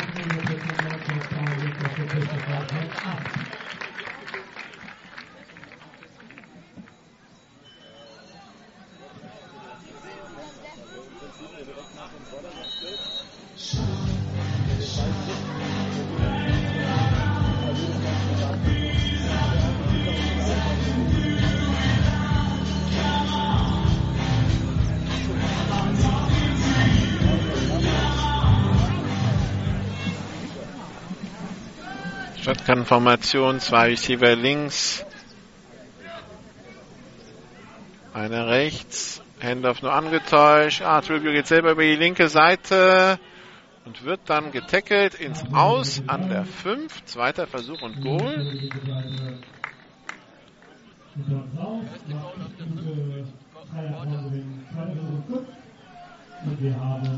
Shotgun-Formation, zwei Receiver links, einer rechts, Handoff nur angetäuscht. Ah, Tribute geht selber über die linke Seite und wird dann getackelt ins Aus an der 5. Zweiter Versuch und Goal.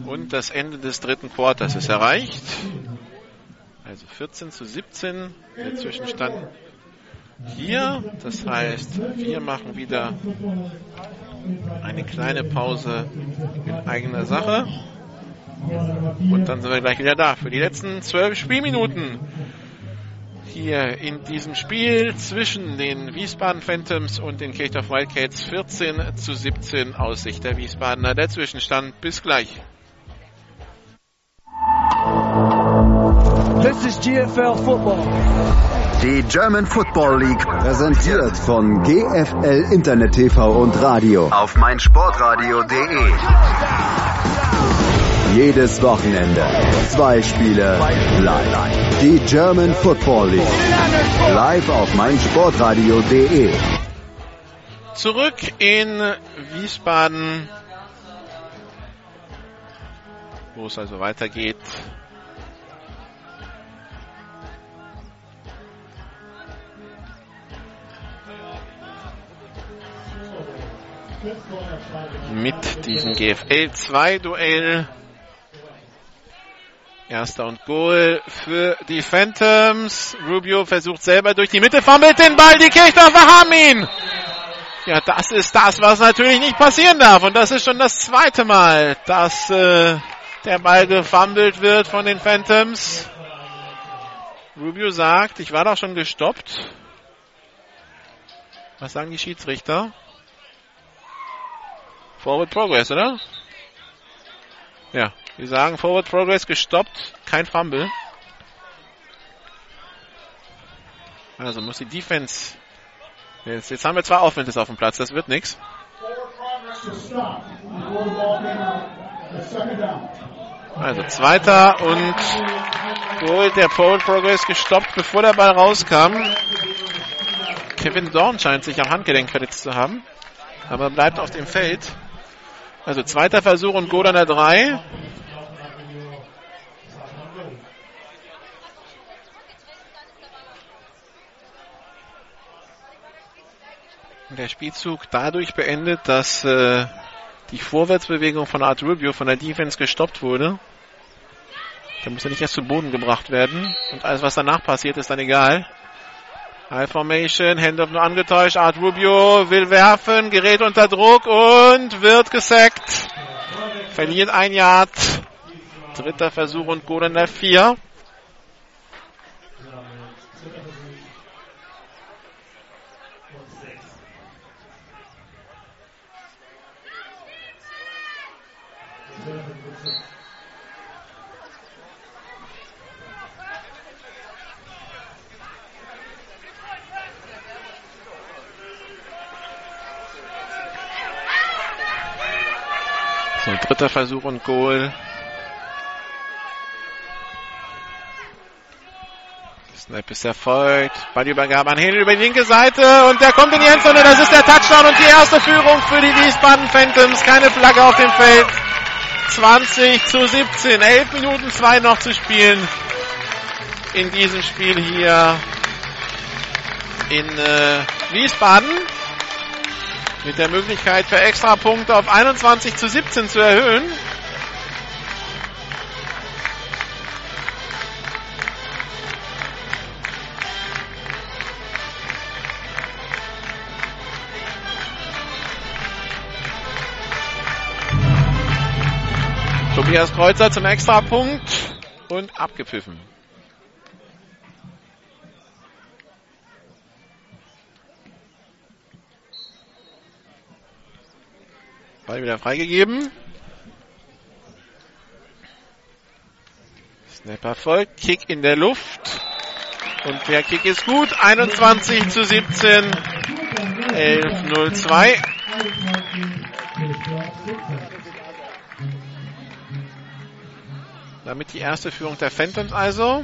Und das Ende des dritten Quarters ist erreicht. Also 14 zu 17 der Zwischenstand hier. Das heißt, wir machen wieder eine kleine Pause in eigener Sache. Und dann sind wir gleich wieder da für die letzten zwölf Spielminuten hier in diesem Spiel zwischen den Wiesbaden Phantoms und den Kirchdorf Wildcats 14 zu 17 aus Sicht der Wiesbadener. Der Zwischenstand bis gleich. This is GFL Football. Die German Football League präsentiert von GFL Internet TV und Radio auf meinsportradio.de. Jedes Wochenende zwei Spiele live. Die German Football League live auf meinsportradio.de. Zurück in Wiesbaden, wo es also weitergeht mit diesem GFL 2 Duell. Erster und Goal für die Phantoms. Rubio versucht selber durch die Mitte, fummelt den Ball, die Kirchdorfer haben ihn. Ja, das ist das, was natürlich nicht passieren darf. Und das ist schon das zweite Mal, dass äh, der Ball gefummelt wird von den Phantoms. Rubio sagt, ich war doch schon gestoppt. Was sagen die Schiedsrichter? Forward Progress, oder? Ja, wir sagen Forward Progress gestoppt, kein Fumble. Also muss die Defense. Jetzt, jetzt haben wir zwei Offenses auf dem Platz, das wird nichts. Also zweiter und Goal der Forward Progress gestoppt, bevor der Ball rauskam. Kevin Dorn scheint sich am Handgelenk verletzt zu haben, aber bleibt auf dem Feld. Also zweiter Versuch und Goal der 3. Der Spielzug dadurch beendet, dass äh, die Vorwärtsbewegung von Art Rubio von der Defense gestoppt wurde. Da muss er nicht erst zu Boden gebracht werden. Und alles, was danach passiert, ist dann egal. High Formation, Handoff nur angetäuscht. Art Rubio will werfen, gerät unter Druck und wird gesackt. Verliert ein Yard. Dritter Versuch und Goal in der 4. So, dritter Versuch und Goal. Snap ist erfolgt. Ballübergabe an Henry über die linke Seite und der kommt in die Endzone. Das ist der Touchdown und die erste Führung für die Wiesbaden Phantoms. Keine Flagge auf dem Feld. 20 zu 17. 11 Minuten 2 noch zu spielen in diesem Spiel hier in äh, Wiesbaden. Mit der Möglichkeit für Extrapunkte auf 21 zu 17 zu erhöhen. Tobias Kreuzer zum Extrapunkt und abgepfiffen. Ball wieder freigegeben. Snap erfolgt. Kick in der Luft. Und der Kick ist gut. 21 zu 17. 11 0 2. Damit die erste Führung der Phantoms also.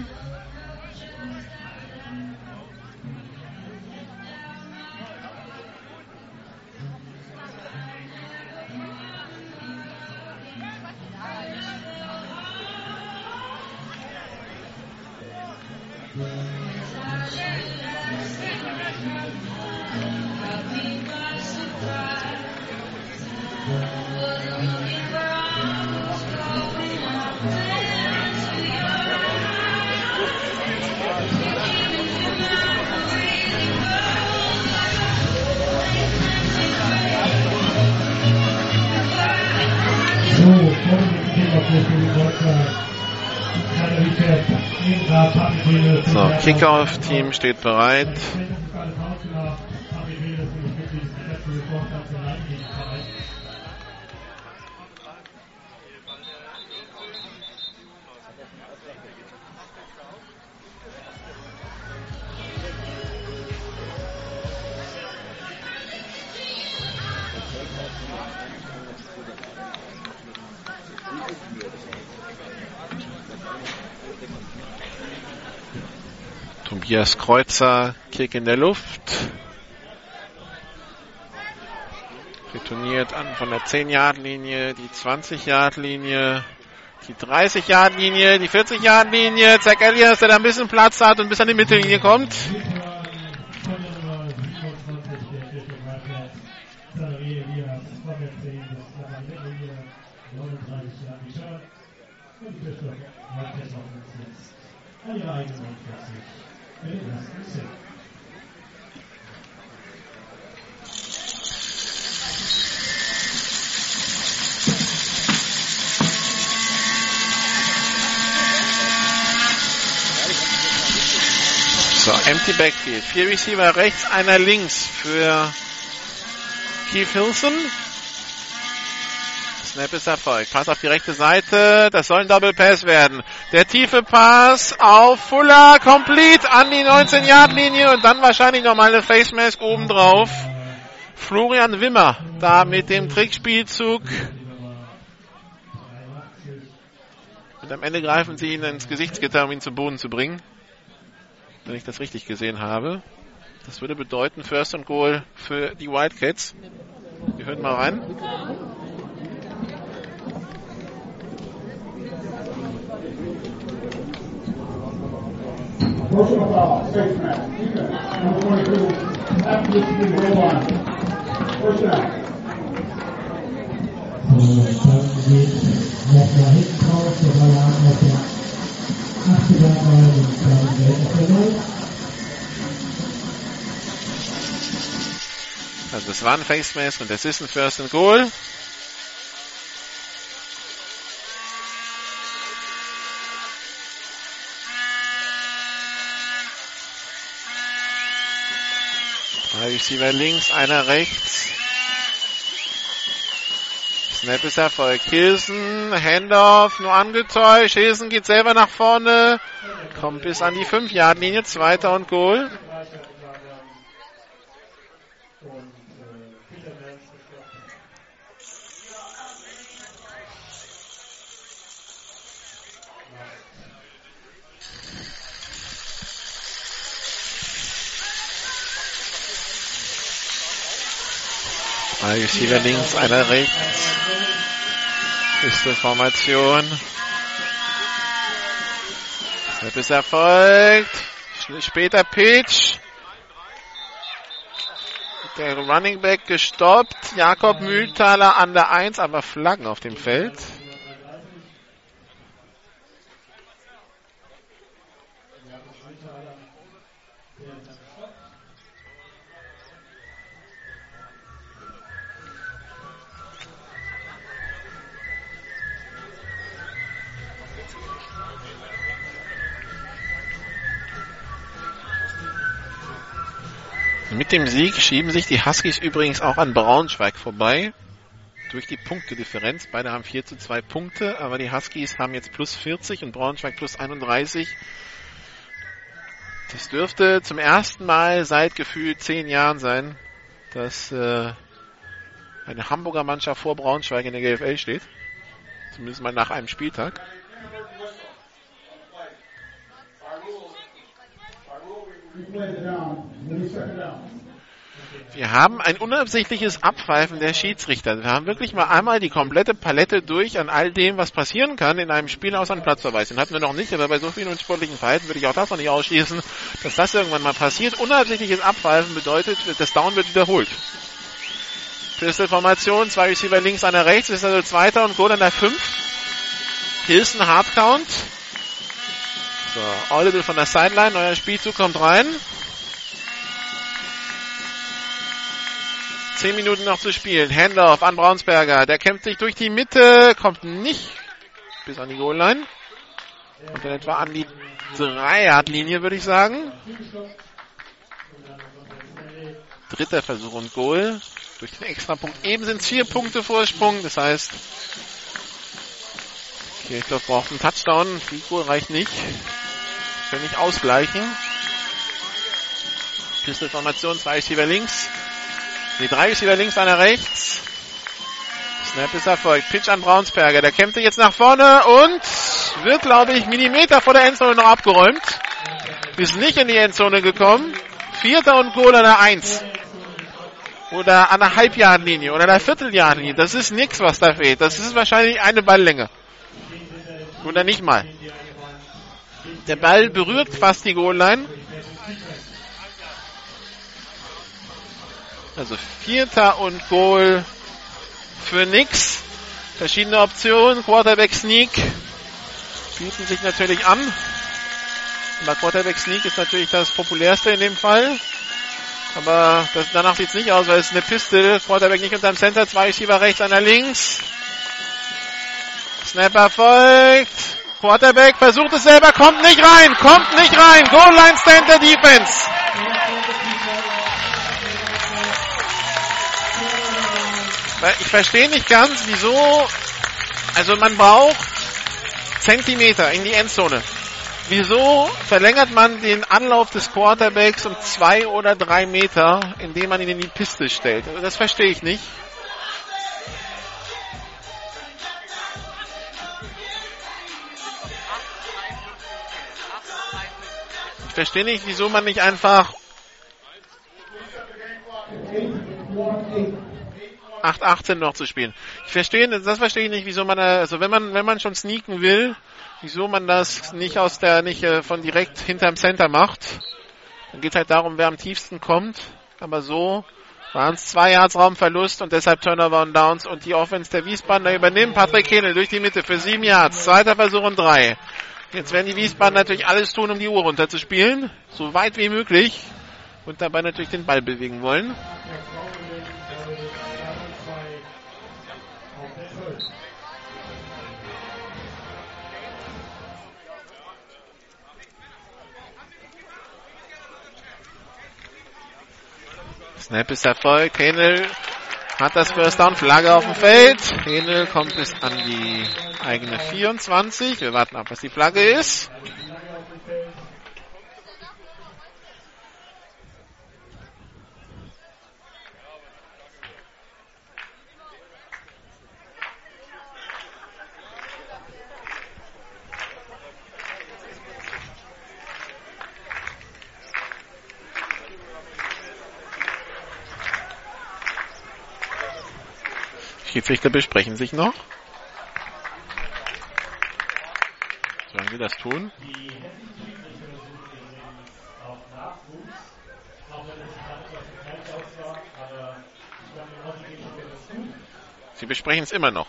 So, Kickoff-Team steht bereit. Tobias Kreuzer, Kick in der Luft. Retourniert an von der 10-Yard-Linie, die 20-Yard-Linie, die 30-Yard-Linie, die 40-Yard-Linie. Zack Elias, der da ein bisschen Platz hat und bis an die Mittellinie kommt. So, empty backfield. Vier Receiver rechts, einer links für Keith Hilson. Snap ist erfolgt. Pass auf die rechte Seite. Das soll ein Double Pass werden. Der tiefe Pass auf Fuller. Complete an die 19-Yard-Linie und dann wahrscheinlich nochmal eine Face Mask obendrauf. Florian Wimmer da mit dem Trickspielzug. Und am Ende greifen sie ihn ins Gesichtsgitter, um ihn zu Boden zu bringen. Wenn ich das richtig gesehen habe. Das würde bedeuten First and Goal für die Wildcats. Wir hören mal rein. Motion of foul, six man, defense, number twenty-two, after this, you can go on. First down. Also das war ein Face Mask und das ist ein First and Goal. Receiver links, einer rechts. Snap ist erfolgt. Hilsen, Handoff, nur angetäuscht. Hilsen geht selber nach vorne. Kommt bis an die 5-Yard-Linie. Zweiter und Goal. Drei Receiver links, einer rechts. Ist Formation. Snap ist erfolgt. Später Pitch. Der Running Back gestoppt. Jakob Mühltaler an der 1, aber Flaggen auf dem Feld. Mit dem Sieg schieben sich die Huskies übrigens auch an Braunschweig vorbei. Durch die Punktedifferenz. Beide haben 4 zu 2 Punkte, aber die Huskies haben jetzt plus 40 und Braunschweig plus 31. Das dürfte zum ersten Mal seit gefühlt 10 Jahren sein, dass äh, eine Hamburger Mannschaft vor Braunschweig in der GFL steht. Zumindest mal nach einem Spieltag. Wir haben ein unabsichtliches Abpfeifen der Schiedsrichter. Wir haben wirklich mal einmal die komplette Palette durch an all dem, was passieren kann in einem Spiel außer einem Platzverweis. Den hatten wir noch nicht, aber bei so vielen unsportlichen Verhalten würde ich auch das noch nicht ausschließen, dass das irgendwann mal passiert. Unabsichtliches Abpfeifen bedeutet, das Down wird wiederholt. Pistol-Formation, zwei Receiver links, einer rechts, ist also zweiter und Goal an der 5. Hilson Hardcount. So, Audible von der Sideline, neuer Spielzug kommt rein. Zehn Minuten noch zu spielen. Handoff an Braunsberger. Der kämpft sich durch die Mitte, kommt nicht bis an die Goal-Line. Und dann etwa an die 3-Yard-Linie, würde ich sagen. Dritter Versuch und Goal. Durch den Extrapunkt eben sind es vier Punkte Vorsprung. Das heißt, Kirchdorf braucht einen Touchdown. Field Goal reicht nicht. Können nicht ausgleichen. Pistol-Formation, zwei Receiver links. Die drei Receiver links, einer rechts. Snap ist erfolgt. Pitch an Braunsberger. Der kämpft jetzt nach vorne und wird, glaube ich, Millimeter vor der Endzone noch abgeräumt. Ist nicht in die Endzone gekommen. Vierter und Goal an der Eins. Oder an der Halbjahrlinie oder der Vierteljahrlinie. Das ist nichts, was da fehlt. Das ist wahrscheinlich eine Balllänge. Oder nicht mal. Der Ball berührt fast die Goal-Line. Also Vierter und Goal für nix. Verschiedene Optionen. Quarterback Sneak bieten sich natürlich an. Aber Quarterback Sneak ist natürlich das populärste in dem Fall. Aber das, danach sieht es nicht aus, weil es eine Piste. Quarterback nicht unterm Center. Zwei Receiver rechts, einer links. Snap erfolgt. Quarterback versucht es selber, kommt nicht rein, kommt nicht rein. Goal Line Center Defense. Ich verstehe nicht ganz, wieso, also man braucht Zentimeter in die Endzone. Wieso verlängert man den Anlauf des Quarterbacks um zwei oder drei Meter, indem man ihn in die Piste stellt? Das verstehe ich nicht. Verstehe nicht, wieso man nicht einfach 8-18 noch zu spielen. Ich verstehe, das verstehe ich nicht, wieso man, also wenn man, wenn man schon sneaken will, wieso man das nicht aus der, nicht äh, von direkt hinterm Center macht. Dann geht halt darum, wer am tiefsten kommt. Aber so waren es zwei Yards Raumverlust und deshalb Turnover und Downs und die Offense der Wiesbadener übernimmt. Patrick Kehnel durch die Mitte für sieben Yards. Zweiter Versuch und drei. Jetzt werden die Wiesbaden natürlich alles tun, um die Uhr runterzuspielen. So weit wie möglich. Und dabei natürlich den Ball bewegen wollen. Snap ist Erfolg. Henel hat das First Down. Flagge auf dem Feld. Henel kommt bis an die eigene 24. Wir warten ab, was die Flagge ist. Schiedsrichter besprechen sich noch. Sollen sie das tun? Sie besprechen es immer noch.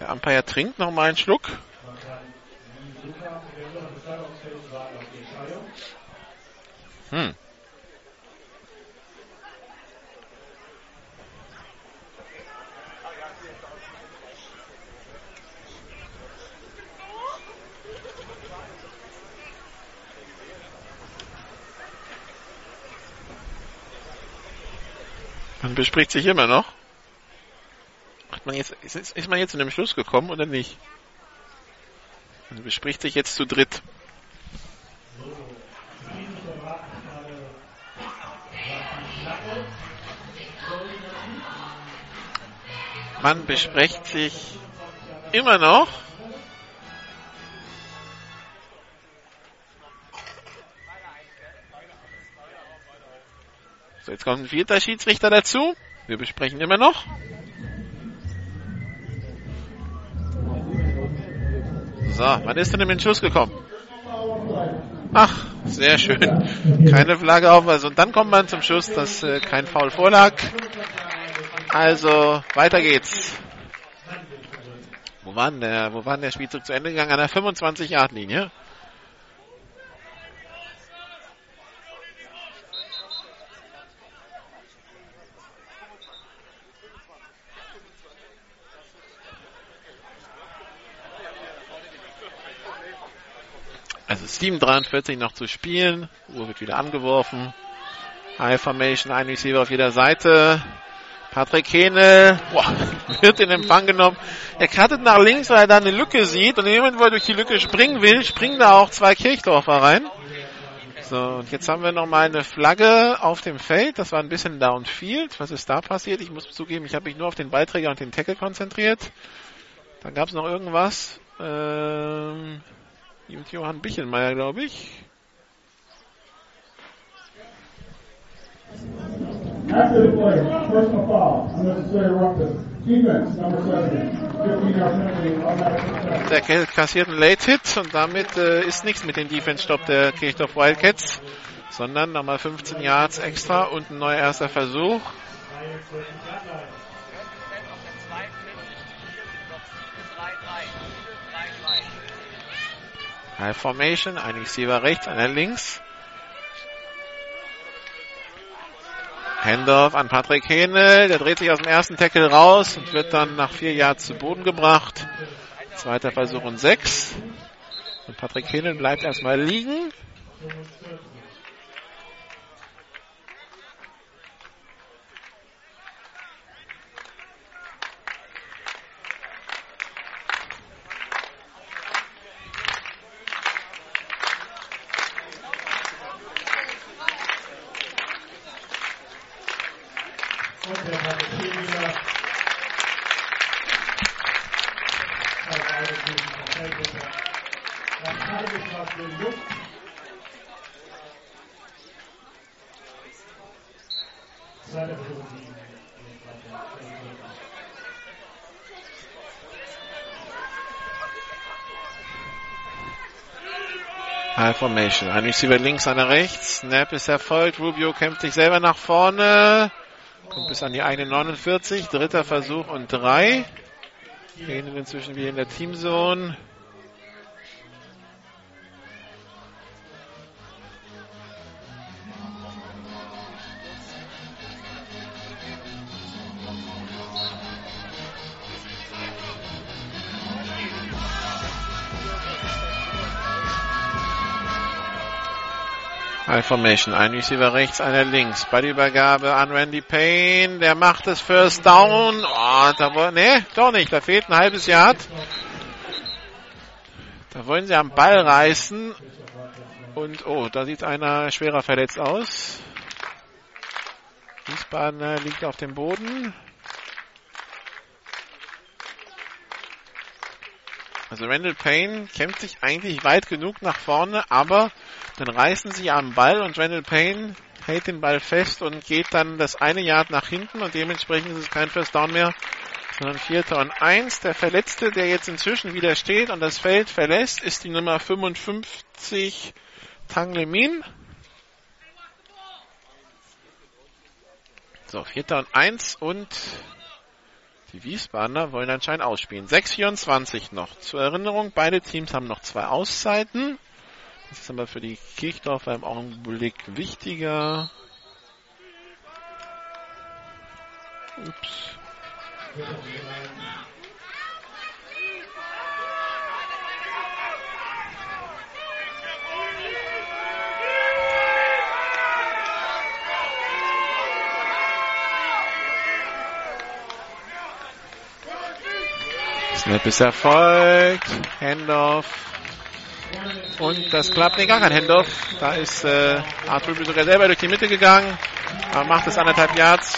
Der Umpire trinkt noch mal einen Schluck. Hm. Man bespricht sich immer noch. Hat man jetzt, ist, ist man jetzt zu einem Schluss gekommen oder nicht? Man bespricht sich jetzt zu dritt. Man bespricht sich immer noch. Jetzt kommt ein vierter Schiedsrichter dazu. Wir besprechen immer noch. So, wann ist denn im Entschluss gekommen? Ach, sehr schön. Keine Flagge auf. Also, und dann kommt man zum Schluss, dass äh, kein Foul vorlag. Also, weiter geht's. Wo war denn der, wo war denn der Spielzug zu Ende gegangen? An der 25-Yard-Linie. 7,43 noch zu spielen. Uhr wird wieder angeworfen. High Formation, ein Receiver auf jeder Seite. Patrick Hene boah, wird in Empfang genommen. Er cuttet nach links, weil er da eine Lücke sieht. Und jemand, wo er durch die Lücke springen will, springen da auch zwei Kirchdorfer rein. So, und jetzt haben wir nochmal eine Flagge auf dem Feld. Das war ein bisschen Downfield. Was ist da passiert? Ich muss zugeben, ich habe mich nur auf den Beiträger und den Tackle konzentriert. Dann gab es noch irgendwas. Ähm, mit Johann Bichelmeier, glaube ich. After the play, personal foul, unnecessary roughness. Defense, number 70. 15 yard penalty, automatic Der kassiert einen Late Hit und damit äh, ist nichts mit dem Defense-Stop der Kirchdorf Wildcats, sondern nochmal 15 Yards extra und ein neuer erster Versuch. High Formation, ein Receiver rechts, einer links. Handoff an Patrick Hähnel, der dreht sich aus dem ersten Tackle raus und wird dann nach vier Yards zu Boden gebracht. Zweiter Versuch und sechs. Und Patrick Hähnel bleibt erstmal liegen. Und der Patrick Hene als Eigentümer vom Feldrichter. Nach halbes Jahr den Luft. Zweiter Versuch und sieben. High Formation. Ein Receiver links, einer rechts. Snap ist erfolgt. Rubio kämpft sich selber nach vorne. Kommt bis an die eigene 49. Dritter Versuch und drei. Gehen inzwischen wieder in der Teamzone. Formation. Ein Receiver rechts, einer links. Ballübergabe an Randy Payne. Der macht es First Down. Oh, da wollen, nee, doch nicht. Da fehlt ein halbes Yard. Da wollen sie am Ball reißen. Und, oh, da sieht einer schwerer verletzt aus. Wiesbaden äh, liegt auf dem Boden. Also Randall Payne kämpft sich eigentlich weit genug nach vorne, aber dann reißen sie am Ball und Randall Payne hält den Ball fest und geht dann das eine Yard nach hinten und dementsprechend ist es kein First Down mehr, sondern Vierter und Eins. Der Verletzte, der jetzt inzwischen wieder steht und das Feld verlässt, ist die Nummer 55 Tang Lemin. So, Vierter und Eins und die Wiesbadener wollen anscheinend ausspielen. 6,24 noch. Zur Erinnerung, beide Teams haben noch zwei Auszeiten. Das ist aber für die Kirchdorfer im Augenblick wichtiger. Ups. Snap ist erfolgt. Handoff. Und das klappt. Nee, gar kein Handoff. Da ist äh, Arthur sogar selber durch die Mitte gegangen. Aber macht es anderthalb Yards.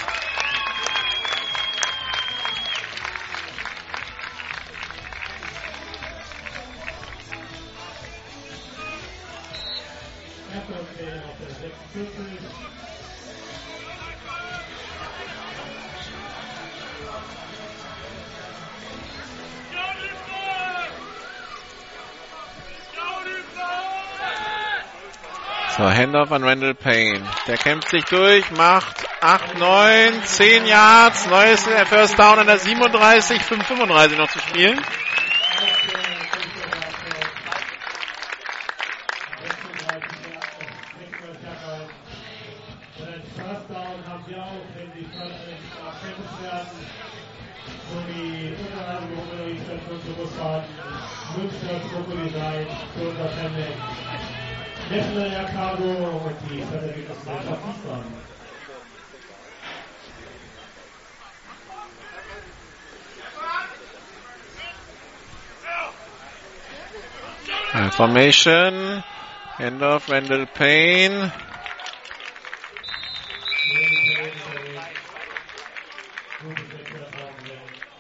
Handoff an Randall Payne. Der kämpft sich durch, macht 8, 9, 10 Yards. Neues First Down an der 37, 5, 35 noch zu spielen. Formation. Handoff, Randall Payne.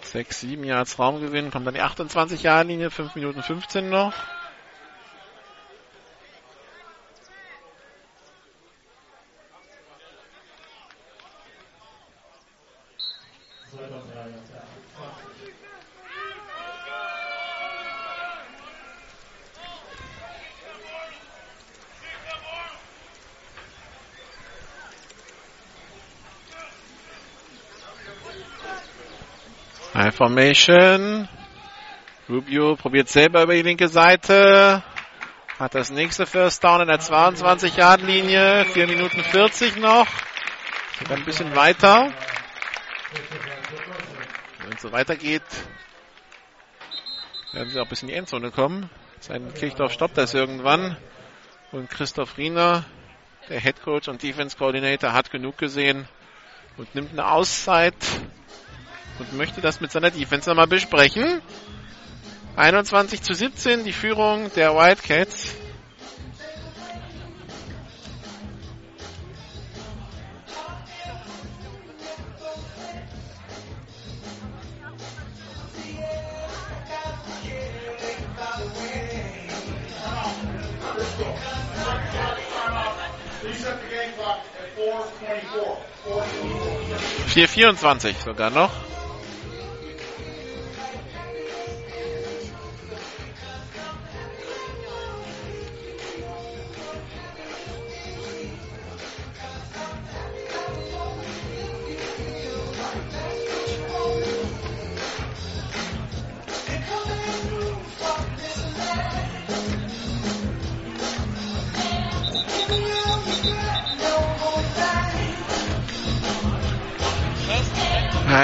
Sechs, sieben Yards Raumgewinn, kommt dann die 28 Yard Linie, 5 Minuten 15 noch. Formation. Rubio probiert selber über die linke Seite. Hat das nächste First Down in der 22-Yard-Linie. 4 Minuten 40 noch. Geht ein bisschen weiter. Wenn es so weitergeht, werden sie auch bis in die Endzone kommen. Sein Kirchdorf stoppt das irgendwann. Und Christoph Riener, der Head Coach und Defense Coordinator, hat genug gesehen und nimmt eine Auszeit und möchte das mit seiner Defense nochmal besprechen. 21 zu 17 die Führung der Wildcats. Vier vierundzwanzig sogar noch.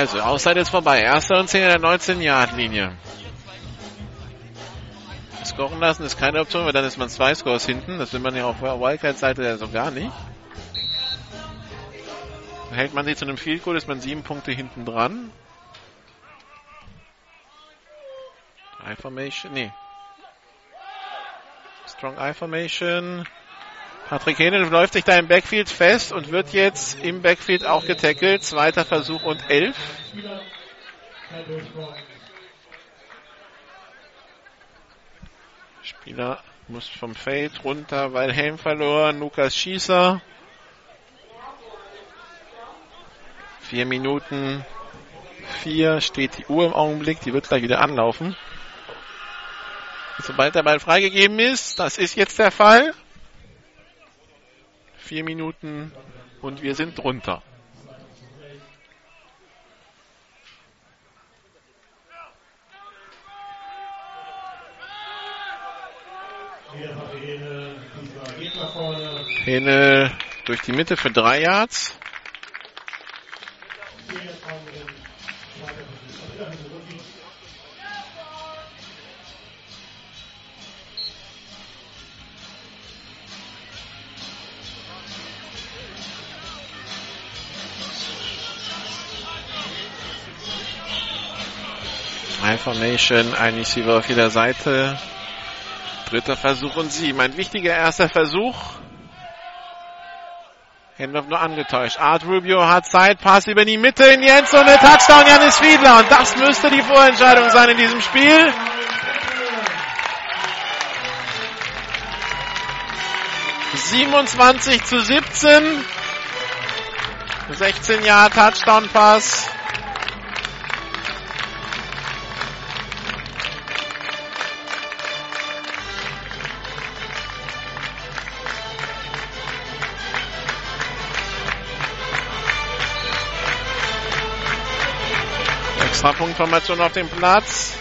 Also, Auszeit ist vorbei. Erster und 10 in der 19-Yard-Linie. Scoren lassen ist keine Option, weil dann ist man zwei Scores hinten. Das will man ja auf der Wildcat-Seite ja so gar nicht. Hält man sich zu einem Field Goal, ist man sieben Punkte hinten dran. I Formation, nee. Strong I Formation. Patrick Henen läuft sich da im Backfield fest und wird jetzt im Backfield auch getackelt. Zweiter Versuch und elf. Spieler muss vom Feld runter, weil Helm verloren. Lukas Schießer Vier Minuten vier steht die Uhr im Augenblick. Die wird gleich wieder anlaufen. Sobald der Ball freigegeben ist, das ist jetzt der Fall. Vier Minuten und wir sind drunter. Hähne durch die Mitte für drei Yards. High Formation, ein Receiver auf jeder Seite. Dritter Versuch und sieben. Ein wichtiger erster Versuch. Hendorf nur angetäuscht. Art Rubio hat Zeit, Pass über die Mitte in die Endzone, Touchdown Janis Fiedler. Und das müsste die Vorentscheidung sein in diesem Spiel. Siebenundzwanzig zu 17. 16 Jahre Touchdown Pass. Extrapunktformation auf dem Platz.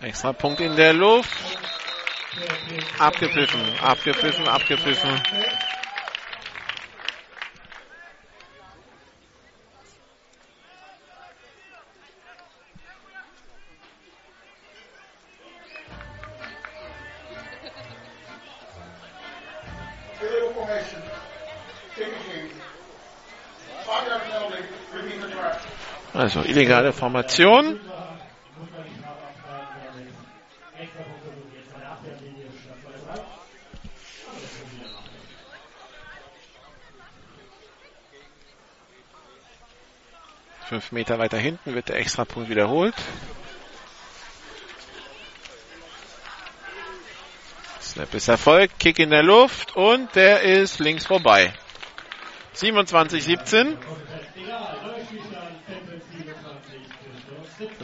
Extra Punkt in der Luft. Abgepfiffen, abgepfiffen, abgepfiffen. Also illegale Formation. Fünf Meter weiter hinten wird der Extrapunkt wiederholt. Snap ist erfolgt, Kick in der Luft und der ist links vorbei. 27-17.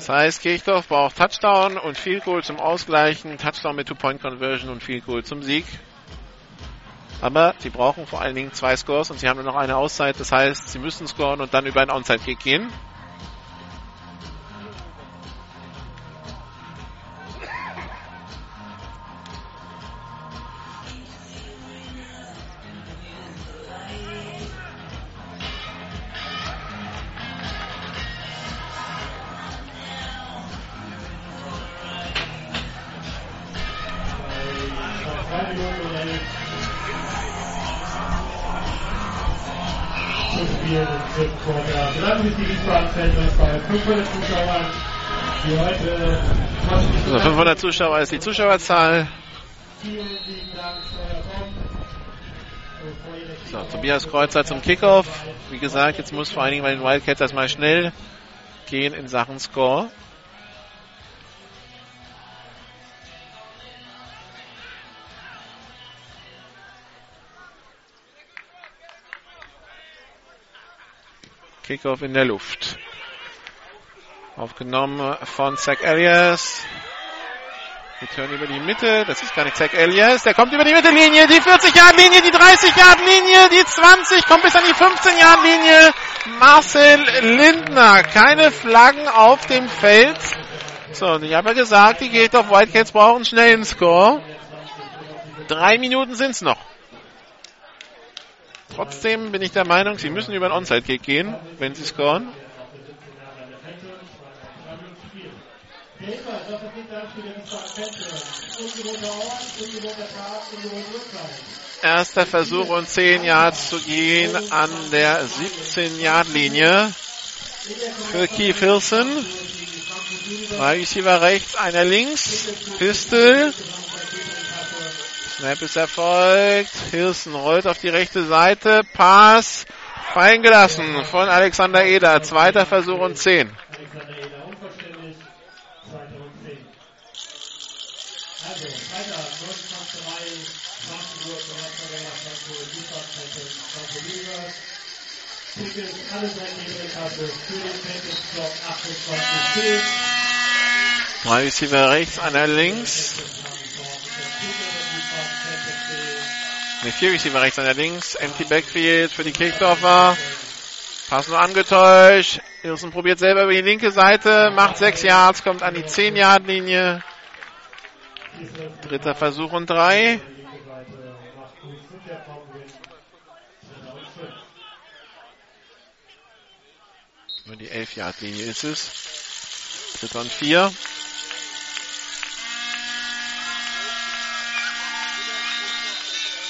Das heißt, Kirchdorf braucht Touchdown und Field Goal zum Ausgleichen, Touchdown mit Two-Point-Conversion und Field Goal zum Sieg. Aber sie brauchen vor allen Dingen zwei Scores und sie haben nur noch eine Auszeit. Das heißt, sie müssen scoren und dann über einen Onside-Kick gehen. Zuschauer ist die Zuschauerzahl. So, Tobias Kreuzer zum Kickoff. Wie gesagt, jetzt muss vor allen Dingen bei den Wildcats erstmal schnell gehen in Sachen Score. Kickoff in der Luft. Aufgenommen von Zach Elias. Return über die Mitte. Das ist gar nicht Zach Elias. Der kommt über die Mittellinie. Die 40-Yard-Linie, die 30-Yard-Linie, die 20, kommt bis an die 15-Yard-Linie. Marcel Lindner. Keine Flaggen auf dem Feld. So, und ich habe ja gesagt, die geht auf Wildcats brauchen einen Score. Drei Minuten sind's noch. Trotzdem bin ich der Meinung, sie müssen über den Onside-Kick gehen, wenn sie scoren. Erster Versuch und 10 Yards zu gehen an der 17-Yard-Linie für Keith Hilson. Drei Receiver rechts, einer links. Pistol. Snap ist erfolgt. Hilson rollt auf die rechte Seite. Pass fallen gelassen von Alexander Eder. Zweiter Versuch und 10. Also, 29. Mai, Straßenburg, Donnerstag, Frankfurt, Wiesbaden, Frankfurt. Tickets, alle seid in der Kasse für den Campus Block 28C. Drei Receiver rechts, einer links. Ne, vier Receiver rechts, einer links. Empty Backfield für die Kirchdorfer. Pass nur angetäuscht. Irsen probiert selber über die linke Seite, macht sechs Yards, kommt an die 10 Yard Linie. Dritter Versuch und drei. Über die 11 Yard Linie ist es. Dritter und vier.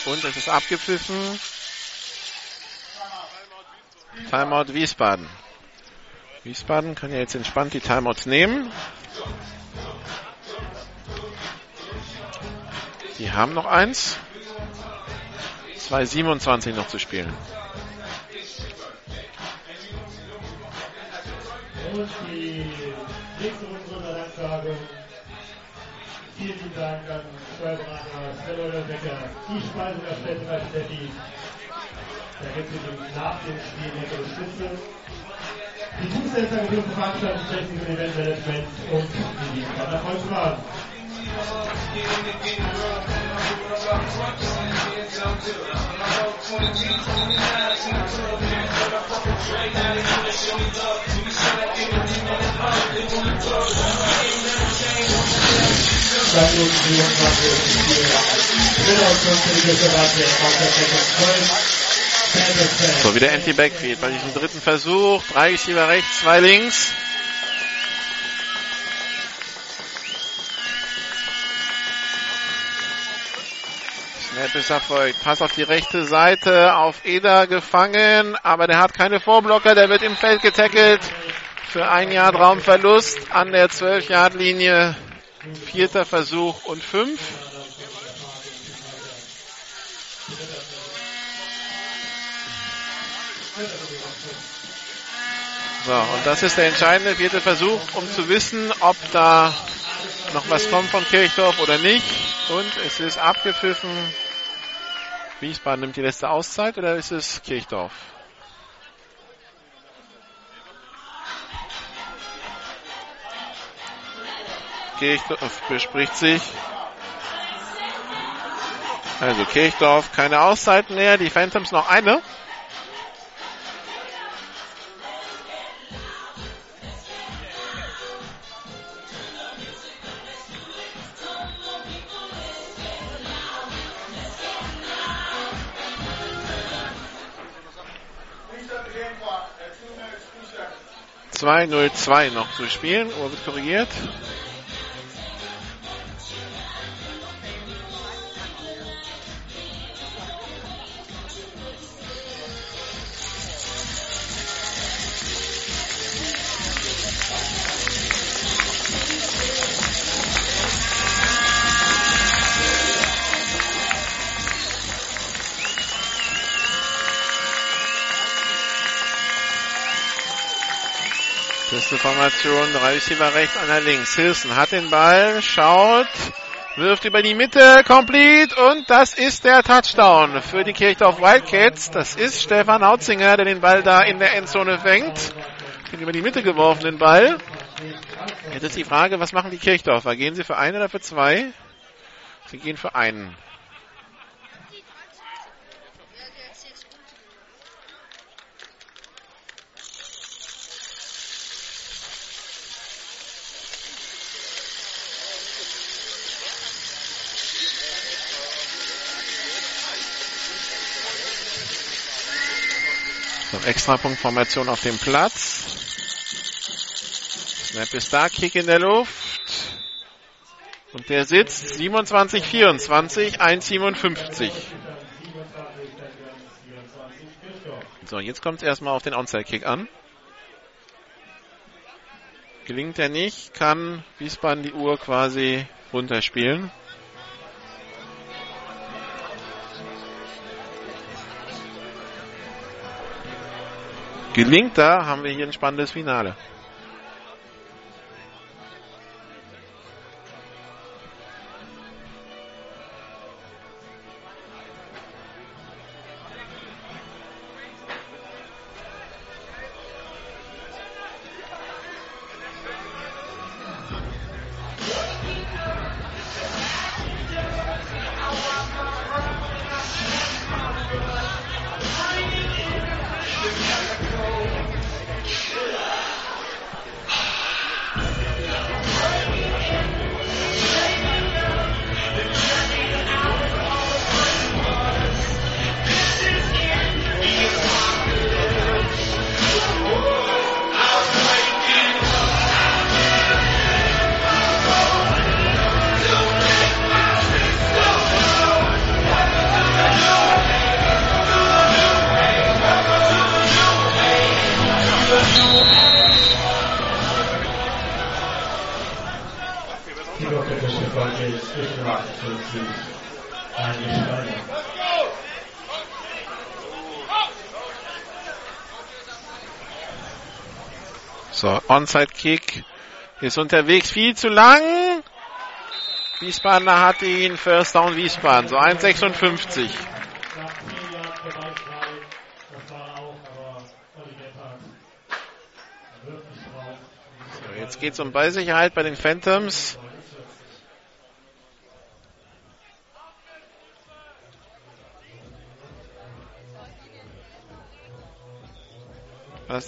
Und es ist abgepfiffen. Timeout Wiesbaden. Wiesbaden kann ja jetzt entspannt die Timeouts nehmen. Die haben noch eins. 2,27 noch zu spielen. Und die nächste Runde unserer Danksagung. Vielen Dank an Steuerberater Stella Becker, die Speise der Städte bei Stetti. Da gibt es nach dem Spiel leckere Schnitzel. Die Dienstleister für Veranstaltung, Technik und Eventmanagement und die Dienstleister Volkswagen. So, wieder Empty Backfield bei diesem dritten Versuch. Drei Receiver rechts, zwei links. Ist erfolgt. Pass auf die rechte Seite, auf Eder gefangen, aber der hat keine Vorblocker, der wird im Feld getackelt. Für ein Jahr Raumverlust an der 12-Yard-Linie. Vierter Versuch und fünf. So, und das ist der entscheidende vierte Versuch, um zu wissen, ob da noch was kommt von Kirchdorf oder nicht. Und es ist abgepfiffen. Wiesbaden nimmt die letzte Auszeit oder ist es Kirchdorf? Kirchdorf bespricht sich. Also Kirchdorf keine Auszeiten mehr, die Phantoms noch eine. Zwei null zwei noch zu spielen. Uhr wird korrigiert. Beste Formation, drei Receiver rechts, einer links. Hilson hat den Ball, schaut, wirft über die Mitte, complete und das ist der Touchdown für die Kirchdorf Wildcats. Das ist Stefan Hautzinger, der den Ball da in der Endzone fängt. Den über die Mitte geworfenen Ball. Jetzt ist die Frage, was machen die Kirchdorfer? Gehen sie für einen oder für zwei? Sie gehen für einen. Extrapunktformation auf dem Platz. Snap ist da, Kick in der Luft. Und der sitzt 27, 24, 1,57. So, jetzt kommt es erstmal auf den Onside-Kick an. Gelingt er nicht, kann Wiesbaden die Uhr quasi runterspielen. Gelingt da, haben wir hier ein spannendes Finale. Onside-Kick ist unterwegs, viel zu lang. Wiesbadener hat ihn, First Down Wiesbaden, so 1,56. So, jetzt geht's um Ballsicherheit bei den Phantoms.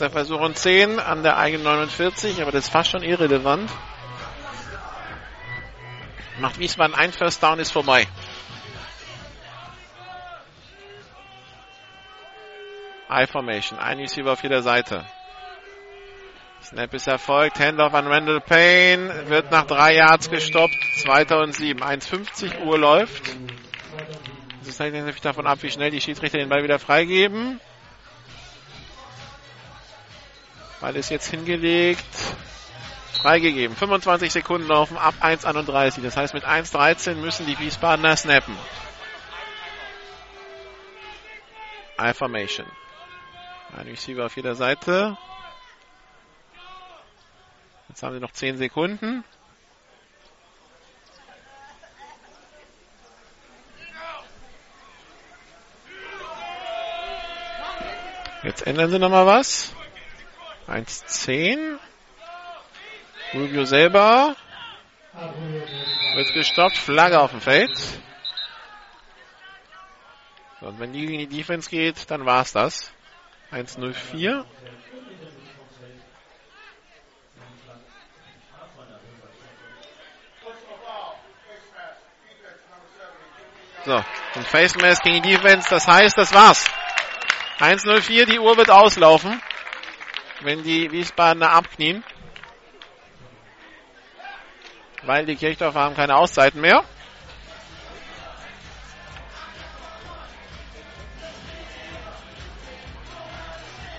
Der Versuch und 10 an der eigenen 49, aber das ist fast schon irrelevant. Macht Wiesbaden ein First Down, ist vorbei. I-Formation, ein Receiver auf jeder Seite. Snap ist erfolgt, Handoff an Randall Payne, wird nach drei Yards gestoppt, 2007, 1,50 Uhr läuft. Das hängt natürlich davon ab, wie schnell die Schiedsrichter den Ball wieder freigeben. Ball ist jetzt hingelegt. Freigegeben. 25 Sekunden laufen ab 1,31. Das heißt, mit 1,13 müssen die Wiesbadener snappen. I-Formation. Ein Receiver auf jeder Seite. Jetzt haben sie noch 10 Sekunden. Jetzt ändern sie nochmal was. 1,10. Rubio selber. Wird gestoppt. Flagge auf dem Feld. So, und wenn die gegen die Defense geht, dann war's das. 1,04. So, und Face Mask gegen die Defense, das heißt, das war's. 1,04, die Uhr wird auslaufen, wenn die Wiesbadener abknien. Weil die Kirchdorfer haben keine Auszeiten mehr.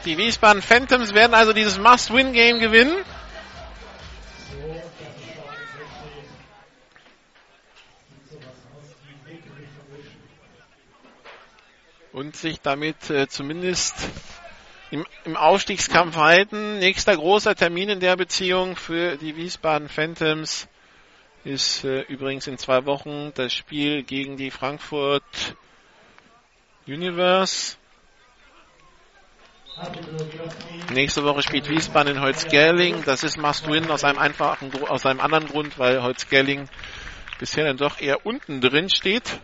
Die Wiesbaden Phantoms werden also dieses Must-Win-Game gewinnen. Und sich damit äh, zumindest im, im Aufstiegskampf halten. Nächster großer Termin in der Beziehung für die Wiesbaden Phantoms ist äh, übrigens in zwei Wochen das Spiel gegen die Frankfurt Universe. Nächste Woche spielt Wiesbaden in Holzgerling. Das ist Must-Win aus einem einfachen, aus einem anderen Grund, weil Holzgerling bisher dann doch eher unten drin steht.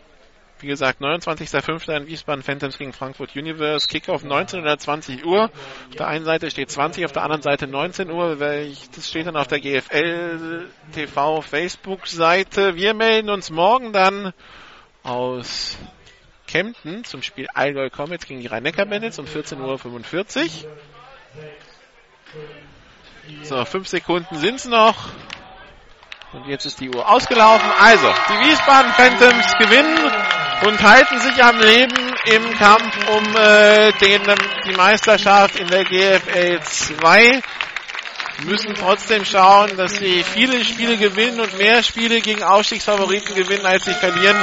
Wie gesagt, 29.05. in Wiesbaden Phantoms gegen Frankfurt Universe. Kickoff 19 oder 20 Uhr. Auf der einen Seite steht 20, auf der anderen Seite 19 Uhr. Das steht dann auf der GFL TV Facebook Seite. Wir melden uns morgen dann aus Kempten zum Spiel Allgäu Comets gegen die Rhein-Neckar Bandits um 14.45 Uhr. So, fünf Sekunden sind's noch. Und jetzt ist die Uhr ausgelaufen. Also, die Wiesbaden Phantoms gewinnen und halten sich am Leben im Kampf um äh, den, die Meisterschaft in der GFL 2. Müssen trotzdem schauen, dass sie viele Spiele gewinnen und mehr Spiele gegen Aufstiegsfavoriten gewinnen, als sie verlieren,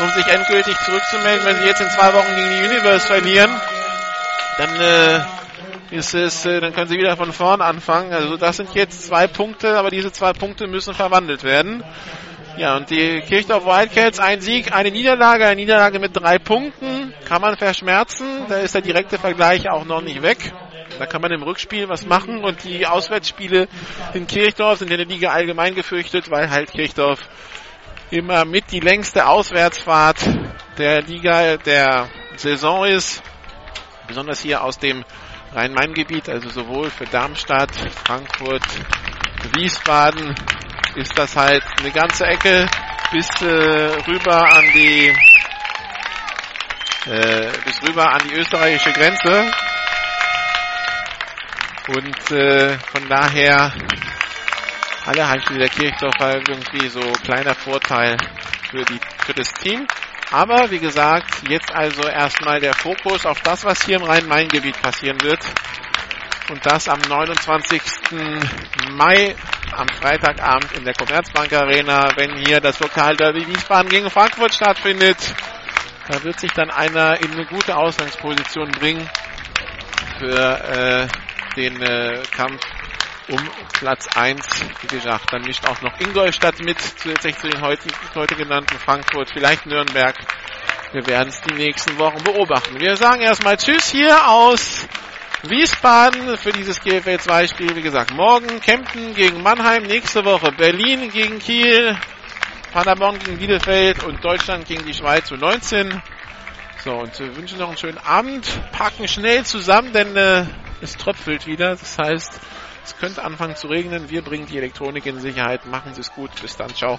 um sich endgültig zurückzumelden. Wenn sie jetzt in zwei Wochen gegen die Universe verlieren, dann äh, ist es, äh, dann können sie wieder von vorn anfangen. Also das sind jetzt zwei Punkte, aber diese zwei Punkte müssen verwandelt werden. Ja, und die Kirchdorf Wildcats, ein Sieg, eine Niederlage, eine Niederlage mit drei Punkten, kann man verschmerzen. Da ist der direkte Vergleich auch noch nicht weg. Da kann man im Rückspiel was machen und die Auswärtsspiele in Kirchdorf sind in der Liga allgemein gefürchtet, weil halt Kirchdorf immer mit die längste Auswärtsfahrt der Liga der Saison ist. Besonders hier aus dem Rhein-Main-Gebiet, also sowohl für Darmstadt, Frankfurt, Wiesbaden ist das halt eine ganze Ecke bis äh, rüber an die äh, bis rüber an die österreichische Grenze. Und äh, von daher alle Heimspiele der Kirchdorfer irgendwie so kleiner Vorteil für, die, für das Team. Aber wie gesagt, jetzt also erstmal der Fokus auf das, was hier im Rhein-Main-Gebiet passieren wird. Und das am 29. Mai am Freitagabend in der Commerzbank Arena, wenn hier das Lokalderby Wiesbaden gegen Frankfurt stattfindet. Da wird sich dann einer in eine gute Ausgangsposition bringen für äh, den äh, Kampf um Platz 1. Wie gesagt, dann mischt auch noch Ingolstadt mit, zusätzlich zu den heute, heute genannten Frankfurt, vielleicht Nürnberg. Wir werden es die nächsten Wochen beobachten. Wir sagen erstmal Tschüss hier aus Wiesbaden für dieses GFL 2 Spiel. Wie gesagt, morgen Kempten gegen Mannheim, nächste Woche Berlin gegen Kiel, Paderborn gegen Bielefeld und Deutschland gegen die Schweiz zu 19. So, und wir wünschen noch einen schönen Abend. Packen schnell zusammen, denn äh, es tröpfelt wieder. Das heißt, es könnte anfangen zu regnen. Wir bringen die Elektronik in Sicherheit. Machen Sie es gut. Bis dann. Ciao.